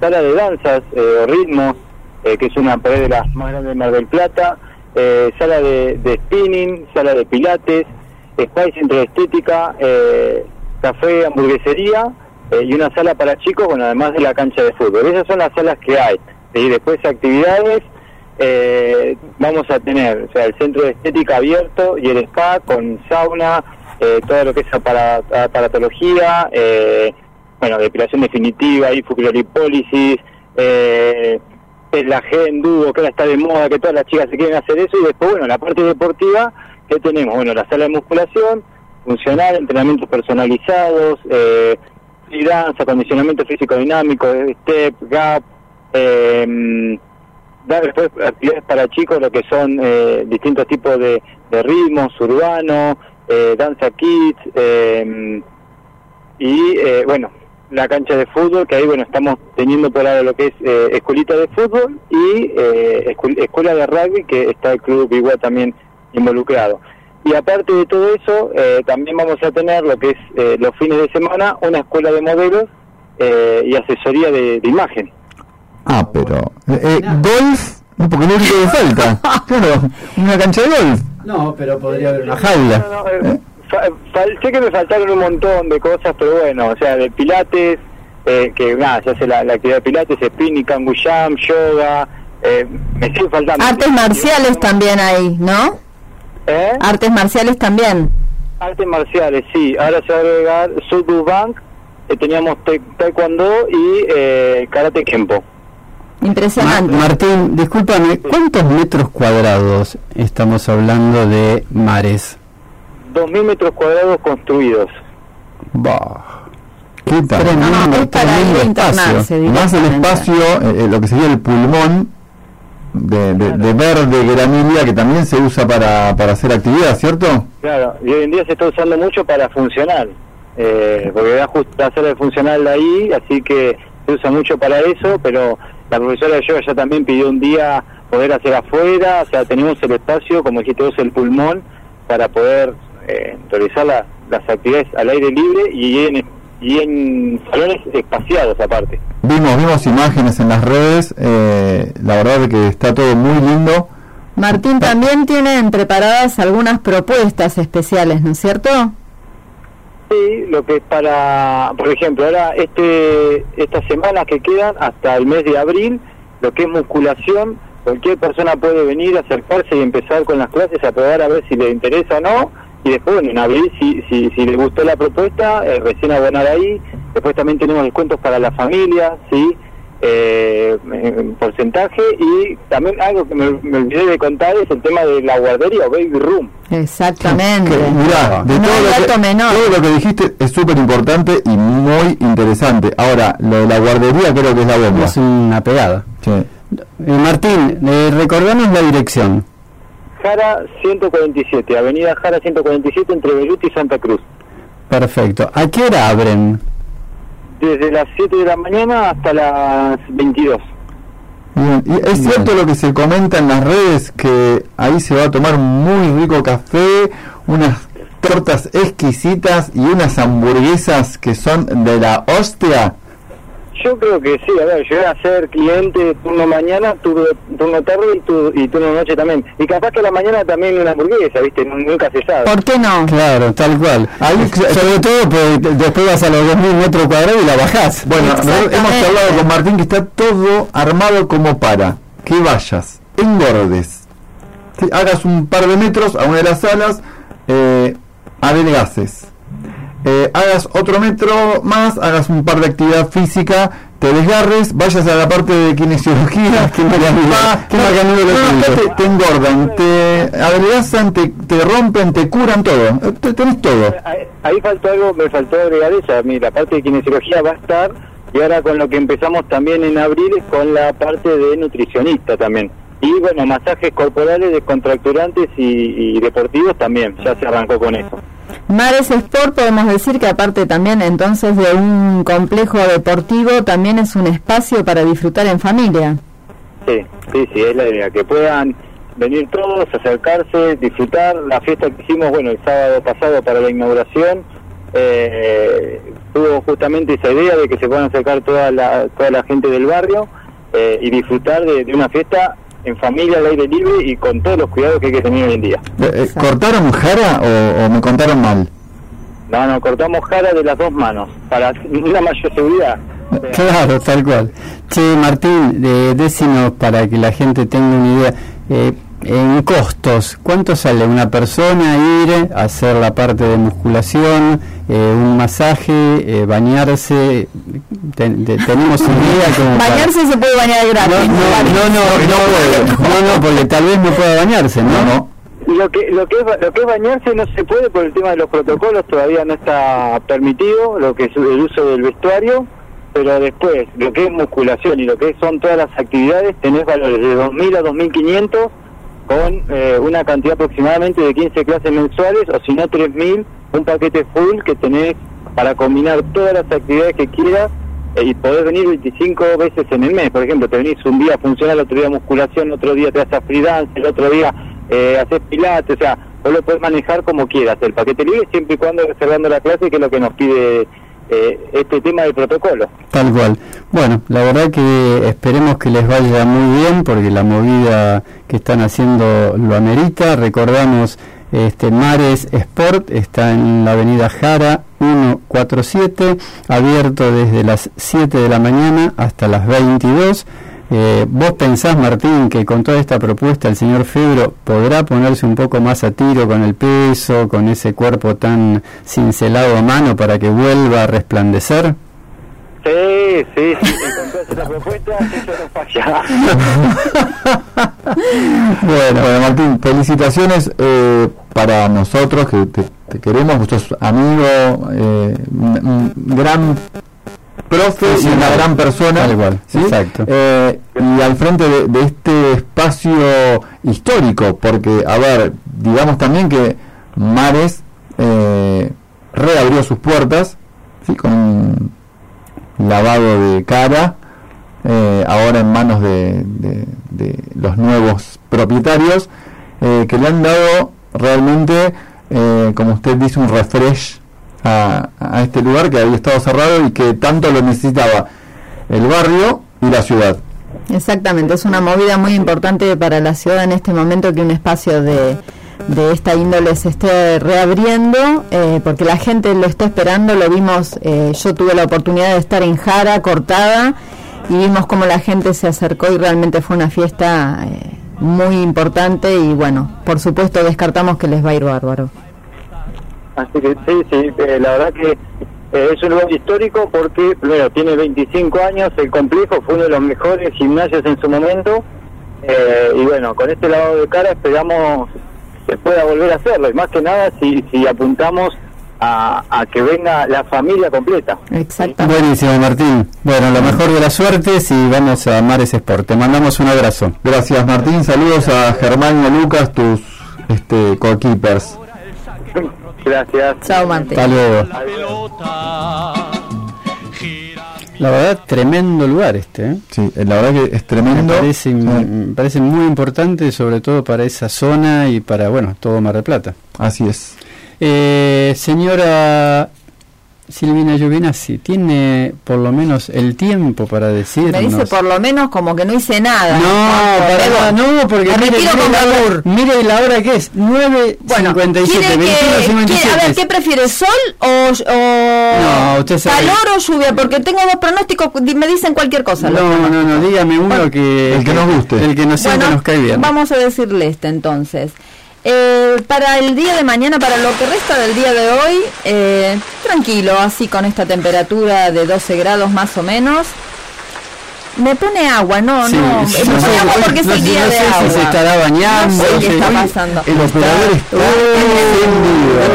sala de danzas eh, ritmos, eh, que es una ahí de las más grandes de Mar del Plata, eh, sala de, spinning, sala de pilates, spa y centro de estética, eh, café, hamburguesería y una sala para chicos, bueno, además de la cancha de fútbol. Esas son las salas que hay. Y después actividades, eh, vamos a tener o sea, el centro de estética abierto y el spa con sauna, eh, todo lo que es apara- aparatología, eh, bueno, depilación definitiva, hipocloripólisis, eh, es la G enduro, que ahora está de moda, que todas las chicas se quieren hacer eso, y después, bueno, la parte deportiva, que tenemos? Bueno, la sala de musculación, funcional, entrenamientos personalizados, eh, free dance, acondicionamiento físico dinámico, step, gap, eh, dar después actividades para chicos, lo que son eh, distintos tipos de, de ritmos, urbano, eh, danza kids, eh, y bueno, la cancha de fútbol, que ahí bueno, estamos teniendo por ahora lo que es eh, escuelita de fútbol y eh, escu- escuela de rugby, que está el club igual también involucrado. Y aparte de todo eso, también vamos a tener lo que es los fines de semana, una escuela de modelos y asesoría de, de imagen. Ah, pero. eh, eh, golf, no, porque es lo único que falta. [LAUGHS] Claro, una cancha de golf. No, pero podría haber Una jaula. No, no, eh, fa- fal- sé que me faltaron un montón de cosas, pero bueno, o sea, de pilates, eh, que nada, se hace la, la actividad de pilates, spinning, kangoo jam, yoga, eh, me sigue faltando. Artes marciales también hay, ¿no? ¿Eh? Artes marciales también. Artes marciales, sí. Ahora se va a agregar Sudo Bank, eh, teníamos te- taekwondo y eh, karate kempo. Impresionante. Martín, discúlpame, ¿cuántos metros cuadrados estamos hablando de mares? 2.000 metros cuadrados construidos. Bah. ¿Qué? Tremendo, No, es para a internarse Más el espacio, eh, eh, lo que sería el pulmón de, de, de verde gramínea, que también se usa para, para hacer actividad, ¿cierto? Claro, y hoy en día se está usando mucho para funcional, eh, porque da justo hacer el funcional ahí, así que se usa mucho para eso, pero la profesora de yoga ya también pidió un día poder hacer afuera, o sea, tenemos el espacio, como dijiste vos, el pulmón, para poder eh, realizar la- las actividades al aire libre y en, y en salones espaciados aparte. Vimos, vimos imágenes en las redes, eh, la verdad que está todo muy lindo. Martín, también tienen preparadas algunas propuestas especiales, ¿no es cierto? Sí, lo que es para, por ejemplo, ahora este estas semanas que quedan hasta el mes de abril, lo que es musculación, cualquier persona puede venir, acercarse y empezar con las clases, a probar a ver si le interesa o no, y después bueno, en abril si, si, si le gustó la propuesta, eh, recién abonar ahí, después también tenemos descuentos para la familia, sí, eh, en porcentaje, y también algo que me, me olvidé de contar es el tema de la guardería o baby room. Exactamente. Que, mirá, de No todo, lo que, menor. todo lo que dijiste es súper importante y muy interesante. Ahora, lo de la guardería creo que es la bomba. Es una pegada. Sí. Eh, Martín, eh, recordamos la dirección. Jara 147, Avenida Jara 147 entre Beruti y Santa Cruz. Perfecto. ¿A qué hora abren? Desde las 7 de la mañana hasta las 22. Bien, Y es cierto lo que se comenta en las redes que ahí se va a tomar un muy rico café, unas tortas exquisitas y unas hamburguesas que son de la hostia. Yo creo que sí, a ver, llegué a ser cliente turno mañana, turno, turno tarde y, tu- y turno noche también. Y capaz que a la mañana también una hamburguesa, ¿viste? Nu- Nunca se sabe. ¿Por qué no? Claro, tal cual. Ahí, sobre todo, pues, de- después vas a los 2.000 metros cuadrados y la bajás. Bueno, hemos hablado con Martín que está todo armado como para que vayas, engordes, que hagas un par de metros a una de las salas, eh, adelgaces, eh, hagas otro metro más, hagas un par de actividad física, te desgarres, vayas a la parte de kinesiología, [LAUGHS] Ah, tuyo. te, te engordan, te adelgazan, te, te rompen, te curan todo, Eh, te- tenés todo. Ahí, ahí faltó algo, me faltó agregar eso. A mí la parte de kinesiología va a estar y ahora con lo que empezamos también en abril es con la parte de nutricionista también. Y bueno, masajes corporales descontracturantes y, y deportivos también, ya se arrancó con eso. Mares Sport podemos decir que aparte también entonces de un complejo deportivo, también es un espacio para disfrutar en familia. Sí, sí, sí, es la idea, que puedan venir todos, acercarse, disfrutar. La fiesta que hicimos, bueno, el sábado pasado para la inauguración, eh, tuvo justamente esa idea de que se puedan acercar toda la, toda la gente del barrio eh, y disfrutar de, de una fiesta en familia, al aire libre y con todos los cuidados que hay que tener hoy en día. Eh, eh, ¿Cortaron jara o, o me contaron mal? No, no, cortamos jara de las dos manos para una mayor seguridad. [LAUGHS] Claro, tal cual. Che, Martín, eh, decinos para que la gente tenga una idea. eh, en costos, ¿cuánto sale una persona ir a hacer la parte de musculación, eh, un masaje, eh, bañarse? Ten- te- tenemos una idea como [LAUGHS] para- Bañarse se puede bañar No, gratis. no, no, no, no, puede. no, no, porque tal vez no pueda bañarse, ¿no? No, Lo que, lo, que es, lo que es bañarse no se puede por el tema de los protocolos, todavía no está permitido, lo que es el uso del vestuario, pero después, lo que es musculación y lo que son todas las actividades, tenés valores de 2.000 a 2.500 con eh, una cantidad aproximadamente de 15 clases mensuales, o si no 3.000, un paquete full que tenés para combinar todas las actividades que quieras eh, y podés venir 25 veces en el mes. Por ejemplo, te venís un día funcional, otro día musculación, otro día te haces free dance, el otro día eh, haces pilates, o sea, vos lo podés manejar como quieras, el paquete libre siempre y cuando reservando la clase, que es lo que nos pide eh, este tema del protocolo. Tal cual. Bueno, la verdad que esperemos que les vaya muy bien porque la movida que están haciendo lo amerita. Recordamos, este Mares Sport está en la avenida Jara 147, abierto desde las 7 de la mañana hasta las 22. Eh, ¿Vos pensás, Martín, que con toda esta propuesta el señor Febro podrá ponerse un poco más a tiro con el peso, con ese cuerpo tan cincelado a mano para que vuelva a resplandecer? Sí, sí, sí, con toda esa propuesta, eso no falla. [LAUGHS] Bueno, bueno, Martín, felicitaciones eh, para nosotros que te, te queremos, vos sos amigo, eh, un, un gran profe y una gran persona. Tal cual, ¿sí? exacto. Eh, al frente de, este espacio histórico, porque, a ver, digamos también que Mares eh, reabrió sus puertas, ¿sí? con un lavado de cara, eh, ahora en manos de los nuevos propietarios, eh, que le han dado realmente, eh, como usted dice, un refresh a, a este lugar que había estado cerrado y que tanto lo necesitaba el barrio y la ciudad. Exactamente, es una movida muy importante para la ciudad en este momento que un espacio de, de esta índole se esté reabriendo, eh, porque la gente lo está esperando, lo vimos, eh, yo tuve la oportunidad de estar en Jara, cortada, y vimos cómo la gente se acercó y realmente fue una fiesta eh, muy importante y bueno, por supuesto descartamos que les va a ir bárbaro. Así que sí, sí, eh, la verdad que eh, es un lugar histórico porque, primero, tiene 25 años, el complejo fue uno de los mejores gimnasios en su momento, eh, y bueno, con este lavado de cara esperamos que pueda volver a hacerlo, y más que nada si, si apuntamos a, a que venga la familia completa. Exactamente. Buenísimo, Martín. Bueno, lo mejor de las suertes y vamos a Mares Sport. Te mandamos un abrazo. Gracias Martín, saludos a Germán y a Lucas, tus este, co-keepers. Gracias. Chao, Martín. Hasta luego. La verdad, tremendo lugar este. ¿eh? Sí, eh, la verdad que es tremendo. Me parece, me parece muy importante, sobre todo para esa zona y para, bueno, todo Mar del Plata. Así es. Eh, señora Silvina Giovinazzi, ¿tiene por lo menos el tiempo para decirnos? Me dice por lo menos como que no hice nada. No, para nada, no, porque Me mire, con la mire la hora que es, 9.57, Bueno, ¿quiere que- 21.57. quiere- a ver, ¿qué prefiere, sol o, o No, usted sabe. calor o lluvia? Porque tengo dos pronósticos, me dicen cualquier cosa. No, no, no, dígame uno que... El que nos guste. El que nos, Bueno, nos cae bien. Vamos a decirle este entonces. Eh, para el día de mañana, para lo que resta del día de hoy, eh, tranquilo, así con esta temperatura de 12 grados más o menos. Me pone agua, no, Sí, no, sí, me no pone sé, agua porque es no el sé- día no de sé si agua. se estará bañando, No sé qué está pasando. El operador está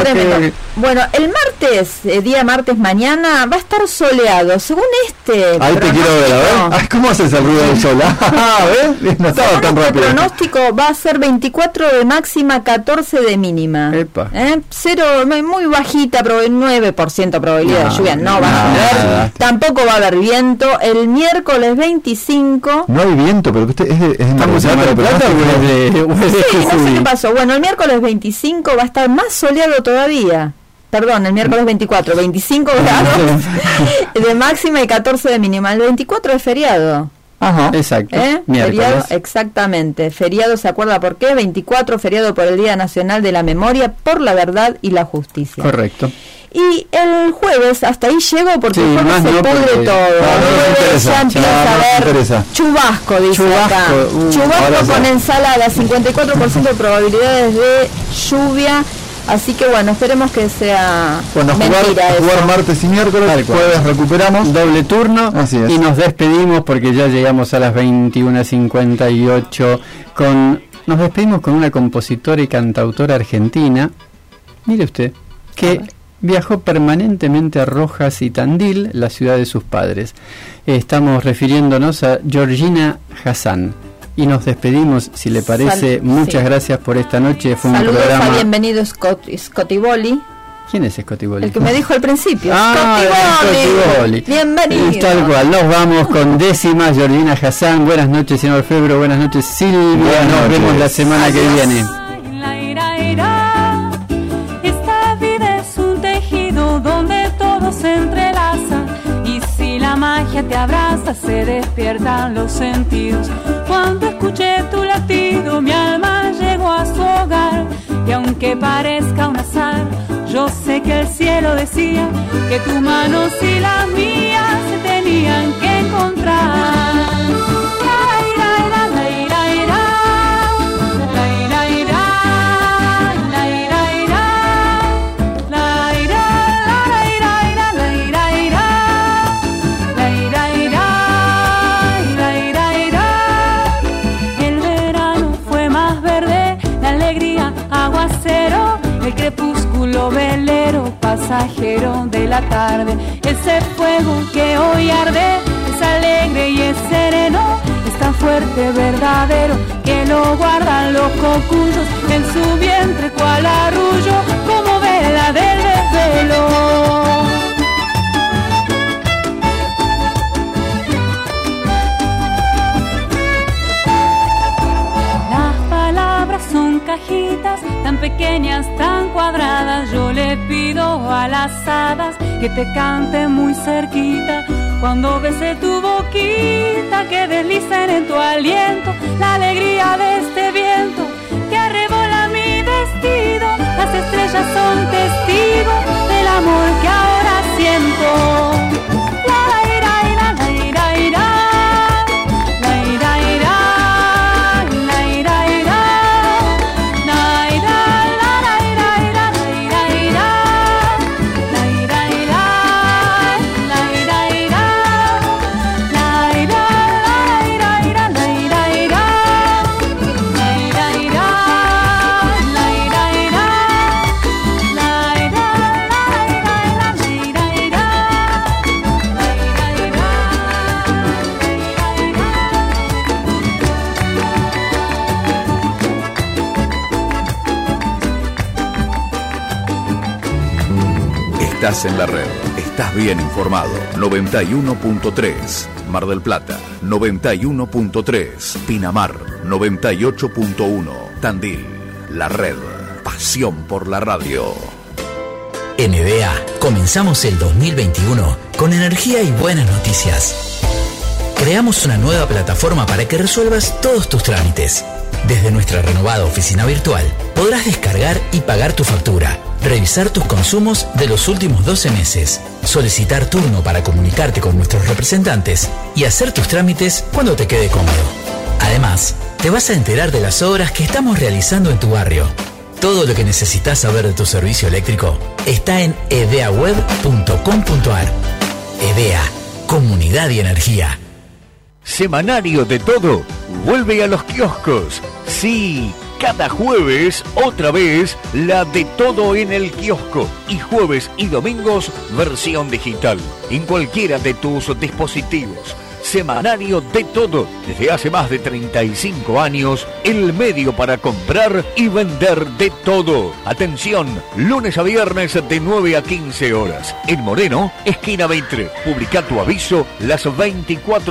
Tremendo. Bueno, el martes, eh, día martes mañana, va a estar soleado. Según este Ahí te quiero ver, a ver. Ay, ¿cómo haces el ruido del sol? [LAUGHS] Ah, ¿ves? No estaba según tan este rápido. pronóstico va a ser 24 de máxima, 14 de mínima. Epa. ¿Eh? Cero, muy bajita, prob- 9% probabilidad No, de lluvia. No va a llover. Tampoco va a haber viento. El miércoles 25. No hay viento, pero que usted es de, es de Mar del ¿Estamos en Mar del pero Plata no o sé es de, o es de Sí, no sé Jujuy? qué pasó. Bueno, el miércoles 25 va a estar más soleado todavía. Perdón, el miércoles 24, 25 [LAUGHS] grados [LAUGHS] de máxima y 14 de mínima. El 24 es feriado. Ajá. Exacto, ¿Eh? miércoles. Feriado, exactamente. Feriado, ¿se acuerda por qué? 24, feriado por el Día Nacional de la Memoria, por la Verdad y la Justicia. Correcto. Y el jueves, hasta ahí llego porque Sí, el más se no, pudre porque- todo. No, no El nos jueves interesa. ya empieza a ver interesa. chubasco, dice Chubasco, acá. uh, chubasco con ensalada, 54% de probabilidades de lluvia. Así que bueno, esperemos que sea Bueno, jugar, eso. jugar martes y miércoles, Tal cual. jueves recuperamos. Doble turno Así es. y nos despedimos porque ya llegamos a las 21.58 con Nos despedimos con una compositora y cantautora argentina, mire usted, que viajó permanentemente a Rojas y Tandil, la ciudad de sus padres. Estamos refiriéndonos a Georgina Hassan. Y nos despedimos, si le parece. Sal- Muchas sí. gracias por esta noche. Fue un Saludos programa. a bienvenido Scott, Scotty Bolly, ¿Quién es Scotty Bolli? el que me dijo al principio. Ah, Scotty. Bolli. Bienvenido. Y tal cual, nos vamos con décimas, Georgina Hassan. Buenas noches, señor Febro. Buenas noches, Silvia. Buenas nos vemos la semana que viene. Te abraza, se despiertan los sentidos. Cuando escuché tu latido, mi alma llegó a su hogar. Y aunque parezca un azar, yo sé que el cielo decía que tus manos y las mías se tenían que encontrar. Velero, pasajero de la tarde. Ese fuego que hoy arde es alegre y es sereno, es tan fuerte, verdadero, que lo guardan los cocuyos en su vientre cual arrullo, como vela del desvelo. Tan pequeñas, tan cuadradas. Yo le pido a las hadas que te canten muy cerquita. Cuando bese tu boquita, que deslicen en tu aliento la alegría de este viento que arrebola mi vestido. Las estrellas son testigos del amor que ahora siento. Estás en la red, estás bien informado. 91.3 Mar del Plata, 91.3 Pinamar, 98.1 Tandil. La red, pasión por la radio. EDEA comenzamos el 2021 con energía y buenas noticias. Creamos una nueva plataforma para que resuelvas todos tus trámites. Desde nuestra renovada oficina virtual podrás descargar y pagar tu factura, revisar tus consumos de los últimos 12 meses, solicitar turno para comunicarte con nuestros representantes y hacer tus trámites cuando te quede cómodo. Además, te vas a enterar de las obras que estamos realizando en tu barrio. Todo lo que necesitas saber de tu servicio eléctrico está en edeaweb.com.ar. EDEA, Comunidad y Energía. Semanario de todo vuelve a los kioscos. Sí, cada jueves, otra vez, la de todo en el kiosco. Y jueves y domingos, versión digital. En cualquiera de tus dispositivos. Semanario de todo. Desde hace más de 35 años, el medio para comprar y vender de todo. Atención, lunes a viernes de 9 a 15 horas. En Moreno, esquina 23. Publica tu aviso las 24